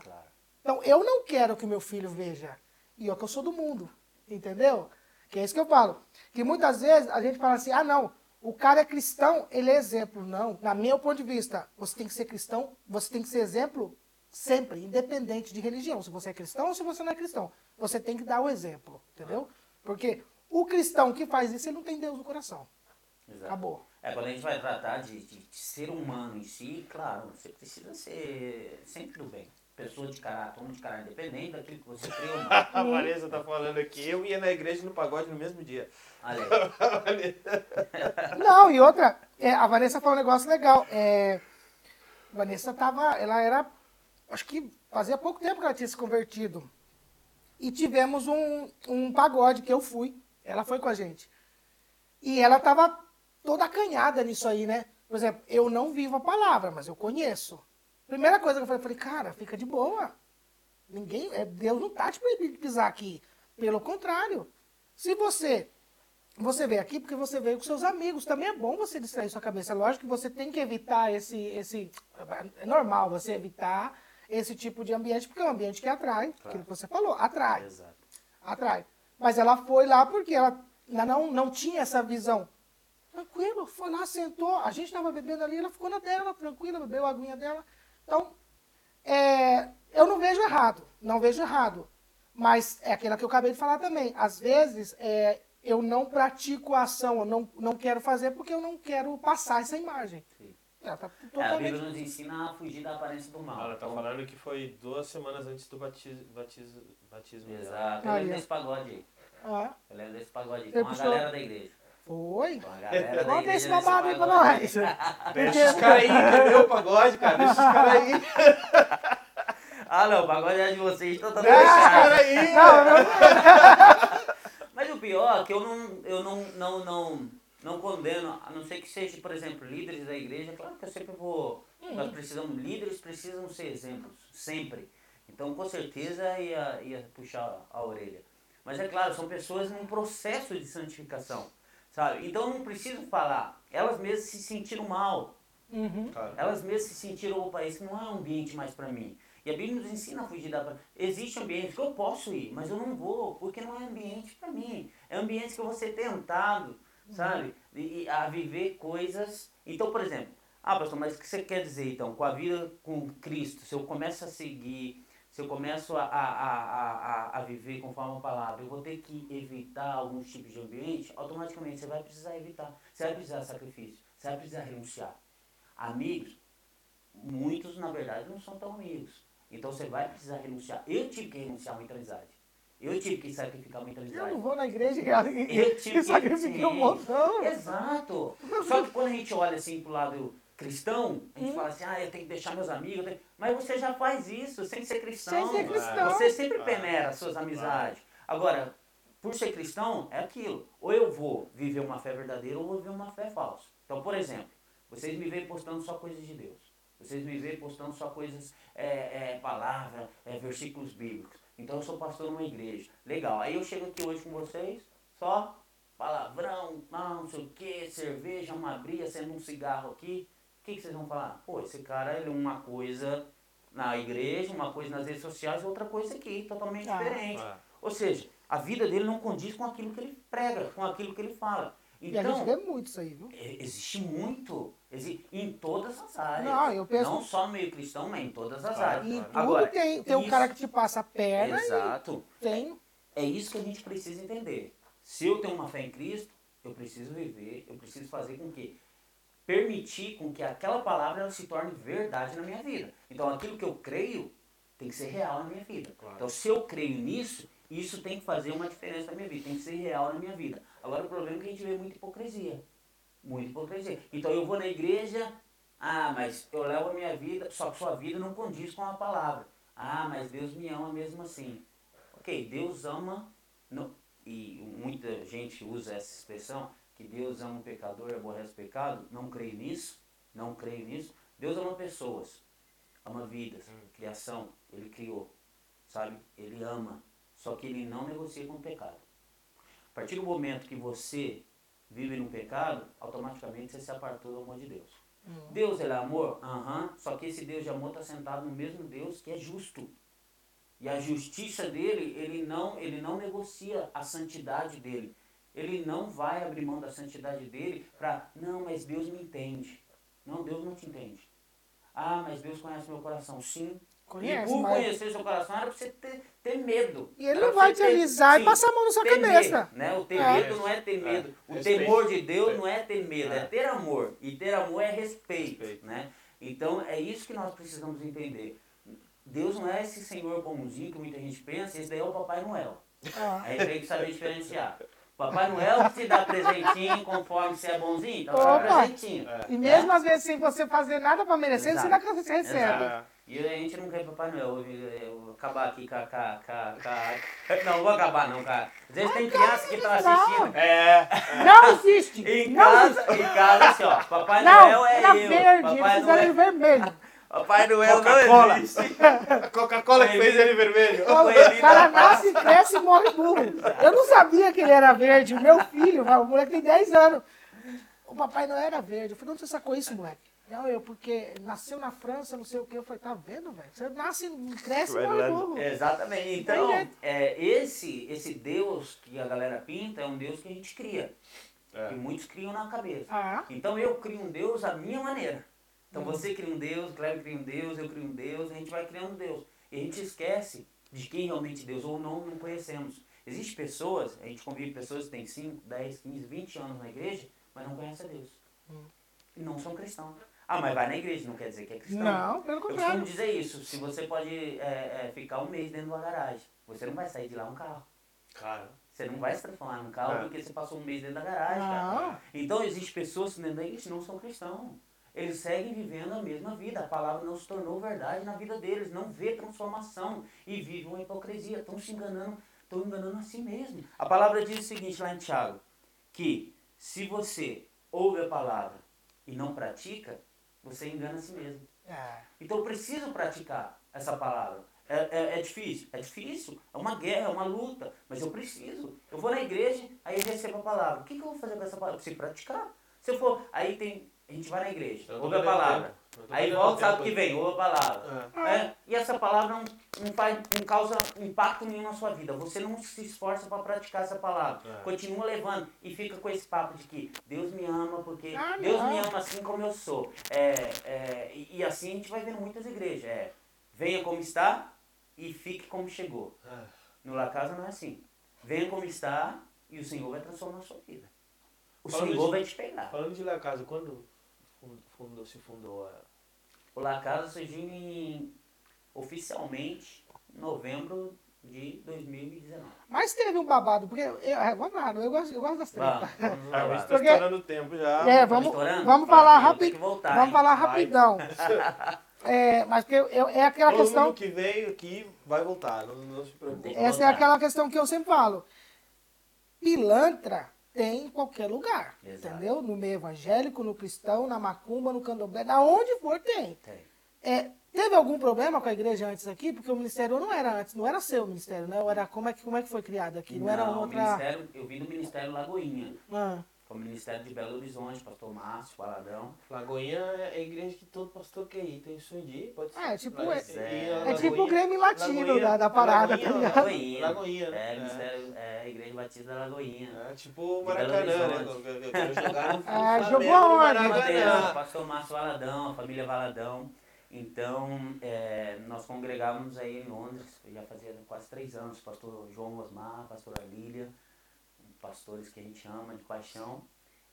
Então, eu não quero que meu filho veja. E eu que eu sou do mundo. Entendeu? Que é isso que eu falo. Que muitas vezes a gente fala assim, ah, não, o cara é cristão, ele é exemplo. Não, na meu ponto de vista, você tem que ser cristão, você tem que ser exemplo sempre, independente de religião. Se você é cristão ou se você não é cristão. Você tem que dar o exemplo, entendeu? Porque o cristão que faz isso, ele não tem Deus no coração. Exato. Acabou. É, quando a gente vai tratar de, de, de ser humano em si, claro, você precisa ser sempre do bem. Pessoa de caráter, homem de caráter, independente daquilo que você crê ou não. A Vanessa tá falando aqui, eu ia na igreja e no pagode no mesmo dia. Aí. Não, e outra, é, a Vanessa falou um negócio legal. É, a Vanessa tava, ela era, acho que fazia pouco tempo que ela tinha se convertido. E tivemos um, um pagode que eu fui. Ela foi com a gente. E ela tava toda acanhada nisso aí, né? Por exemplo, eu não vivo a palavra, mas eu conheço. Primeira coisa que eu falei, eu falei, cara, fica de boa. Ninguém, é, Deus não tá te proibindo de pisar aqui. Pelo contrário. Se você você veio aqui porque você veio com seus amigos. Também é bom você distrair sua cabeça. Lógico que você tem que evitar esse. esse é normal você evitar esse tipo de ambiente, porque é um ambiente que atrai, aquilo que você falou, atrai. Exato. Atrai. Mas ela foi lá porque ela não, não tinha essa visão. Tranquilo, foi lá, sentou. A gente estava bebendo ali, ela ficou na dela, tranquila, bebeu a aguinha dela. Então, é, eu não vejo errado, não vejo errado. Mas é aquela que eu acabei de falar também. Às vezes, é, eu não pratico a ação, eu não, não quero fazer porque eu não quero passar essa imagem. Sim. Ela tá É, a totalmente... Bíblia nos ensina a fugir da aparência do mal. Ela tá Então, falando que foi duas semanas antes do batismo, batismo. Exato. Eu lembro ó. desse pagode aí. Ah, Eu lembro desse pagode aí. Com a galera da igreja. Foi. Conta esse babado aí pra nós. Deixa os caras aí, entendeu o pagode, cara? Deixa os caras aí. Ah, não, o pagode é de vocês, então tá Deixa os caras aí. Não, não, Mas o pior é que eu não, eu não, não, não, não condeno, a não ser que seja, por exemplo, líderes da igreja, claro que eu sempre vou. Nós precisamos, líderes precisam ser exemplos, sempre. Então, com certeza, ia, ia puxar a orelha. Mas é claro, são pessoas num processo de santificação, sabe? Então, não preciso falar. Elas mesmas se sentiram mal. Uhum. Elas mesmas se sentiram, opa, esse não é um ambiente mais para mim. E a Bíblia nos ensina a fugir da... Existem ambientes que eu posso ir, mas eu não vou, porque não é ambiente para mim. É ambiente que eu vou ser tentado, sabe? E, e a viver coisas... Então, por exemplo, ah, pastor, mas o que você quer dizer, então, com a vida com Cristo? Se eu começo a seguir, se eu começo a, a, a, a, a viver conforme a palavra, eu vou ter que evitar alguns tipos de ambiente, automaticamente você vai precisar evitar. Você vai precisar de sacrifício, você vai precisar renunciar. Amigos, muitos na verdade não são tão amigos. Então você vai precisar renunciar. Eu tive que renunciar a muita amizade. Eu tive que sacrificar muita Eu amizade. não vou na igreja e, Eu tive e sacrifiquei um montão. Exato. Só que quando a gente olha assim pro lado cristão, a Hum. gente fala assim, ah, eu tenho que deixar meus amigos. tenho- Mas você já faz isso sem ser cristão. Sem ser cristão. Você sempre peneira as suas amizades. Agora, por ser cristão, é aquilo. Ou eu vou viver uma fé verdadeira ou vou viver uma fé falsa. Então, por exemplo, vocês me veem postando só coisas de Deus. Vocês me veem postando só coisas, é, é, palavra, é, versículos bíblicos. Então eu sou pastor numa igreja. Legal. Aí eu chego aqui hoje com vocês, só palavrão, não, não sei o que, cerveja, uma bria, sendo um cigarro aqui. O que, que vocês vão falar? Pô, esse cara ele é uma coisa na igreja, uma coisa nas redes sociais, outra coisa aqui, totalmente Ah. diferente. Ah. Ou seja, a vida dele não condiz com aquilo que ele prega, com aquilo que ele fala. E a gente Então, vê muito isso aí, viu? é, existe muito, exi- em todas as áreas. Não, eu penso- Não só no meio cristão, mas em todas as áreas. E tudo Agora, tem, tem um isso- cara que te passa a perna Exato. e tem. É isso que a gente precisa entender. Se eu tenho uma fé em Cristo, eu preciso viver, eu preciso fazer com que permitir com que aquela palavra se torne verdade na minha vida. Então aquilo que eu creio tem que ser real na minha vida. Claro. Então se eu creio nisso, isso tem que fazer uma diferença na minha vida, tem que ser real na minha vida. Agora o problema é que a gente vê muita hipocrisia. Muita hipocrisia. Então eu vou na igreja, ah, mas eu levo a minha vida, só que sua vida não condiz com a palavra. Ah, mas Deus me ama mesmo assim. Ok, Deus ama, não, e muita gente usa essa expressão, que Deus ama o pecador e aborrece o pecado. Não creio nisso, não creio nisso. Deus ama pessoas, ama vidas, criação, ele criou, sabe? Ele ama, só que ele não negocia com o pecado. A partir do momento que você vive no pecado, automaticamente você se apartou do amor de Deus. Deus ele é amor? Aham. Só que esse Deus de amor está sentado no mesmo Deus que é justo. E a justiça dele, ele não, ele não negocia a santidade dele. Ele não vai abrir mão da santidade dele para, não, mas Deus me entende. Não, Deus não te entende. Ah, mas Deus conhece meu coração. Sim. Conhece, e por mas- conhecer seu coração era para você ter, ter medo. E ele não vai te alisar e passar a mão na sua temer, cabeça. Né? O ter É. medo não é ter É. medo. O Respeito. temor de Deus Respeito. não é ter medo, é. É. ter amor. E ter amor é respeito. Respeito. Né? Então é isso que nós precisamos entender. Deus não é esse senhor bonzinho que muita gente pensa, esse daí é o Papai Noel. Ah. Aí tem que saber diferenciar. Papai Noel te dá presentinho conforme você é bonzinho, então dá Opa! presentinho. É. E mesmo às vezes sem você fazer nada pra merecer, você, dá, Exato. você recebe. É. E a gente não quer Papai Noel. Eu, eu- eu vou acabar aqui com a. Com, a- com, a- com a- Não, não vou acabar não, cara. Às vezes tem criança que tá assistindo. É. Não existe! Em não casa, em casa, assim, ó. Papai Não, Noel é era eu. verde, Papai eles fizeram Noel, vermelho. Papai Noel Coca-Cola. não existe. A Coca-Cola que fez ele vermelho. O cara da nasce, cresce e morre burro. Eu não sabia que ele era verde. O meu filho, o moleque tem 10 anos. O Papai Noel era verde. Eu falei, onde você sacou isso, moleque? Não, eu, porque nasceu na França, não sei o quê. Eu falei, tá vendo, velho? Você nasce, cresce e morre burro. Exatamente. Então, é, esse, esse Deus que a galera pinta é um Deus que a gente cria. É. Que muitos criam na cabeça. Ah, Então eu crio um Deus à minha maneira. Então você cria um Deus, Cleber cria um Deus, eu crio um Deus, a gente vai criando Deus. E a gente esquece de quem realmente Deus ou não, não conhecemos. Existem pessoas, a gente convive com pessoas que têm 5, 10, 15, 20 anos na igreja, mas não conhecem a Deus. E não são cristãos. Ah, mas vai na igreja, não quer dizer que é cristão. não, pelo Eu costumo contrário. dizer isso, se você pode é, é, ficar um mês dentro de uma garagem, você não vai sair de lá um carro. Cara. Você não vai se transformar num carro É. porque você passou um mês dentro da garagem, cara. Não. Então existem pessoas dentro da igreja que não são cristãos. Eles seguem vivendo a mesma vida. A palavra não se tornou verdade na vida deles. Não vê transformação e vivem uma hipocrisia. Estão se enganando, estão enganando a si mesmo. A palavra diz o seguinte lá em Tiago, que se você ouve a palavra e não pratica, você engana a si mesmo. É. Então eu preciso praticar essa palavra. É, é, é difícil? É difícil. É uma guerra, é uma luta. Mas eu preciso. Eu vou na igreja, aí eu recebo a palavra. O que, que eu vou fazer com essa palavra? Eu preciso praticar. Se eu for, aí tem. A gente vai na igreja, Eu ouve a palavra. Aí volta, sabe o que vem? Ouve a palavra. É, e essa palavra não, não, faz, não causa impacto nenhum na sua vida. Você não se esforça para praticar essa palavra. É. Continua levando e fica com esse papo de que Deus me ama porque Ah, Deus me ama assim como eu sou. É, é, e, e assim a gente vai vendo muitas igrejas. É, venha como está e fique como chegou. É. No La Casa não é assim. Venha como está e o Senhor vai transformar a sua vida. O Falando Senhor de- vai te pegar. Falando de La Casa, quando fundou, se fundou a... O La Casa surgiu em, oficialmente em novembro de 2019. Mas teve um babado, porque eu, eu, vamos lá, eu gosto, eu gosto das tretas. Vamos, Ah, tá Porque- estourando o tempo já. É, Tá vamos, estourando? vamos falar rápido. que voltar, Vamos hein? falar Vai. rapidão. É, mas porque eu, eu- é aquela Todo questão. mundo que veio aqui vai voltar, não, não se preocupe. Essa é aquela questão que eu sempre falo. Pilantra tem em qualquer lugar. Exato. Entendeu? No meio evangélico, no cristão, na macumba, no candomblé, da onde for tem. Tem. É, teve algum problema com a igreja antes aqui? Porque o ministério não era antes, não era seu ministério, né? Era, como, é que, como é que foi criado aqui? Não, era o outra. ministério, eu vim do Ministério Lagoinha, Ah, é o Ministério de Belo Horizonte, Pastor Márcio, Paladão. Lagoinha é a igreja que todo pastor quer ir. Tem isso de pode ser. É tipo- é- a é Lagoinha- tipo o Grêmio Latino Lagoinha- da, da parada, Lagoinha- tá ligado? Lagoinha. Lagoinha, né? É, É. Ministério, é a Igreja Batista da Lagoinha. É tipo o Maracanã, né? Eu- quero jogar no Flamengo, jogou aonde? Maracanã. pastor Márcio Valadão, a família Valadão. Então, é, nós congregávamos aí em Londres, já fazia quase três anos, pastor João Osmar, pastora Lília, pastores que a gente ama de paixão.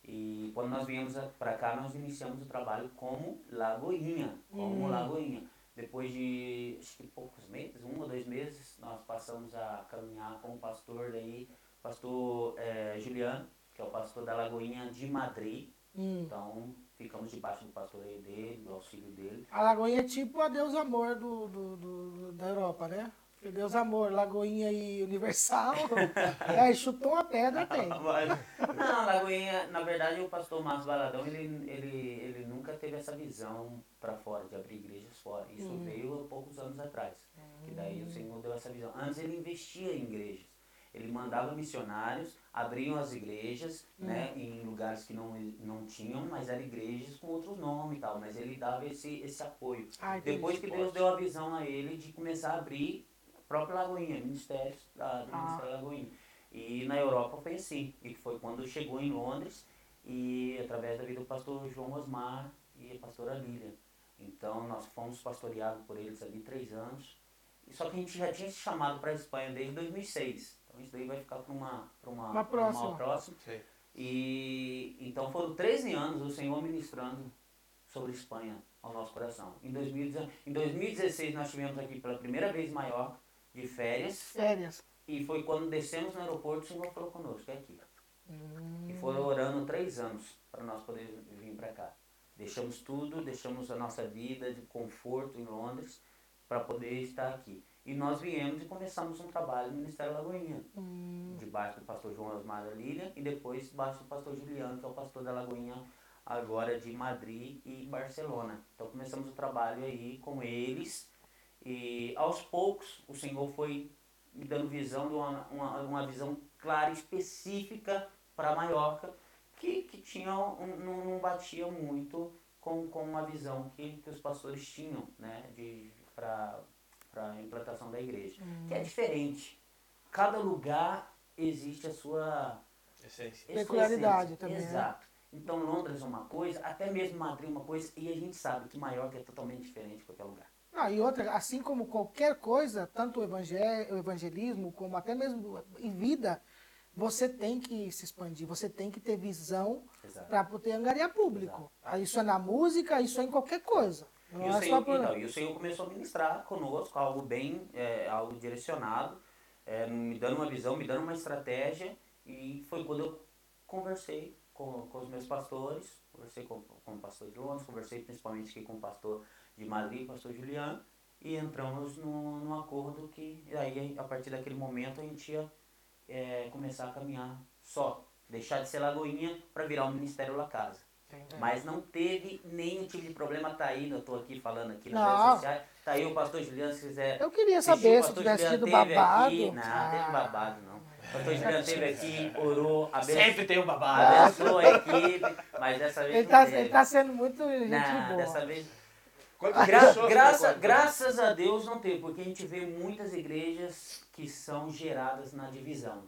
E quando nós viemos para cá, nós iniciamos o trabalho como Lagoinha, como Hum. Lagoinha. Depois de acho que poucos meses, um ou dois meses, nós passamos a caminhar com o pastor daí, pastor é, Juliano, que é o pastor da Lagoinha de Madrid. Hum. Então, ficamos debaixo do pastoreio dele, do auxílio dele. A Lagoinha é tipo a Deus Amor do, do, do- da Europa, né? Porque Deus Amor, Lagoinha e Universal. é, chutou uma pedra, tem. Mas- não, Lagoinha, na verdade, o pastor Márcio Baladão, ele, ele, ele nunca teve essa visão para fora, de abrir igrejas fora. Isso Hum. veio há poucos anos atrás. Que daí o Senhor deu essa visão. Antes ele investia em igrejas. Ele mandava missionários, abriam as igrejas, Hum. né, em lugares que não, não tinham, mas eram igrejas com outros nomes e tal. Mas ele dava esse, esse apoio. Ah, entendi. Depois que Deus deu a visão a ele de começar a abrir própria Lagoinha, ministérios da, do Ah. Ministério Lagoinha. E na Europa foi assim. E foi quando chegou em Londres e através da vida do pastor João Osmar e a pastora Lília. Então nós fomos pastoreados por eles ali três anos. E só que a gente já tinha se chamado para a Espanha desde 2006. Então isso daí vai ficar para uma, pra uma, Uma próxima. próxima. Sei. E então foram 13 anos o Senhor ministrando sobre Espanha ao nosso coração. Em, 2019, em 2016 nós estivemos aqui pela primeira vez em Maiorca, de férias, Férias. e foi quando descemos no aeroporto o Senhor falou conosco, é aqui. Hum. E foi orando três anos para nós poder vir para cá. Deixamos tudo, deixamos a nossa vida de conforto em Londres para poder estar aqui. E nós viemos e começamos um trabalho no Ministério Lagoinha Hum. debaixo do pastor João Osmar da Lília e depois debaixo do pastor Juliano, que é o pastor da Lagoinha agora de Madrid e Barcelona. Então começamos o trabalho aí com eles e aos poucos o Senhor foi me dando visão, de uma, uma, uma visão clara, específica para Maiorca, que, que tinha um, não, não batia muito com, com uma visão que, que os pastores tinham né, de, para a implantação da igreja, que é diferente cada lugar existe a sua Essência. Peculiaridade também, né? Exato. Então Londres é uma coisa, até mesmo Madrid é uma coisa, e a gente sabe que Maiorca é totalmente diferente de qualquer lugar. Ah, e outra, assim como qualquer coisa, tanto o, evangé- o evangelismo como até mesmo em vida, você tem que se expandir, você tem que ter visão Exato. para poder angariar público. Ah, Isso é na música, isso é em qualquer coisa. Não E o, é Senhor, por... então, e o Senhor começou a ministrar conosco algo bem, é, algo direcionado, é, me dando uma visão, me dando uma estratégia, e foi quando eu conversei com, com os meus pastores, conversei com, com o pastor de Londres, conversei principalmente aqui com o pastor de Madrid, o pastor Juliano, e entramos num, num acordo que, aí a partir daquele momento a gente ia é, começar a caminhar só, deixar de ser Lagoinha para virar o Ministério La Casa. Mas não teve nenhum tipo de problema, tá aí, eu tô aqui falando aqui nas Não. redes sociais, tá aí o pastor Juliano, se quiser. Eu queria saber o se pastor tivesse teve babado. Aqui. Não, Ah. teve babado não. O pastor Juliano teve aqui, orou, abençoou, Sempre tem um babado. abençoou a equipe, mas dessa vez Ele não tá, teve. ele tá sendo muito gente não, boa. dessa vez Gra graça, graças a Deus não teve, porque a gente vê muitas igrejas que são geradas na divisão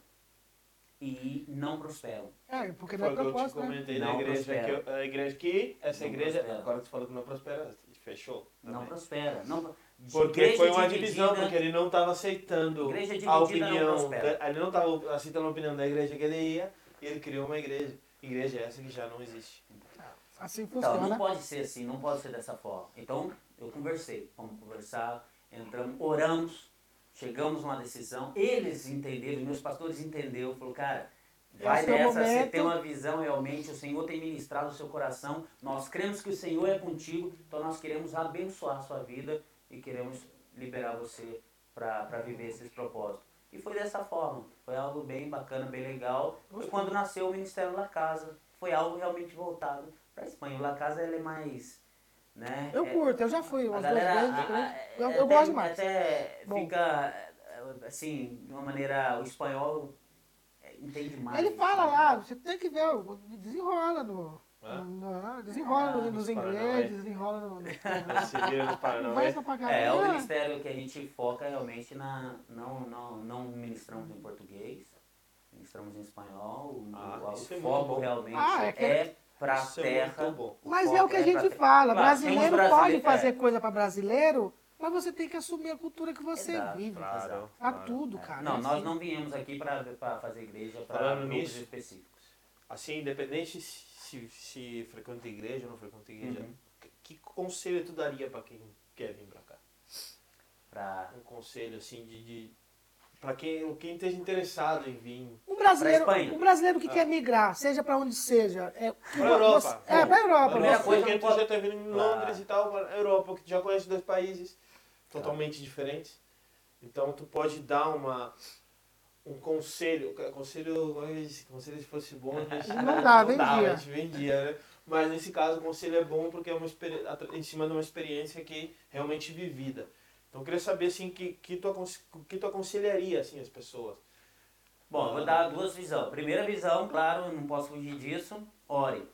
e não prosperam. É, porque não Foi é o que eu te né? comentei Não da igreja que a igreja que essa Não igreja prospera. agora você falou que não prospera fechou Não também. prospera. Não, porque igreja foi uma dividida- divisão porque ele não estava aceitando a opinião da- ele não estava aceitando a opinião da igreja que ele ia e ele criou uma igreja igreja essa que já não existe Assim Então, funciona. não pode ser assim, não pode ser dessa forma. Então, eu conversei, vamos conversar, entramos, oramos, chegamos a uma decisão, eles entenderam, meus pastores entenderam, falou, cara, É vai o seu nessa, você tem uma visão realmente, o Senhor tem ministrado o seu coração, nós cremos que o Senhor é contigo, então nós queremos abençoar a sua vida e queremos liberar você para viver esses propósitos. E foi dessa forma, foi algo bem bacana, bem legal. Foi quando nasceu o Ministério La Casa, foi algo realmente voltado para a Espanha. O La Casa ele é mais, né? Eu é- curto, eu já fui a galera a- vezes. a- né? eu até- eu gosto demais. Até Bom. fica assim, de uma maneira, o espanhol é, entende mais. Ele fala né? lá, você tem que ver, desenrola no. Desenrola Ah, no- nos ingleses, desenrola no. pra. É, é o ministério que a gente foca realmente na. Não, não, não ministramos em português, ministramos em espanhol. O, Ah, o- é foco realmente Ah, é é, que- pra Isso é terra. Mas é o que a gente terra. fala. Claro, brasileiro pode fazer é. coisa pra brasileiro, mas você tem que assumir a cultura que você Exato, vive. Claro, claro. tudo, cara. Não, é nós assim. não viemos aqui para fazer igreja para grupos nisso, específicos. assim independente se, se frequenta igreja ou não frequenta igreja Uhum. que, que conselho tu daria pra quem quer vir pra cá Pra, um conselho assim de, de para quem quem esteja interessado em vir Um brasileiro, um brasileiro que quer migrar, seja pra onde seja. É, que Pra vo- Europa. você- é, pra Europa. Primeira coisa- porque tu já teve em Claro. Londres e tal, para Europa, que tu já conhece dois países totalmente diferentes. Então tu pode dar uma um conselho, conselho, conselho se fosse bom, a gente Não dá, vendia. a gente vendia, né? Mas nesse caso o conselho é bom porque é uma experi- em cima de uma experiência que realmente vivida. Então eu queria saber assim que que tu, que tu aconselharia assim as pessoas. Bom, eu vou dar duas visões. Primeira visão, claro, eu não posso fugir disso. Ore.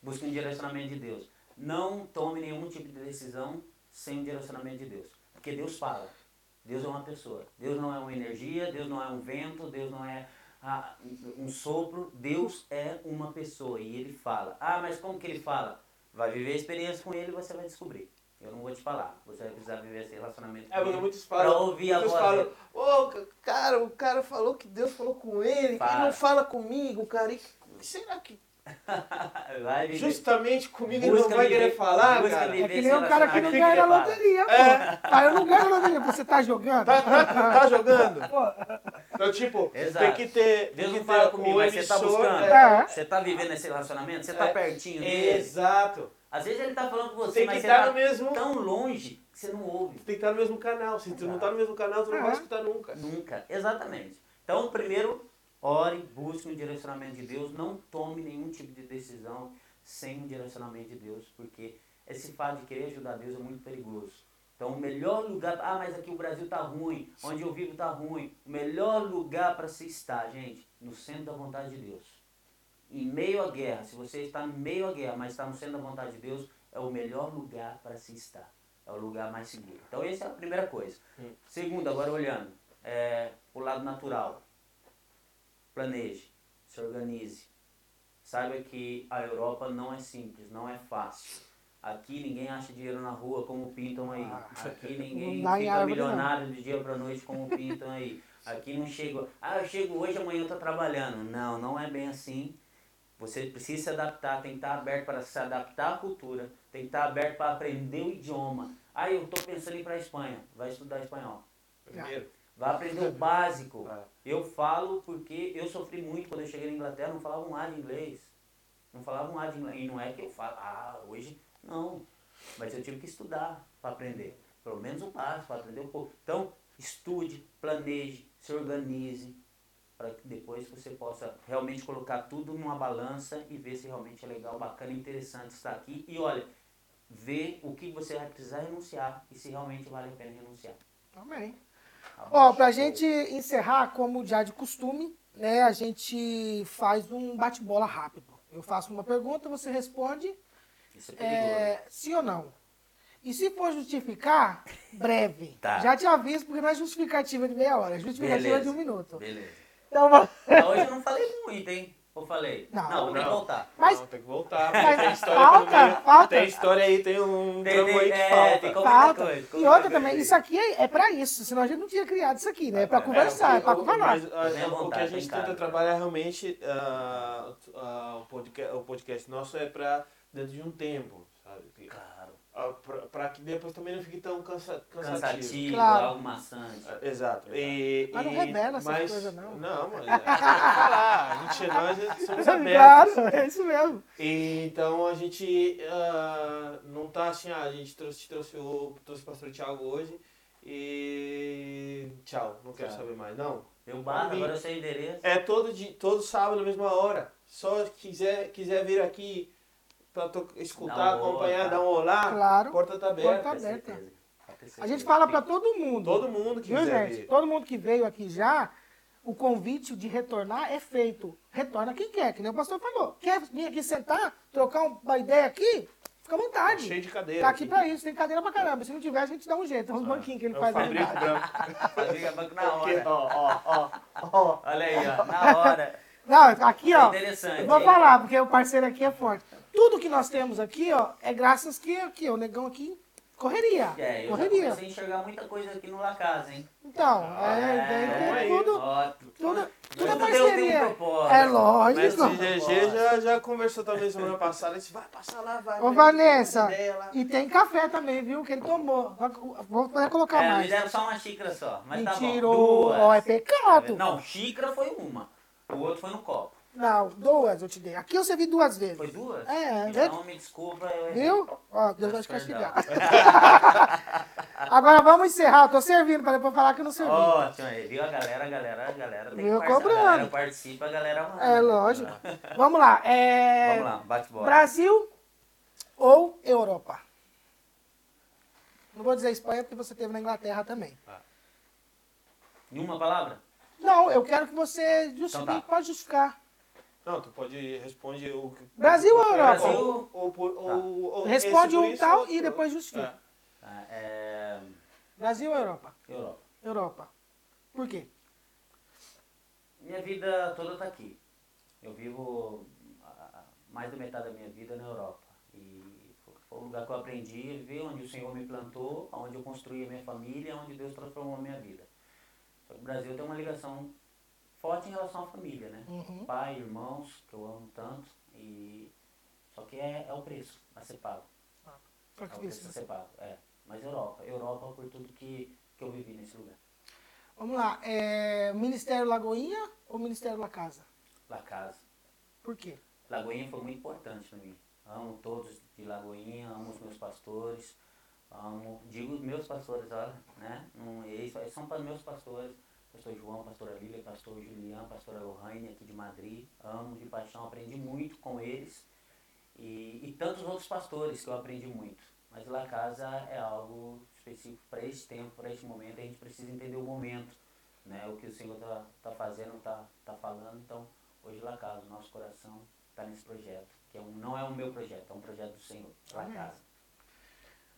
Busque um direcionamento de Deus. Não tome nenhum tipo de decisão sem um direcionamento de Deus. Porque Deus fala. Deus é uma pessoa. Deus não é uma energia, Deus não é um vento, Deus não é ah, um sopro. Deus é uma pessoa e ele fala. Ah, mas como que ele fala? Vai viver a experiência com ele e você vai descobrir. Eu não vou te falar. Você vai precisar viver esse relacionamento É, com ele. muitos Pra falam, ouvir a voz falam, ca- cara, o cara falou que Deus falou com ele, e Fala. não fala comigo, cara. E será que Viver. justamente comigo ele não vai querer falar, busca cara? É que nem o cara que não ganha na loteria, pô. Ah, eu não ganho na loteria, você tá jogando? Tá, tá, tá jogando? Pô, Então, tipo, Exato. tem que ter. Deus tem não que fala ter comigo, mas você tá buscando. é, É. Você tá vivendo esse relacionamento? Você tá É. pertinho dele? Exato. Às vezes ele tá falando com você, Tem mas que você estar tá no mesmo. tão longe que você não ouve. Tem que estar no mesmo canal. Se tu não tá no mesmo canal, tu não É. vai escutar nunca. Nunca. Exatamente. Então, primeiro, ore, busque um direcionamento de Deus. Não tome nenhum tipo de decisão sem um direcionamento de Deus, porque esse fato de querer ajudar Deus é muito perigoso. Então, o melhor lugar. Ah, mas aqui o Brasil tá ruim, onde eu vivo tá ruim. O melhor lugar para se estar, gente, no centro da vontade de Deus. Em meio à guerra, se você está no meio à guerra, mas está no centro da vontade de Deus, é o melhor lugar para se estar. É o lugar mais seguro. Então, essa é a primeira coisa. Hum. Segundo, agora olhando, é, o lado natural. Planeje, se organize. Saiba que a Europa não é simples, não é fácil. Aqui ninguém acha dinheiro na rua como pintam aí. Aqui ninguém fica milionário de dia para noite como pintam aí. Aqui não chega, ah, eu chego hoje, amanhã eu tô trabalhando. Não, não é bem assim. Você precisa se adaptar, tem que estar aberto para se adaptar à cultura, tem que estar aberto para aprender o idioma. Ah, eu estou pensando em ir para a Espanha, vai estudar espanhol. Primeiro. Vai aprender o básico. É. Eu falo porque eu sofri muito quando eu cheguei na Inglaterra, não falava um A de inglês. Não falava um A de inglês. E não é que eu falo, ah, hoje não. Mas eu tive que estudar para aprender. Pelo menos o básico, para aprender um pouco. Então, estude, planeje, se organize, para que depois você possa realmente colocar tudo numa balança e ver se realmente é legal, bacana, interessante estar aqui. E olha, ver o que você vai precisar renunciar e se realmente vale a pena renunciar. Amém. Ó, pra gente encerrar, como já de costume, né, a gente faz um bate-bola rápido. Eu faço uma pergunta, você responde é é, sim ou não. E se for justificar, breve. Tá. Já te aviso, porque não é justificativa de meia hora, é justificativa Beleza. de um minuto. Beleza. Então, Hoje eu não falei muito, hein? Ou falei? Não. não, tem que voltar. Mas- Não, tem que voltar. Mas tem história falta, falta. Tem história aí, tem um Tem- tramo aí tem- que é, falta. tem falta. coisa, como E outra também, coisa. isso aqui é, é pra isso, senão a gente não tinha criado isso aqui, né? É pra conversar, é, que- pra conversar. mas, ah, Tenha o que a gente tem cara. tenta trabalhar realmente, ah, ah, o, podcast, o podcast nosso é pra dentro de um tempo, sabe? Claro. Ah, pra, pra que depois também não fique tão cansa, cansativo. Cansativo, Claro. algo maçante. Ah, Exato. E, Mas não e- revela essas mas- coisas, não. Não, mas é, falar. A gente, nós somos abertos. Claro, é isso mesmo. E, então a gente ah, não tá assim, ah, a gente trouxe, trouxe o, trouxe o pastor Thiago hoje e tchau, não quero Tchau. saber mais. Não. Meu bar, agora eu sei o endereço. É todo, dia, todo sábado, na mesma hora. Só quiser, quiser vir aqui pra to- escutar, um acompanhar, tá. dar um olá, Claro. a porta tá aberta. Porta aberta. certeza. A gente fala pra todo mundo. Todo mundo que Viu, quiser gente? vir. Todo mundo que veio aqui já, o convite de retornar é feito. Retorna quem quer, que nem o pastor falou. Quer vir aqui sentar, trocar uma ideia aqui? Fica à vontade. Cheio de cadeira. Tá aqui pra isso, tem cadeira pra caramba. Se não tiver, a gente dá um jeito. Tem uns banquinhos que ele É faz ali. Branco. Fabrica banco na hora. ó, ó, ó, ó. Olha aí, ó. Na hora. Não, aqui, ó. Interessante. Eu vou falar, porque o parceiro aqui é forte. Tudo que nós temos aqui, ó, é graças que aqui, ó, o negão aqui, correria. É, eu correria. comecei a enxergar muita coisa aqui no La Casa, hein? Então, é, É, tem aí. tudo, Ó, tudo, tudo é Tudo um parceria. propósito. É lógico. Mestre GG já, já conversou também semana passada. Disse, vai passar lá, vai. Ô, vai, Vanessa, e tem café também, viu? Que ele tomou. Vou poder colocar É, me mais. deram só uma xícara só. Mas tá bom. Duas. Ó, é pecado. Não, xícara foi uma. O outro foi no copo. Não, duas eu te dei. Aqui eu servi duas vezes. Foi duas? É, Então me desculpa. Eu errei. Viu? Ó, Deus vai te castigar. Agora vamos encerrar. Eu tô servindo para depois falar que eu não servi. Ótimo aí, viu a galera, a galera, a galera tem Viu? Cobrando. A galera participa, a galera manda. É lógico. Vamos lá. É... Vamos lá, bate bola. Brasil ou Europa? Não vou dizer Espanha porque você teve na Inglaterra também. Em uma palavra? Não, eu quero que você justifique. Então tá. Pode justificar. Não, tu pode responder o que- Brasil ou Europa? Brasil. Ou, ou, por- ou, ou Responde um tal e depois justifica. Tá, é... Brasil ou Europa? Europa. Europa. Por quê? Minha vida toda tá aqui. Eu vivo mais da metade da minha vida na Europa. E foi- foi o lugar que eu aprendi a viver, onde o Senhor me plantou, onde eu construí a minha família, onde Deus transformou a minha vida. Só que o Brasil tem uma ligação forte em relação à família, né? Uhum. Pai, irmãos, que eu amo tanto. E... Só que é, é o preço a ser pago. Pra É o preço a ser pago, é. Mas Europa. Europa por tudo que, que eu vivi nesse lugar. Vamos lá. É, Ministério Lagoinha ou Ministério La Casa? La Casa. Por quê? Lagoinha foi muito importante para mim. Amo todos de Lagoinha, amo os meus pastores, amo, digo os meus pastores, olha, né? Não, eles, eles são para meus pastores, pastor João, pastora Lília, pastor Julián, pastora Lohane aqui de Madrid, amo de paixão, aprendi muito com eles e, e tantos outros pastores que eu aprendi muito. Mas La Casa é algo específico para esse tempo, para esse momento, a gente precisa entender o momento, né? O que o Senhor está tá fazendo, está tá falando, então hoje La Casa, o nosso coração está nesse projeto, que é um, não é o meu projeto, é um projeto do Senhor, La. Casa.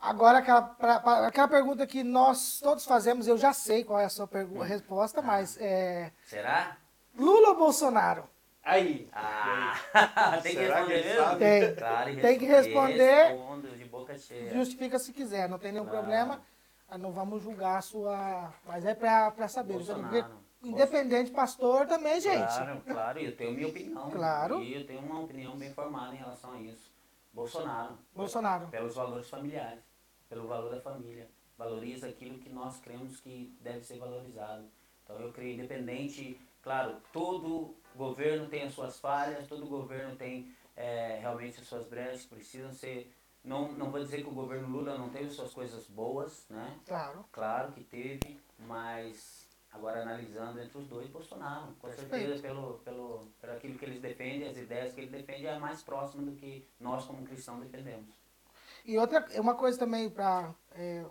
Agora, aquela, pra- pra- aquela pergunta que nós todos fazemos, eu já sei qual é a sua pergu- resposta, mas é, Será? Lula ou Bolsonaro? Aí. Ah, tem que Será que responder ele mesmo? sabe? Tem. Claro, Tem que responde- responder. Respondo de boca cheia. Justifica se quiser, não tem nenhum Claro. problema. Ah, Não vamos julgar a sua. Mas é pra, pra saber. Bolsonaro. Independente, pastor também, gente. Claro, claro, eu tenho minha opinião. Claro. E eu tenho uma opinião bem formada em relação a isso. Bolsonaro. Bolsonaro. Pelos valores familiares, pelo valor da família. Valoriza aquilo que nós cremos que deve ser valorizado. Então eu creio independente, claro, todo governo tem as suas falhas, todo governo tem eh, realmente as suas brechas, precisam ser. Não, não vou dizer que o governo Lula não teve suas coisas boas, né? Claro. Claro que teve, mas agora analisando entre os dois, Bolsonaro, com certeza pelo, pelo, pelo aquilo que eles defendem, as ideias que ele defende é mais próximo do que nós como cristãos defendemos. E outra, uma coisa também para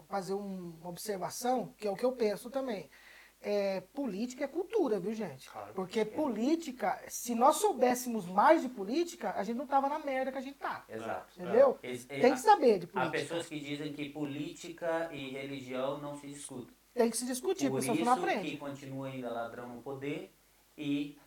fazer um- uma observação, que é o que eu penso também. É, política é cultura, viu, gente? Claro. Porque política, se nós soubéssemos mais de política, a gente não tava na merda que a gente tá. Exato. Entendeu? Tem que saber de Há política. pessoas que dizem que política e religião não se discutem. Tem que se discutir, Por isso não aprende. que continua ainda ladrão no poder e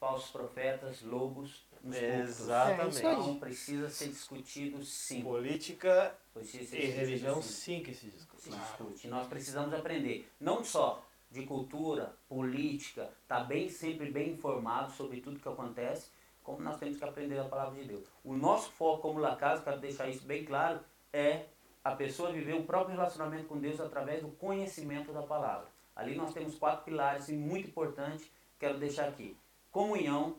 falsos profetas, lobos nos. Exatamente. É. Então precisa ser discutido sim. Política Precisa e religião sim. sim que se discute. se discute. Nós precisamos aprender, não só de cultura, política, tá bem sempre bem informado sobre tudo que acontece, como nós temos que aprender a palavra de Deus. O nosso foco como La Casa, quero deixar isso bem claro, é a pessoa viver o próprio relacionamento com Deus através do conhecimento da palavra. Ali nós temos quatro pilares e muito importante, quero deixar aqui. Comunhão,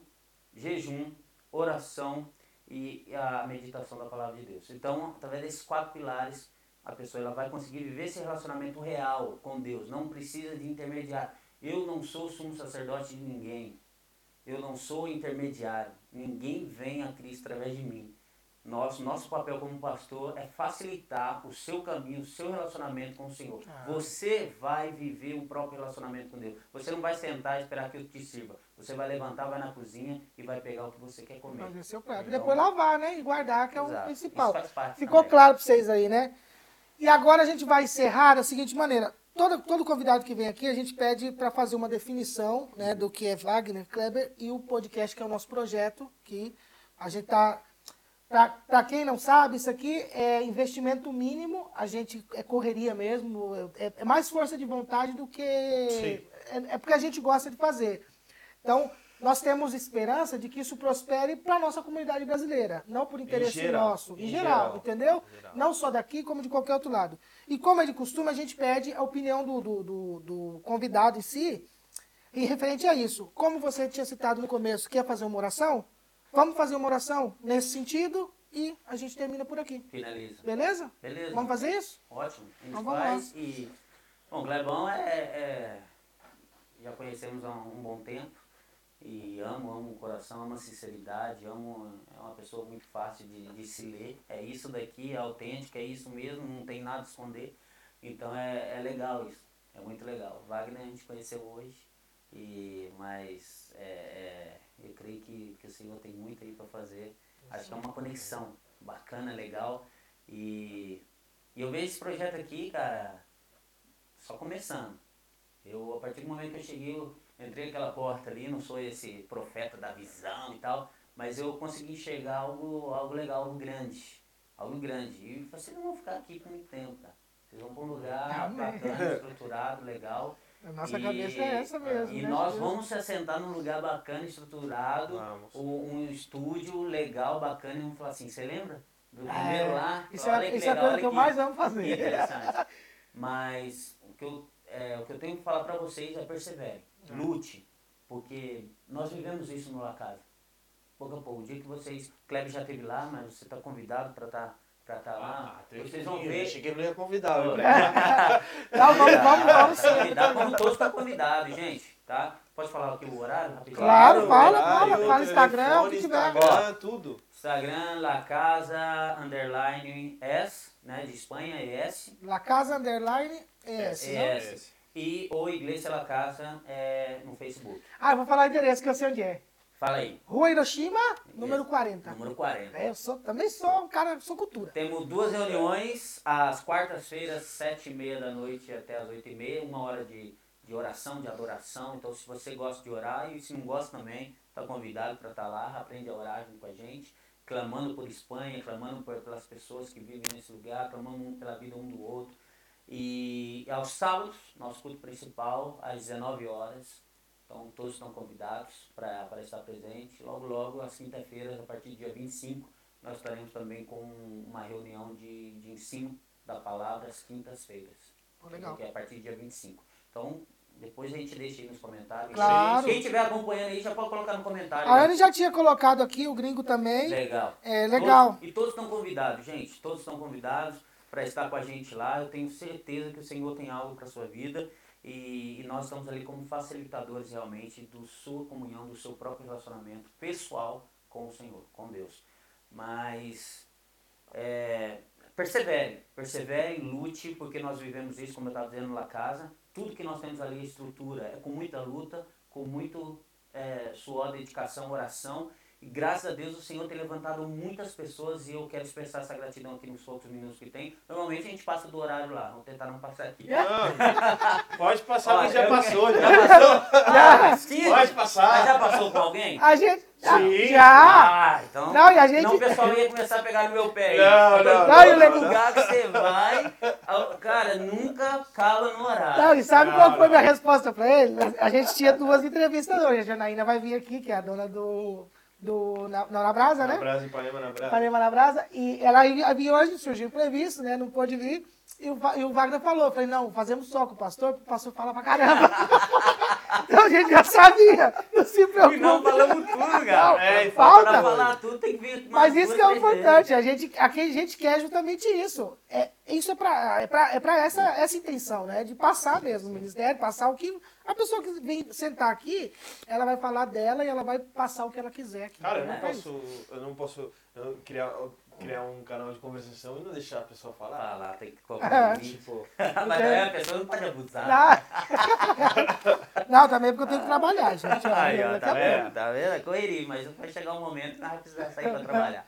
jejum, oração e a meditação da palavra de Deus. Então, através desses quatro pilares, a pessoa ela vai conseguir viver esse relacionamento real com Deus. Não precisa de intermediário. Eu não sou sumo sacerdote de ninguém. Eu não sou intermediário. Ninguém vem a Cristo através de mim. Nosso, nosso papel como pastor é facilitar o seu caminho, o seu relacionamento com o Senhor. Ah. Você vai viver o próprio relacionamento com Deus. Você não vai sentar e esperar que eu te sirva. Você vai levantar, vai na cozinha e vai pegar o que você quer comer. Fazer seu prato. E Então, depois lavar, né? E guardar, que é o exato. principal. Faz parte Ficou também. claro para vocês aí, né? E agora a gente vai encerrar da seguinte maneira. Todo, todo convidado que vem aqui, a gente pede para fazer uma definição né, do que é Wagner Kleber e o podcast, que é o nosso projeto, que a gente tá. Para quem não sabe, isso aqui é investimento mínimo, a gente é correria mesmo, é, é mais força de vontade do que. É, é porque a gente gosta de fazer. Então, nós temos esperança de que isso prospere para a nossa comunidade brasileira, não por interesse geral, nosso, em, em geral, geral, entendeu? em geral. Não só daqui, como de qualquer outro lado. E como é de costume, a gente pede a opinião do, do, do- do convidado em si, em referente a isso, como você tinha citado no começo, quer fazer uma oração? Vamos fazer uma oração nesse sentido e a gente termina por aqui. Finaliza. Beleza? Beleza. Vamos fazer isso? Ótimo. A gente Então vamos faz e. Bom, Glebão é, é- Já conhecemos há um bom tempo. E amo, amo o coração, amo a sinceridade, amo. É uma pessoa muito fácil de, de se ler. É isso daqui, é autêntico, é isso mesmo, não tem nada a esconder. Então é, é legal isso. É muito legal. Wagner a gente conheceu hoje. E, mas é, é, eu creio que, que o Senhor tem muito aí para fazer. Acho que é uma conexão bacana, legal. E, e eu vejo esse projeto aqui, cara, só começando. Eu, a partir do momento que eu cheguei, eu entrei naquela porta ali, não sou esse profeta da visão e tal, mas eu consegui enxergar algo, algo legal, algo grande. Algo grande. E vocês não vão ficar aqui por muito tempo, cara. Vocês vão para um lugar bacana, estruturado, legal. A nossa E- cabeça é essa mesmo. E né? nós vamos se assentar num lugar bacana, estruturado, Vamos. um, um estúdio legal, bacana, e vamos falar assim, você lembra? Do É, primeiro lá? Isso Olha é, que isso é a legal, coisa olha que eu que- mais amo que fazer. interessante. Mas o que, eu, é, o que eu tenho que falar para vocês é persevere, lute, porque nós vivemos isso no La Casa. Pouco a pouco, o dia que vocês, o Kleber já esteve lá, mas você está convidado para estar pra tá lá, Ah, vocês vão ver. Achei que ele não ia convidar. viu, Kleber? Não, vamos, vamos, vamos sim. Convidado, vamos todos estar convidados, gente, tá? Pode falar aqui o horário rapidinho? Claro, fala, fala, fala Instagram, o que tiver. Instagram, tudo. Instagram, La Casa, underline S, né, de Espanha, ES. La Casa Underline ES. É, né? é. E ou Igreja La Casa é, no Facebook. Ah, eu vou falar o endereço que eu sei onde é. Fala aí, Rua Hiroshima, número 40. número 40. É, eu sou, também sou um cara, sou cultura. Temos duas reuniões, às quartas-feiras, sete e meia da noite até às oito e meia, uma hora de, de oração, de adoração. Então, se você gosta de orar e se não gosta também, está convidado para estar lá, aprende a orar junto com a gente, clamando por Espanha, clamando por, pelas pessoas que vivem nesse lugar, clamando pela vida um do outro. E aos sábados, nosso culto principal, às 19 horas. Então, todos estão convidados para estar presente. Logo, logo, às quinta-feiras, a partir do dia 25, nós estaremos também com uma reunião de, de ensino da palavra às quintas-feiras. Legal. Que é a partir do dia 25. Então, depois a gente deixa aí nos comentários. Claro. Quem estiver acompanhando aí já pode colocar no comentário. A Anne já tinha colocado aqui, o gringo também. Legal. É legal. Todos- e todos estão convidados, gente. Todos estão convidados para estar com a gente lá. Eu tenho certeza que o Senhor tem algo para sua vida. E, e nós estamos ali como facilitadores realmente do sua comunhão, do seu próprio relacionamento pessoal com o Senhor, com Deus. Mas é, persevere, persevere, lute, porque nós vivemos isso, como eu estava dizendo lá casa. Tudo que nós temos ali, a estrutura, é com muita luta, com muito é, suor, dedicação, oração. E graças a Deus o Senhor tem levantado muitas pessoas e eu quero expressar essa gratidão aqui nos poucos minutos que tem. Normalmente a gente passa do horário lá, vamos tentar não passar aqui. Não, pode passar, Ó, mas já passou. Já. Já passou? Ah, sim. Pode passar. Mas já passou com alguém? A gente. Já. Sim. já. Ah, então. Não, e a gente- Não, o pessoal ia começar a pegar no meu pé. aí. Não, tô não, não, todo e o legal- lugar que você vai. Cara, nunca cala no horário. Não, e sabe Não, qual foi a minha não. resposta pra ele? A gente tinha duas entrevistas hoje. A Janaína vai vir aqui, que é a dona do. Do na, na, Brasa, Na né? brasa, Ipanema na brasa. Panema na Brasa. E ela ia vir hoje, surgiu imprevisto, né? Não pôde vir. E o, e o Wagner falou, eu falei, não, fazemos só com o pastor, porque o pastor fala pra caramba. então a gente já sabia, não se E preocupe. não falamos tudo, cara. É, e falta. Pra falar tudo tem que vir Mas isso que é importante, a gente, a gente quer justamente isso. É, isso é pra, é pra, é pra essa, essa intenção, né? De passar mesmo o ministério, passar o que. A pessoa que vem sentar aqui, ela vai falar dela e ela vai passar o que ela quiser aqui. Cara, eu não É isso. posso, eu não posso eu criar, criar um canal de conversação e não deixar a pessoa falar. Falar, tem que colocar É. um limpo. Mas aí a pessoa não pode abusar. Não, não, também porque eu tenho que trabalhar, gente. Aí, ó, tá vendo? Tá vendo? É correria, mas vai chegar um momento que nós vamos precisar sair para trabalhar.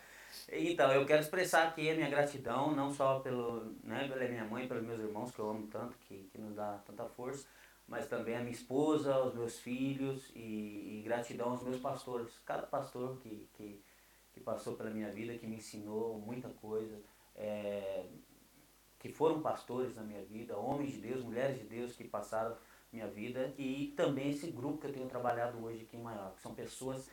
Então, eu quero expressar aqui a minha gratidão, não só pelo, né, pela minha mãe, pelos meus irmãos, que eu amo tanto, que, que nos dá tanta força, mas também a minha esposa, os meus filhos e, e gratidão aos meus pastores. Cada pastor que, que, que passou pela minha vida, que me ensinou muita coisa, é, que foram pastores na minha vida, homens de Deus, mulheres de Deus que passaram minha vida e também esse grupo que eu tenho trabalhado hoje aqui em Maior, que são pessoas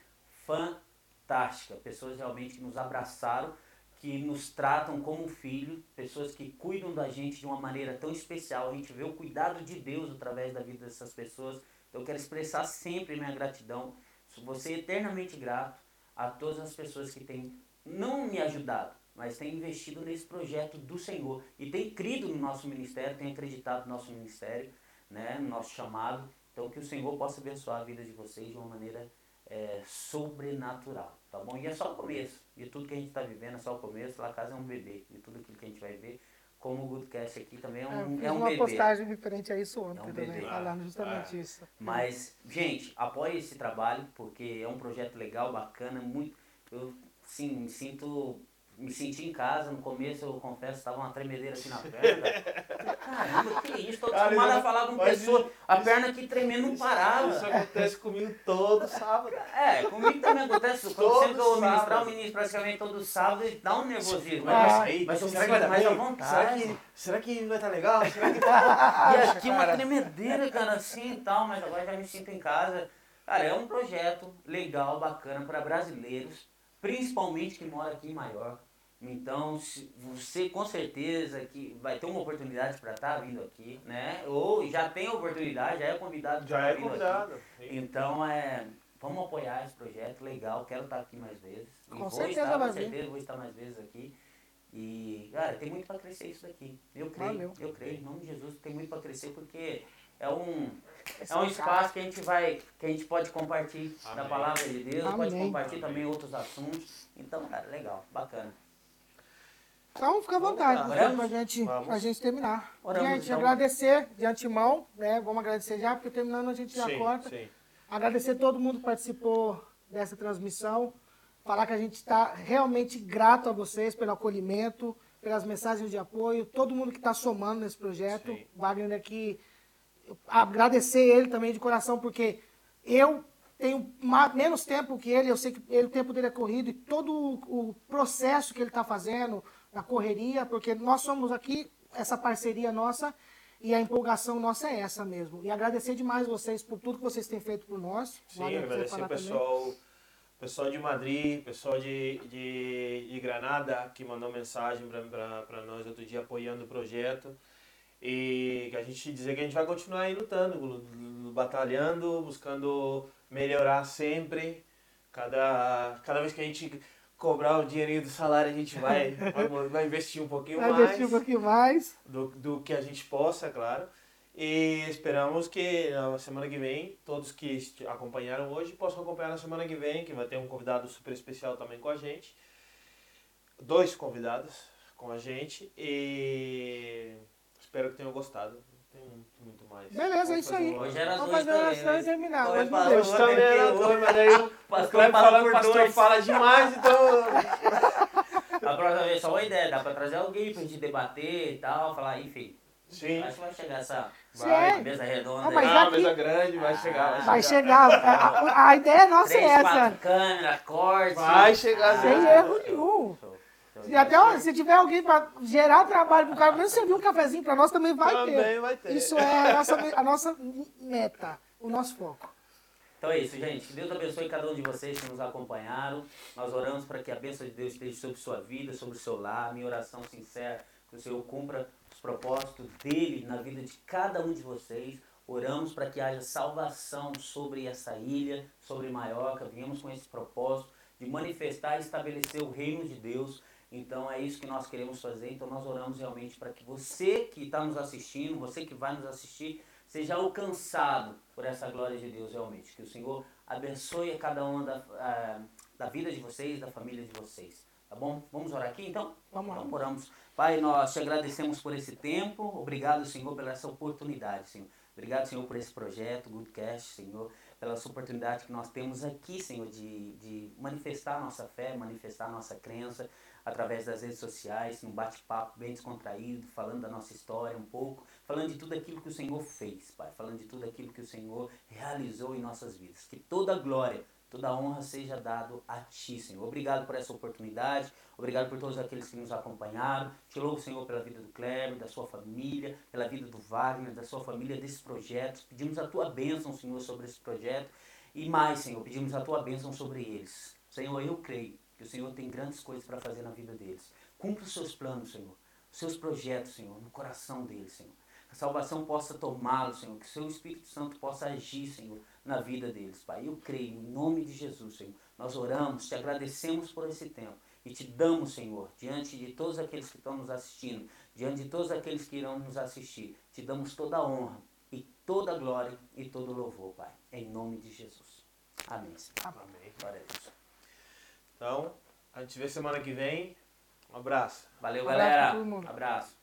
fantásticas, pessoas realmente que nos abraçaram, que nos tratam como filho, pessoas que cuidam da gente de uma maneira tão especial. A gente vê o cuidado de Deus através da vida dessas pessoas Então eu quero expressar sempre minha gratidão, vou ser eternamente grato a todas as pessoas que têm não me ajudado, mas têm investido nesse projeto do Senhor e têm crido no nosso ministério, têm acreditado no nosso ministério, né, no nosso chamado. Então que o Senhor possa abençoar a vida de vocês de uma maneira é, sobrenatural, tá bom? E é só o começo. De tudo que a gente está vivendo é só o começo. Lá casa é um bebê. De tudo aquilo que a gente vai ver como o Goodcast aqui também é um, é, é um uma bebê. postagem referente a isso ontem é um também, bebê. falando justamente É. isso. Mas, gente, apoie esse trabalho, porque é um projeto legal, bacana, muito. Eu sim, me sinto. Me senti em casa, no começo eu confesso, estava uma tremedeira aqui na perna. Caramba, que isso? Tô Cara, acostumado a falar com mas pessoa, isso- a perna aqui tremendo não parava. Isso acontece comigo todo sábado. É, comigo também acontece. Quando Todo sempre que eu vou ministrar, eu ministro praticamente todo sábado e dá um nervosismo. Mas Mas, aí, mas eu será que vai mais à vontade. Será que, será que vai estar legal? Será que E aqui uma tremedeira, cara, assim e tal, mas agora já me sinto em casa. Cara, é um projeto legal, bacana para brasileiros, principalmente que mora aqui em Maior. Então, se- você com certeza que vai ter uma oportunidade para estar vindo aqui, né? Ou já tem a oportunidade, já é convidado Já tá é vindo aqui. convidado. Então, é, vamos apoiar esse projeto, legal, quero estar aqui mais vezes. E Com vou certeza estar, com certeza, vou estar mais vezes aqui. E, cara, tem muito para crescer isso daqui. Eu creio, Valeu. eu creio, em nome de Jesus, tem muito para crescer porque é um, Esse é um espaço que a gente vai, que a gente pode compartilhar da palavra de Deus, pode Amém. compartilhar também outros assuntos. Então, cara, legal, bacana. Então fica à vontade, Vamos lá. pra gente, Vamos. pra gente terminar. Oramos, gente, então. agradecer de antemão, né? Vamos agradecer já, porque terminando a gente já Sim, corta. sim. Agradecer todo mundo que participou dessa transmissão. Falar que a gente está realmente grato a vocês pelo acolhimento, pelas mensagens de apoio, todo mundo que está somando nesse projeto. Sim. Wagner aqui, agradecer ele também de coração, porque eu tenho menos tempo que ele, eu sei que ele, o tempo dele é corrido, e todo o processo que ele está fazendo, na correria, porque nós somos aqui, essa parceria nossa, e a empolgação nossa é essa mesmo. E agradecer demais vocês por tudo que vocês têm feito por nós. Sim, Wagner, agradecer o também. pessoal, pessoal de Madrid, pessoal de, de, de Granada, que mandou mensagem para nós outro dia apoiando o projeto. E que a gente dizer que a gente vai continuar aí lutando, lu- lu- batalhando, buscando melhorar sempre. Cada, cada vez que a gente cobrar o dinheirinho do salário, a gente vai, vai, vai investir um pouquinho Vai mais investir um pouquinho mais. do, do que a gente possa, é claro. E esperamos que na semana que vem, todos que acompanharam hoje possam acompanhar na semana que vem, que vai ter um convidado super especial também com a gente. Dois convidados com a gente. E espero que tenham gostado. Tem muito, mais. Beleza, é Vamos isso aí. Hoje era Vamos dois fazer a também, oração né? e terminar. Hoje Hoje não deu. Também era dois, mas aí o Pastor Cleber fala por o pastor dois. fala demais, então... A próxima vez, só uma ideia, dá pra trazer alguém pra gente debater e tal, falar, enfim. Sim. Acho que vai chegar essa Vai. mesa redonda Ah, mas aí. Ah, aqui- mesa grande, vai chegar, vai, Vai chegar. chegar. A, a- a ideia nossa Três, é quatro essa. câmeras, corte. Vai chegar, Sem erro nenhum. Show. E até ó, se tiver alguém para gerar trabalho pro cara, mesmo servir um cafezinho para nós, também vai Também ter. vai ter. Isso é a nossa, a nossa meta, o nosso foco. Então é isso, gente. Que Deus abençoe cada um de vocês que nos acompanharam. Nós oramos para que a bênção de Deus esteja sobre sua vida, sobre o seu lar. Minha oração sincera, que o Senhor cumpra os propósitos dele na vida de cada um de vocês. Oramos para que haja salvação sobre essa ilha, sobre Maiorca. Viemos com esse propósito de manifestar e estabelecer o reino de Deus. Então é isso que nós queremos fazer. Então nós oramos realmente para que você que está nos assistindo, você que vai nos assistir, seja alcançado por essa glória de Deus realmente. Que o Senhor abençoe a cada uma da, ah, da vida de vocês, da família de vocês. Tá bom? Vamos orar aqui então? Vamos lá. Então oramos. Pai, nós te agradecemos por esse tempo. Obrigado, Senhor, pela essa oportunidade, Senhor. Obrigado, Senhor, por esse projeto, Goodcast, Senhor, pela essa oportunidade que nós temos aqui, Senhor, de, de manifestar nossa fé, manifestar nossa crença através das redes sociais, num bate-papo bem descontraído, falando da nossa história um pouco, falando de tudo aquilo que o Senhor fez, Pai, falando de tudo aquilo que o Senhor realizou em nossas vidas. Que toda glória, toda honra seja dado a Ti, Senhor. Obrigado por essa oportunidade, obrigado por todos aqueles que nos acompanharam. Te louvo, Senhor, pela vida do Kleber, da sua família, pela vida do Wagner, da sua família, desses projetos. Pedimos a Tua bênção, Senhor, sobre esse projeto. E mais, Senhor, pedimos a Tua bênção sobre eles. Senhor, eu creio que o Senhor tem grandes coisas para fazer na vida deles. Cumpra os seus planos, Senhor. Os seus projetos, Senhor, no coração deles, Senhor. Que a salvação possa tomá-los, Senhor. Que o seu Espírito Santo possa agir, Senhor, na vida deles, Pai. Eu creio, em nome de Jesus, Senhor. Nós oramos, te agradecemos por esse tempo. E te damos, Senhor, diante de todos aqueles que estão nos assistindo, diante de todos aqueles que irão nos assistir, te damos toda a honra e toda a glória e todo o louvor, Pai. Em nome de Jesus. Amém. Senhor. Amém. Glória a Deus. Então, a gente vê semana que vem. Um abraço. Valeu, Um abraço galera. todo mundo. Abraço.